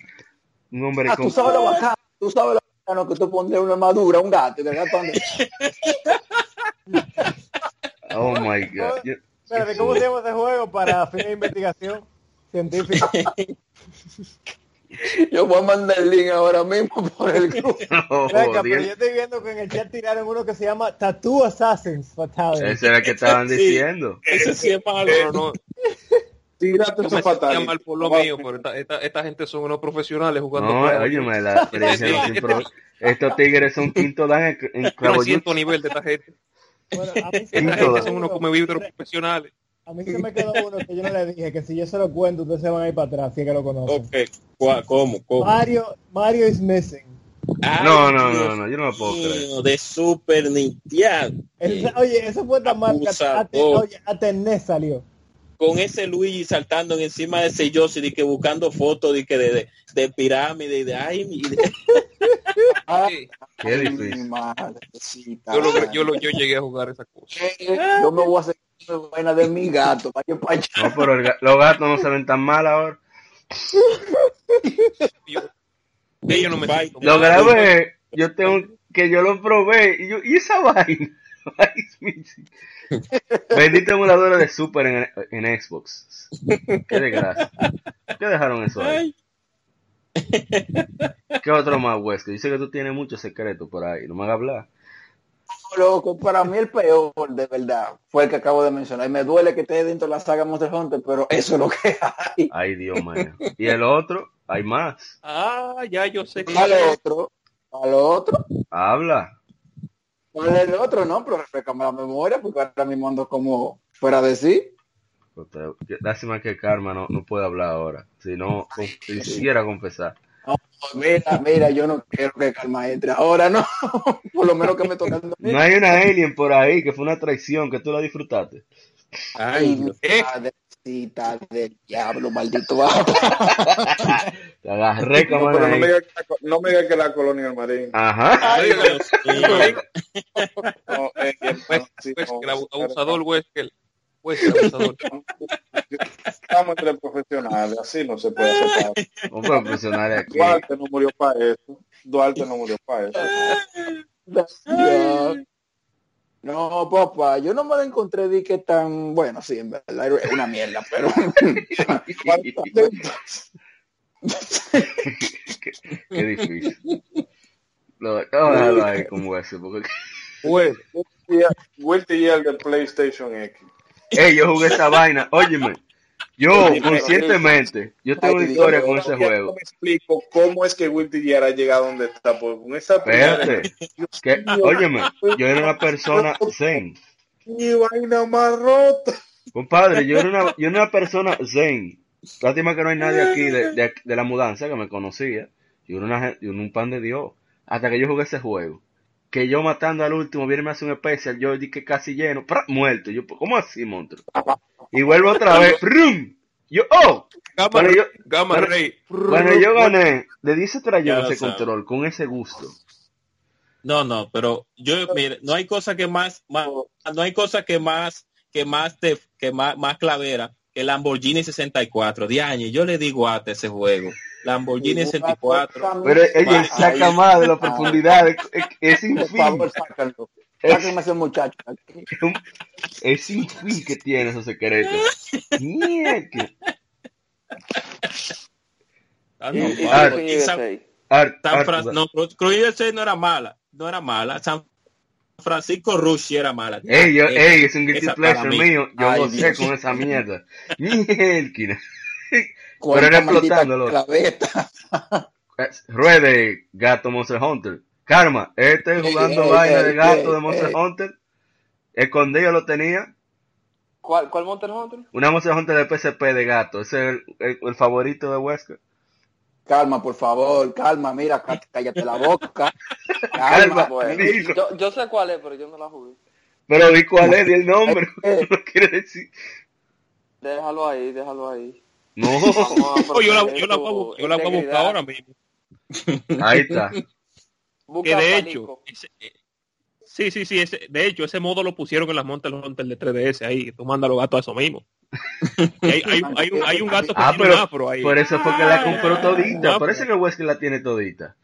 Un hombre Ah, con... tú sabes lo bacano, tú sabes lo bacano que tú pondrías una armadura, un gato, de gato ande- Oh, my God. Espérate, ¿cómo se llama ese juego para fin de investigación científica? Yo voy a mandar el link ahora mismo por el grupo. Oh, Venga, pero yo estoy viendo que en el chat tiraron uno que se llama Tattoo Assassins Fatality. Ese era el que estaban Sí. diciendo. Ese sí es malo. Pero no, Tírate no esos me sentía fatales. mal por lo mío, pero esta, esta, esta gente son unos profesionales jugando. No, juegos. óyeme, la pro- Estos tigres son quinto dan en, en no siento nivel de esta gente. Bueno, a mí se Esta me quedó gente son unos uno- come vibros profesionales. A mí se me quedó uno que yo no le dije que si yo se lo cuento ustedes se van a ir para atrás, si es que lo conocen. Ok, ¿cuál- ¿cómo? ¿Cómo? Mario, Mario is missing. Ay, No, no, no, no, yo no lo puedo creer. De Super Nintendo. Oye, eso fue tan mal que hasta, oye, hasta el NES salió. Con ese Luigi saltando encima de ese Yoshi, de que buscando fotos de que de, de, de pirámide y de ay, mi- de- Sí, Qué Ay, difícil. mi madrecita. yo, lo, yo, lo, yo llegué a jugar esa cosa. Yo me voy a hacer una vaina de mi gato. Para que para. No, pero el los gatos no se ven tan mal ahora. Yo, ellos no me Lo grabé, yo tengo que yo lo probé y yo, ¿y esa vaina? Ice Mixing. Bendito emulador de Super en, en Xbox. Qué desgracia. ¿Qué dejaron eso ahí? ¿Qué otro más, Wesker? Dice que tú tienes muchos secretos por ahí. No me hagas hablar. Loco, para mí el peor, de verdad, fue el que acabo de mencionar. Y me duele que esté dentro de la saga Monster Hunter, pero eso es lo que hay. Ay, Dios mío. Y el otro, hay más. Ah, ya yo sé que Al otro, al otro, Habla. ¿Cuál es el otro? No, pero refrescame la memoria, porque ahora mismo ando como fuera de sí. Lástima que Karma no, no puede hablar ahora. Si no, quisiera confesar. Mira, mira, yo no quiero que Calma entre ahora, no. Por lo menos que me toca. No hay una alien por ahí que fue una traición que tú la disfrutaste. Ay, Dios. ¿Eh? madrecita del diablo, maldito. Te agarré No, como me digas no digas que la colonia del marín. Ajá. Ay, Dios mío. No, es que, Pues, sí, pues, no, el abu- abusador Wesker. Wesker, abusador. Estamos entre profesionales, así no se puede hacer. Un profesional aquí. Duarte no murió para eso. Duarte no murió para eso. No, papá, yo no me la encontré de que tan bueno, sí, en verdad es una mierda, pero qué, qué difícil. A dejarlo ahí como eso. Porque... Wilty y el de PlayStation X. Ey, yo jugué esa vaina. Óyeme. Yo, conscientemente, yo tengo una historia con ese juego. No me explico cómo es que Wilty ya ha llegado donde está. Porque con esa Espérate. Que, óyeme, yo era una persona zen. ¡Qué vaina más rota! Compadre, yo era una, yo era una persona zen. Lástima que no hay nadie aquí de, de, de la mudanza que me conocía. Yo era, una, yo era un pan de Dios. Hasta que yo jugué ese juego. Que yo matando al último, viene me hace un especial. Yo dije casi lleno, ¡pra! muerto. Yo, ¿cómo así, monstruo? Y vuelvo otra vez, ¡prum! Yo, ¡oh! Bueno, yo- Gamma bueno, Ray. Bueno, yo gané. Le di ese Ya trayón, ese control, con ese gusto. No, no, pero yo, mire, no hay cosa que más, más- no hay cosa que más, que más te, que más, más clavera que el Lamborghini 64. De años, yo le digo a ese juego. Lamborghini 64. Pero ella saca más de la profundidad. Es, es sin por fin. favor, sácalo. Sáquenme ese muchacho. aquí. Es sin fin que tiene esos secretos. Mierda. Ah, no, y, San- Art- San Art- Fran- no, Cruz no era mala, no era mala. San Francisco Rush sí era mala. Ey, yo, ey, es un guilty pleasure mí. mío. Yo Ay, gocé Dios. con esa mierda. Mierda. Maldita explotándolo. Ruede, gato Monster Hunter. Karma, este jugando vaina de gato ey, de Monster ey. Hunter. Escondido lo tenía. ¿Cuál, ¿Cuál Monster Hunter? Una Monster Hunter de PSP de gato. Ese es el, el- el favorito de Wesker. Calma, por favor, calma, mira, cá- cállate la boca. Calma, dilo. yo, yo sé cuál es, pero yo no la jugué. Pero di cuál es, di el nombre. Eh. No quiere decir. Déjalo ahí, déjalo ahí. No, yo la, yo la yo la voy a buscar ahora mismo. ahí está. Que de hecho, ese- eh, sí, sí, sí, ese, de hecho, ese modo lo pusieron en las Monster Hunter de 3DS ahí, tú mandas los gatos a eso mismo. Hay, hay, hay un, hay un gato que Ah, tiene un pero afro ahí. por eso fue que la compró todita. Ah, Por eso que Wesker la tiene todita.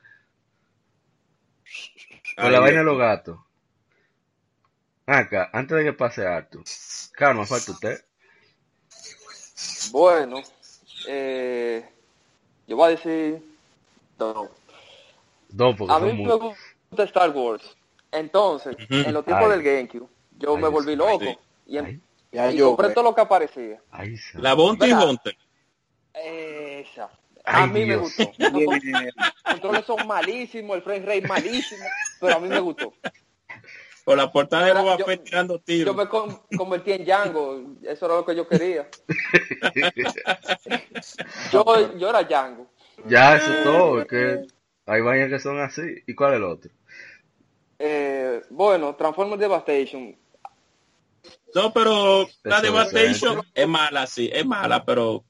Por la vaina de los gatos. Acá, antes de que pase Arthur. Calma, falta usted. Bueno, eh, Yo voy a decir dos. Dos, porque A mí muy... me gusta Star Wars. Entonces, en los tiempos Ay. del GameCube, yo Ay, me volví loco. Sí. Y, Ay, Ya y yo, compré pues. todo lo que aparecía. La Bounty ¿Verdad? Hunter. Esa. A Ay, mí me gustó. Los controles son malísimos, el frame rate malísimo, pero a mí me gustó. Con la portada de Era- Boba yo- Fett tirando Yo tiros. me con- convertí en Django, eso era lo que yo quería. Yo, yo era Django. Ya, eso es todo. es que hay vainas que son así. ¿Y cuál es el otro? Eh, bueno, Transformers Devastation. No, pero la Devastation es mala, sí, es mala, pero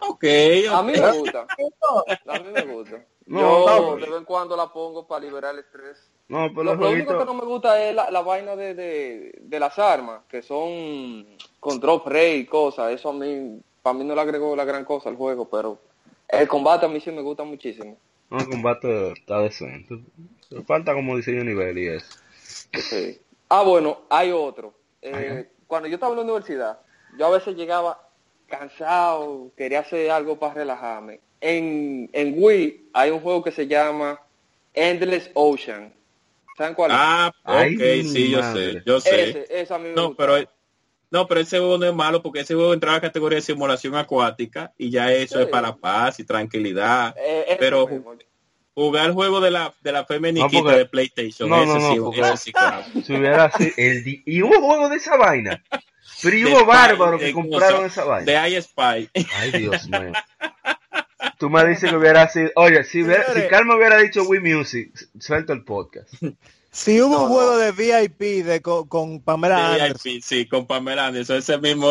ok. A mí me gusta. A mí me gusta. No, Yo no. de vez en cuando la pongo para liberar el estrés. No, pero Lo, lo único que no me gusta es la, la vaina de, de, de las armas, que son con drop rate y cosas. Eso a mí, para mí no le agregó la gran cosa al juego, pero el combate a mí sí me gusta muchísimo. No, el combate está decente. Falta como diseño nivel y eso. Sí. Ah, bueno, hay otro. Eh, cuando yo estaba en la universidad, yo a veces llegaba cansado, quería hacer algo para relajarme. En, en Wii hay un juego que se llama Endless Ocean. ¿Saben cuál es? Ah, Ay, ok, mi sí, yo madre. sé, yo sé. ese, ese a mí me No, gusta. pero no, pero ese juego no es malo porque ese juego entraba a categoría de simulación acuática y ya eso Sí. es para paz y tranquilidad. Eh, pero- mismo. Jugar el juego de la de la femeniquita No, porque- de PlayStation, No, ese no, no, sí, porque- ese sí, claro. Si hubiera el di- y hubo juego de esa vaina. Pero hubo bárbaros que de compraron esa vaina. De iSpy. Ay, Dios mío. Tú me dices que hubiera sido. Oye, si, hubiera, si. Carmen hubiera dicho Wii Music, suelto el podcast. Si hubo No, un no. juego de VIP de, con, con Pamela Anderson. VIP, sí, con Pamela Anderson, ese mismo.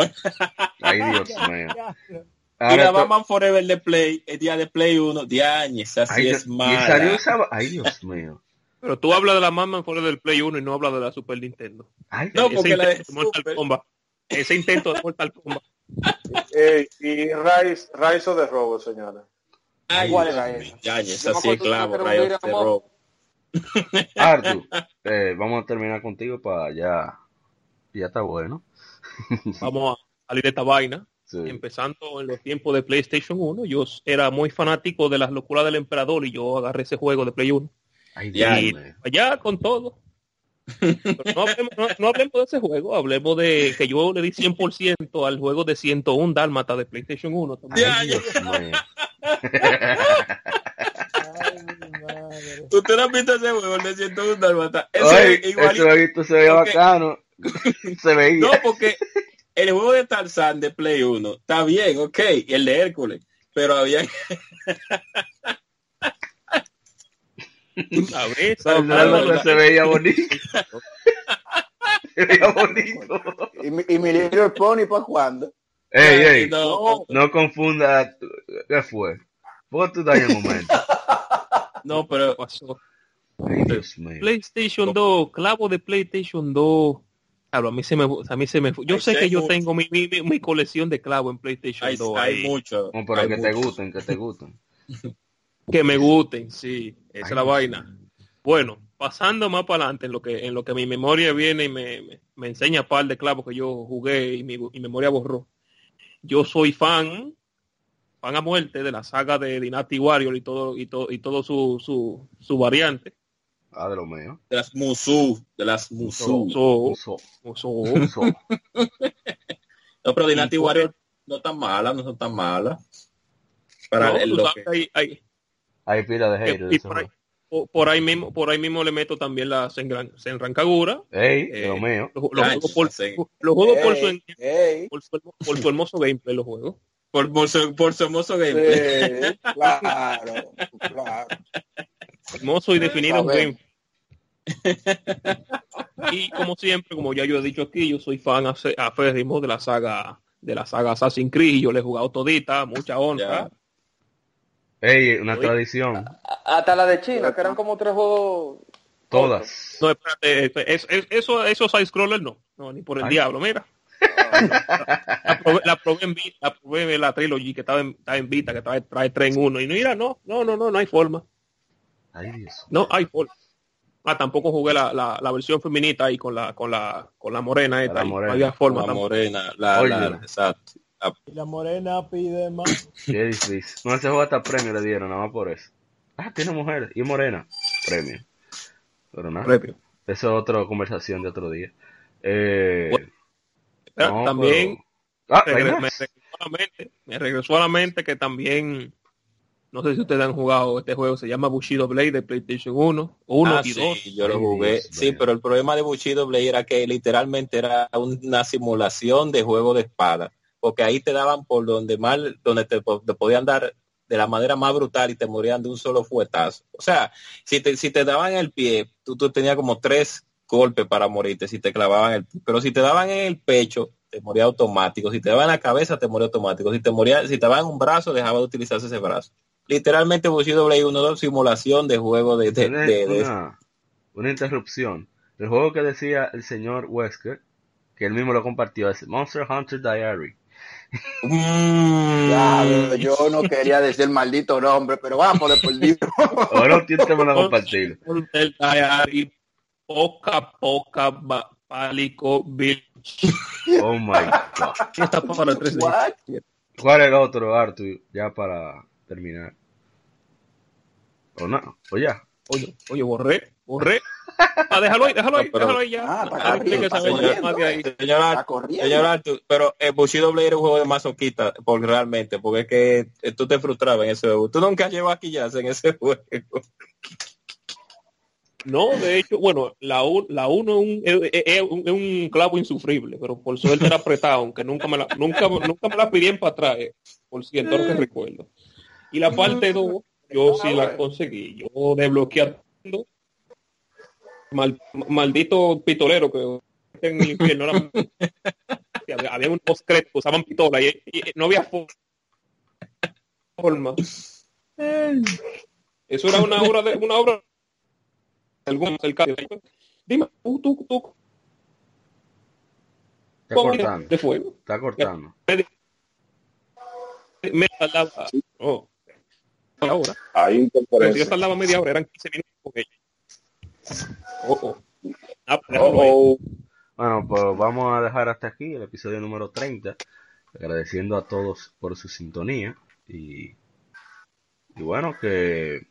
Ay, Dios mío. Y Ahora la to- Batman Forever de Play, el día de Play 1, diañes, así ay, es y mala. salió esa. va- Ay, Dios mío. Pero tú hablas de la Batman fuera del Play 1 y no hablas de la Super Nintendo. Ay, No, Ese porque la de intento de Mortal Super- Kombat. Ese intento de Mortal Kombat. Eh, y Rise, Rise of the Robo, señores. Ay, ¿Cuál era esa? Yañez, así clavo. Road. Arthur, eh, vamos a terminar contigo para ya. Ya está bueno. Vamos a salir de esta vaina. Sí. Empezando en los tiempos de PlayStation 1, yo era muy fanático de las locuras del emperador y yo agarré ese juego de Play 1. Ay, Y allá con todo. Pero no, hablemos, no- no hablemos de ese juego, hablemos de que yo le di 100% al juego de 101 Dálmata de PlayStation 1. también. Ay, Dios mío. ¿Tú te no has visto ese juego, el de 101 Dálmata? Ese igualito. se veía Ok. bacano. Se veía. No, porque el juego de Tarzán de Play 1 está bien, ok, y el de Hércules, pero había Dálmata, no se veía bonito. se veía bonito. ¿Y, mi- y mi Little Pony para cuándo? Ey, ey, no, no confunda. ¿Qué fue? ¿Por qué tú estás en el momento? no, pero pasó. PlayStation 2, clavo de PlayStation 2. Claro, a mí se me, a mí se me, yo sé que yo tengo mi, mi, mi- mi colección de clavos en PlayStation hay, 2 hay mucho. No, pero hay que te gusten, que te gusten. que me gusten, sí, esa Ay, es la vaina. Bueno, pasando más para adelante en lo que en lo que mi memoria viene y me, me, me enseña par de clavos que yo jugué y mi, y memoria borró. Yo soy fan, fan a muerte de la saga de Dynasty Warrior y todo y todo y todo su, su, su variante. Ah, de lo mío. De las Musou, de las. So- So, so- so. No, pero Dynasty Warrior no tan mala, no son tan malas. Para no, el- tú lo sabes que- que hay- hay- Hay pila de haters. y por ahí. Por, por ahí mismo por ahí mismo le meto también la Senran- Ey, eh, lo mío. Ay, juegos por, sí. los juegos por su, por, su, por su hermoso gameplay los juegos por, por, su, por su hermoso gameplay. sí, claro, claro. hermoso y definido gameplay y como siempre como ya yo he dicho aquí yo soy fan aférrimo de la saga de la saga Assassin's Creed yo le he jugado todita mucha honra Ey, una Oye. tradición. A- Hasta la de China, que eran como tres juegos. Todas. no espérate espérate, es- es- eso esos side scroller no no ni por el Ay. diablo mira la probé, la probé en Vita, la probé en la trilogy que estaba en, estaba en Vita, que trae, trae 3 en 1. Y no, mira, no, no, no, no, no hay forma. Ay, Dios. No hay forma. Ah, tampoco jugué la, la, la versión feminita ahí con la, con la, con la morena esta. La morena. No había forma la tampoco. morena, la, la, exacto. Y la morena pide más. Qué difícil. No, ese juego hasta premio le dieron, nada más por eso. Ah, tiene mujer y morena. Premio. Pero nada. Premio. Eso es otra conversación de otro día. Eh, Bueno, no, también pero- Ah, regre- ¿hay me, regresó a la mente, me regresó a la mente que también, no sé si ustedes han jugado este juego, se llama Bushido Blade de PlayStation 1, 1 Ah, y sí, 2. yo lo jugué. Dios Sí, pero el problema de Bushido Blade era que literalmente era una simulación de juego de espada, porque ahí te daban por donde mal, donde te, po- te podían dar de la manera más brutal y te morían de un solo fuetazo. O sea, si te, si te daban en el pie, tú, tú tenías como tres golpes para morirte si te clavaban el pero si te daban en el pecho, te moría automático. Si te daban en la cabeza, te moría automático. Si te moría, si te daban un brazo, dejaba de utilizarse ese brazo. Literalmente Bushido Blade 1 simulación de juego de, de, Una, de- de- una- una interrupción. El juego que decía el señor Wesker, que él mismo lo compartió, es Monster Hunter Diary. Mm. Ya, yo no quería decir el maldito nombre, pero vamos de por Dios. Ahora compartirlo. El Diary, poca, poca, pálico, bitch. Oh my god. ¿Qué está para el 3D? What? ¿Cuál es el otro, Arthur? Ya para terminar. O no, o ya. Oye, oye, borré, borré. Ah, déjalo ahí, déjalo ahí, No, pero- déjalo ahí ya. Ah, Ahora tiene que está ya más de ahí. Señor, Está Arthur, corriendo. señor Arthur, pero el Bushido Blade era un juego de masoquista, porque realmente, porque es que eh, tú te frustrabas en ese juego. Tú nunca llevas aquí ya en ese juego. No, de hecho, bueno, la 1 la uno es, un, es, un, es un clavo insufrible, pero por suerte era apretado, aunque nunca me la, nunca, nunca me la pidieron para atrás, eh, por cierto, ahora que recuerdo. Y la parte 2, yo sí la conseguí. Yo desbloqueando mal, maldito pistolero que en el infierno era- había, había unos que usaban pistola y, y no había fo- forma. Eso era una obra de una obra algún Dime, tú, tú, tú, Está ¿cómo cortando. de fuego? Está cortando. Me tardaba, oh, ahora, si yo tardaba media hora, eran 15 minutos con ella. Oh, oh. Ah. Oh, oh. Bueno, pues vamos a dejar hasta aquí el episodio número 30. Agradeciendo a todos por su sintonía. Y, y bueno, que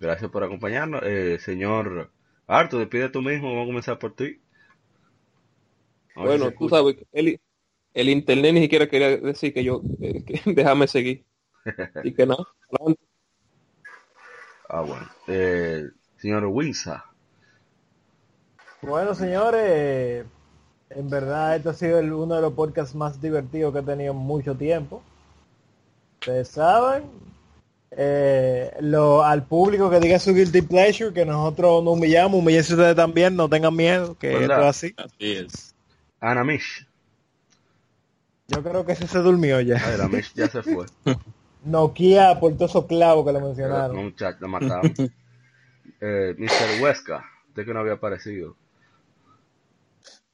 gracias por acompañarnos. Eh, señor Arto, despide tú mismo. Vamos a comenzar por ti. A ver si Bueno, tú escucha. sabes, el, el internet ni siquiera quería decir que yo, eh, que déjame seguir. Así que nada, adelante. Ah, bueno. Eh, señor Winsa. Bueno, señores, en verdad este ha sido el- uno de los podcasts más divertidos que he tenido en mucho tiempo. Ustedes saben, eh, lo, al público que diga su guilty pleasure, que nosotros nos humillamos, humillense ustedes también, no tengan miedo, que esto es así. Así es. Anamish. Yo creo que ese se durmió ya. Anamish ya se fue. Nokia por todos esos clavos que le No, mencionaron. muchacho, la mataron. Eh, Mr. Huesca. Usted que no había aparecido.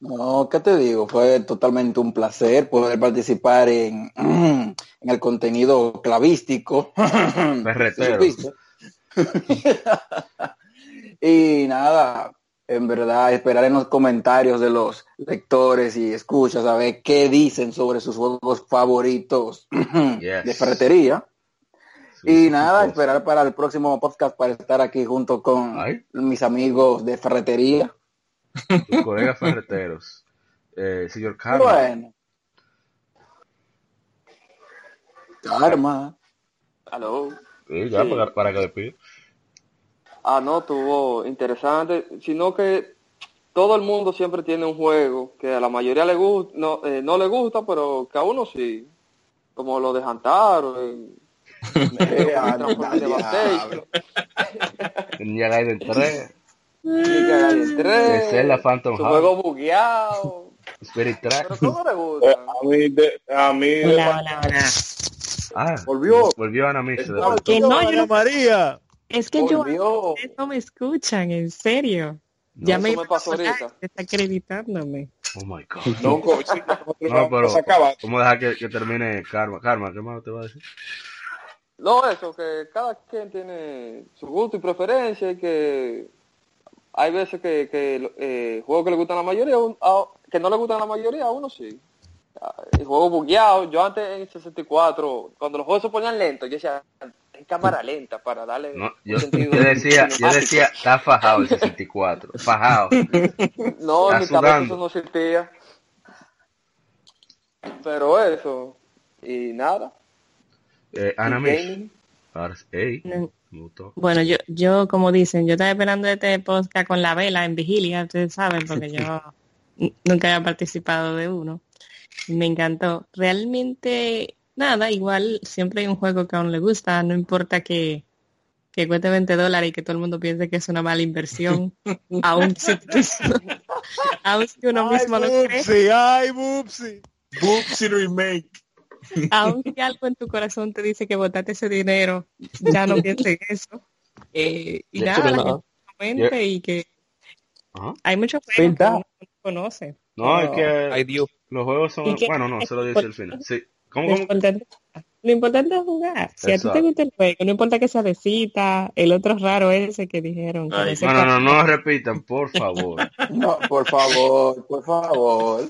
No, ¿qué te digo? Fue totalmente un placer poder participar en, en el contenido clavístico. Y nada, en verdad, esperar en los comentarios de los lectores y escuchas a ver qué dicen sobre sus juegos favoritos Yes. de ferretería. Y nada, esperar para el próximo podcast para estar aquí junto con Ay. mis amigos de ferretería. Tus colegas ferreteros. Eh, señor Carlos. Bueno. Karma. Aló. Sí, ya, Sí. para, para que le pida. Ah, no, estuvo interesante, sino que todo el mundo siempre tiene un juego que a la mayoría le gusta, no, eh, no le gusta, pero que a uno sí, como lo de Hantaro, eh, Eh, Transform anda, Devastation, Ninja Gaiden 3. Ninja Gaiden 3, De Zelda Phantom su Heart. juego bugueado, Spirit Track. pero ¿cómo le Eh, gusta? a mí, de, a mí de- Hola, hola, hola. Ah, Volvió. Volvió de Estaba- vuelta. Que no, yo Ana no, María. es que yo Volvió. ustedes no me escuchan, en serio. No, ya me, me pasó ahorita. Está acreditándome. Oh my god. No, No, pero. ¿Cómo dejar que, que termine Karma? Karma, ¿qué más te va a decir? No, eso, que cada quien tiene su gusto y preferencia y que hay veces que, que eh, juegos que le gustan a la mayoría, a un- a- que no le gustan a la mayoría, a uno sí. El juego bugueado. Yo antes en 64, cuando los juegos se ponían lentos, yo decía, en cámara lenta para darle No, un yo, sentido yo decía, yo decía, está fajado el 64, fajado. No, en mi cabeza eso no sentía. Pero eso. Y nada. Eh, Ana Mish. No. Bueno, yo, yo como dicen, yo estaba esperando este podcast con la vela en vigilia, ustedes saben, porque yo nunca había participado de uno. Me encantó. Realmente, nada, igual siempre hay un juego que a uno le gusta, no importa que, que cueste 20 dólares y que todo el mundo piense que es una mala inversión, aún si, aún si uno mismo lo cree, Bubsy, ay, Bubsy. Bubsy Remake. aún si algo en tu corazón te dice que botaste ese dinero, ya no pienses en eso. Eh, y De nada, hecho, la gente comente y que Ajá. hay muchos juegos Pinta. que uno no conoce. No, es que los juegos son, bueno, no, se lo dice al final. Sí. ¿Cómo, Lo cómo? importante, lo importante es jugar. Si a ti te gusta el juego, no importa que sea de cita, el otro raro ese que dijeron. que Ay, no No, no, no, no repitan, por favor. No, por favor, por favor.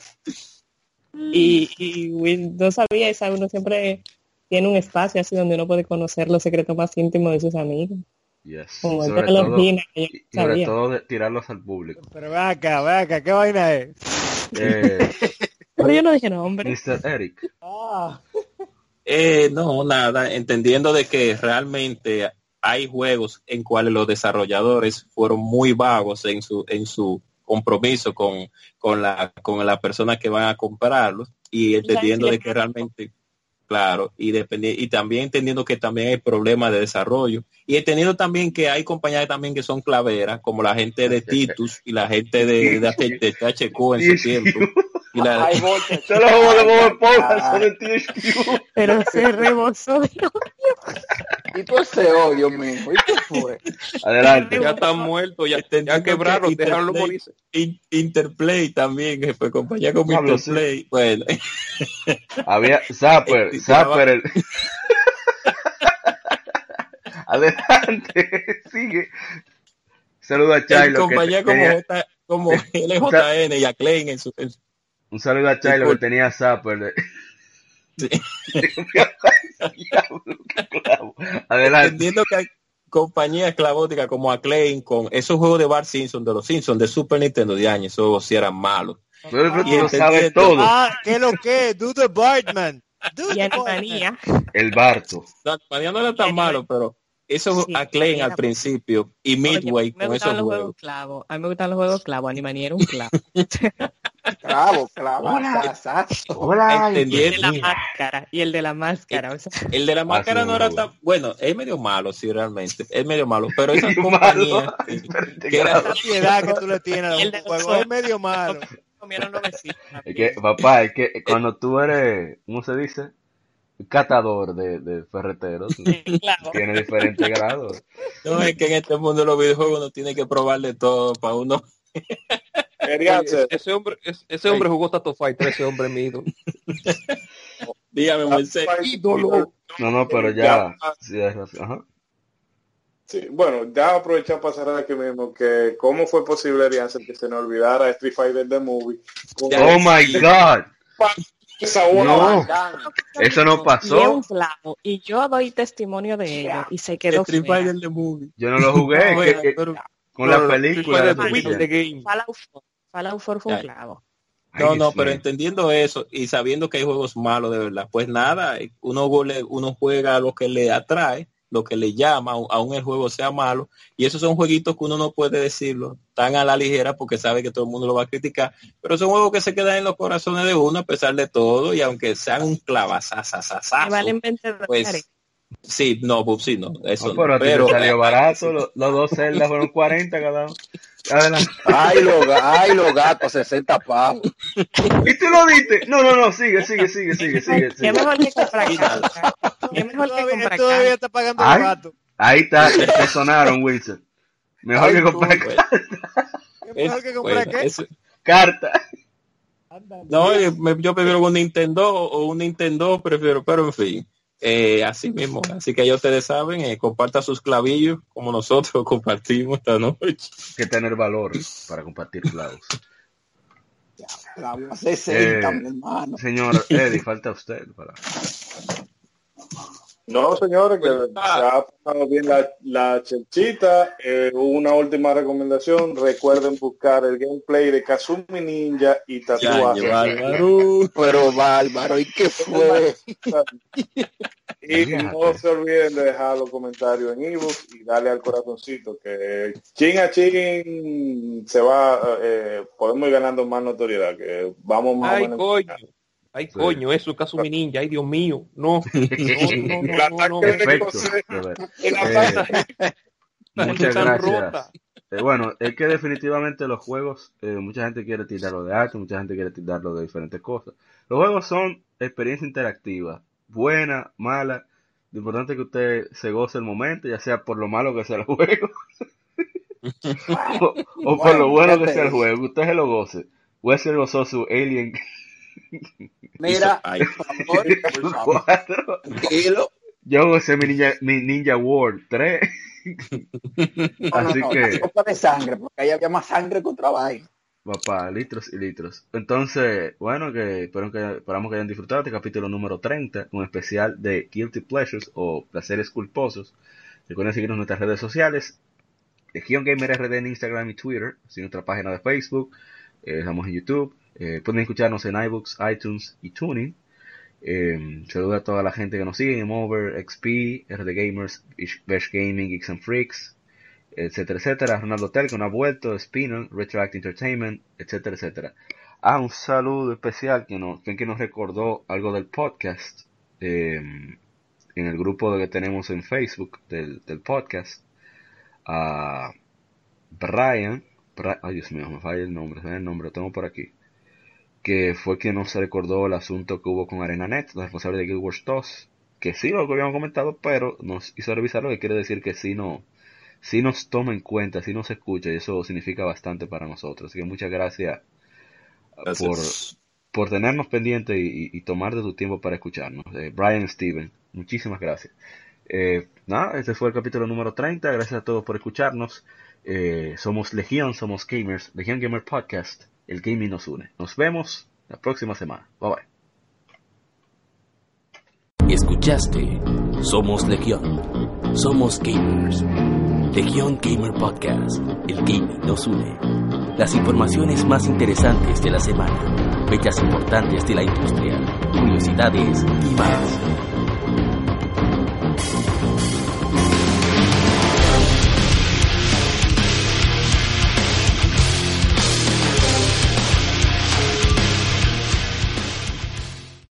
Y, y Will, no sabía, esa uno siempre tiene un espacio así donde uno puede conocer los secretos más íntimos de sus amigos. Yes. Como el Sobre de los todo, Gina, que yo y no sobre sabía. todo de tirarlos al público. Pero ve acá, ve acá, ¿qué vaina es? Eh, Pero yo no dije nombre. Mr. Eric. Ah, Eh, no, nada, entendiendo de que realmente hay juegos en cuales los desarrolladores fueron muy vagos en su en su compromiso con, con la con la persona que van a comprarlos y entendiendo de que realmente claro y y también entendiendo que también hay problemas de desarrollo. Y entendiendo también que hay compañías también que son claveras como la gente de Titus y la gente de, de, de THQ en su tiempo. Y la de Bob Esponja, son de THQ. Pero se rebosó de Y todo ese odio, mijo. ¿Y qué fue? Adelante. ya están muertos, ya, Ya quebraron, Interplay- déjalo morirse. In- Interplay también, que fue compañía como Pablo, Interplay. Bueno, Había Zapper, Eh, Zapper. El... Adelante, sigue. Saludo a que compañía como, tenía- J- como LJN y a Klein en su, Un saludo a Chilo que tenía Zapper. de- Sí. Clavo. Adelante. entendiendo que hay compañías clavóticas como a Klein con esos juegos de Bart Simpson, de los Simpsons, de Super Nintendo de años, esos sí eran malos. Pero tú Y lo sabes todo. ah, ¿qué lo que? Do the Bartman. Do y the Bartman. Animanía. El Barto. No, Manía no era tan malo, pero eso Sí, a Klein era al principio y Oye, Midway me con esos los juegos juegos. clavos. A mí me gustan los juegos clavos. Animanía era un clavo. Clavo, clavo. Hola. Y el de la Entendiendo. máscara. Y el de la máscara. O sea, El de la máscara sí, no era tan bueno, es medio malo, sí, realmente, es medio malo, pero esas Medio compañías malo. que era- La piedad que tú le tienes a El ojos. es medio malo. Es que, papá, es que cuando tú eres, ¿cómo se dice? Catador de, de ferreteros, Claro. tiene diferentes grados. no es que en este mundo de los videojuegos uno tiene que probar de todo para uno. Hacer- ese hombre, ese, ese hombre jugó Tato Fighter, ese hombre es mi ídolo. Dígame, Moisés. ídolo. No, no, pero ya, sí, es razón. Ajá. Sí, bueno, ya aprovechar para cerrar aquí mismo que cómo fue posible, Arianza, que se nos olvidara Street Fighter The Movie. Con Oh my God. esa una No, eso no pasó. Y yo doy testimonio de ello. Y se quedó Street fea. Fighter the Movie. Yo no lo jugué, No, que- bueno, que- pero- con la película. Street de Fighter the game. Fallout 4. Fallout 4 fue un clavo. No, no, pero entendiendo eso y sabiendo que hay juegos malos de verdad, pues nada, uno, gole- uno juega lo que le atrae, lo que le llama, aun el juego sea malo, y esos son jueguitos que uno no puede decirlo tan a la ligera porque sabe que todo el mundo lo va a criticar, pero son juegos que se quedan en los corazones de uno a pesar de todo, y aunque sean un clavazazazazazo, valen 20 dólares. pues sí, no, Bub, sí, no, eso No, no, pero pero salió barato, los, los dos celdas fueron 40 cada uno. Adelante. Ay, los, ay, los gatos, 60 pavos. ¿Y tú lo viste? No, no, no, sigue, sigue, sigue, sigue, sigue. Qué sigue. mejor que comprar carta. Qué mejor que Todavía, comprar todavía carta. está pagando Ay. el gato. Ahí está, te sonaron, Wilson. Mejor Ay, que tú, comprar pues, ¿Qué es- mejor que comprar bueno, qué? eso- carta. Anda. No, yo prefiero un Nintendo o un Nintendo, prefiero, pero en fin, eh, así mismo. Así que ya ustedes saben, eh, comparta sus clavillos como nosotros compartimos esta noche. que tener valor para compartir clavos. La 60, Eh, mi hermano. Señor Eddie, falta usted para. No, señores, que Pues, se ha pasado bien la, la chelchita. Eh, una última recomendación. Recuerden buscar el gameplay de Kazumi Ninja y Tatuaje. Ya, Bárbaro. Pero bárbaro, ¿y qué fue? Y no se olviden de dejar los comentarios en ebooks y darle al corazoncito que chin a chin se va, eh, podemos ir ganando más notoriedad, que vamos más o Ay, menos. Ay, coño, eso es Kazumi Ninja. Ay, Dios mío. No. No, no, Perfecto. Eh, ataque- La gente muchas gracias. Eh, bueno, es que definitivamente los juegos, eh, mucha gente quiere tirarlo de arte, mucha gente quiere tirarlo de diferentes cosas. Los juegos son experiencia interactiva, buena, mala. Lo importante es que usted se goce el momento, ya sea por lo malo que sea el juego, o, o por lo bueno que sea el juego, que usted se lo goce. Wesley gozó su Alien Mira, por favor, por favor, 4. tranquilo. Yo gocé mi Ninja, mi Ninja World 3. No, no, Así no, que- copa de sangre, porque ahí había más sangre contra vaina. Papá, litros y litros. Entonces, bueno, que espero que esperamos que hayan disfrutado este capítulo número 30, un especial de Guilty Pleasures o placeres culposos. Recuerden seguirnos en nuestras redes sociales, Legion Gamer RD en Instagram y Twitter, así nuestra página de Facebook, eh, estamos en YouTube, eh, pueden escucharnos en iBooks, iTunes y Tuning. Eh, saludo a toda la gente que nos sigue, Game Over, XP, RD Gamers, Bash Gaming, Geeks and Freaks, etcétera, etcétera. Ronaldo Tel, que no ha vuelto, Spinner, Retroact Entertainment, etcétera, etcétera. Ah, un saludo especial que nos, que, nos recordó algo del podcast eh, en el grupo que tenemos en Facebook del, del podcast. A Brian, Bra- ay Dios mío, me falla el nombre, el nombre, lo tengo por aquí. Que fue quien nos recordó el asunto que hubo con ArenaNet, la responsable de Guild Wars 2. Que sí, lo que habíamos comentado, pero nos hizo revisar lo que quiere decir que sí no, sí nos toma en cuenta, sí nos escucha y eso significa bastante para nosotros. Así que muchas gracias uh, por, por tenernos pendiente y tomar de tu tiempo para escucharnos. Eh, Brian Steven, muchísimas gracias. Eh, nada, este fue el capítulo número 30. Gracias a todos por escucharnos. Eh, somos Legión, somos gamers. Legión Gamer Podcast. El gaming nos une. Nos vemos la próxima semana. Bye bye. Escuchaste Somos Legión. Somos gamers. Legión Gamer Podcast. El gaming nos une. Las informaciones más interesantes de la semana. Fechas importantes de la industria. Curiosidades y más.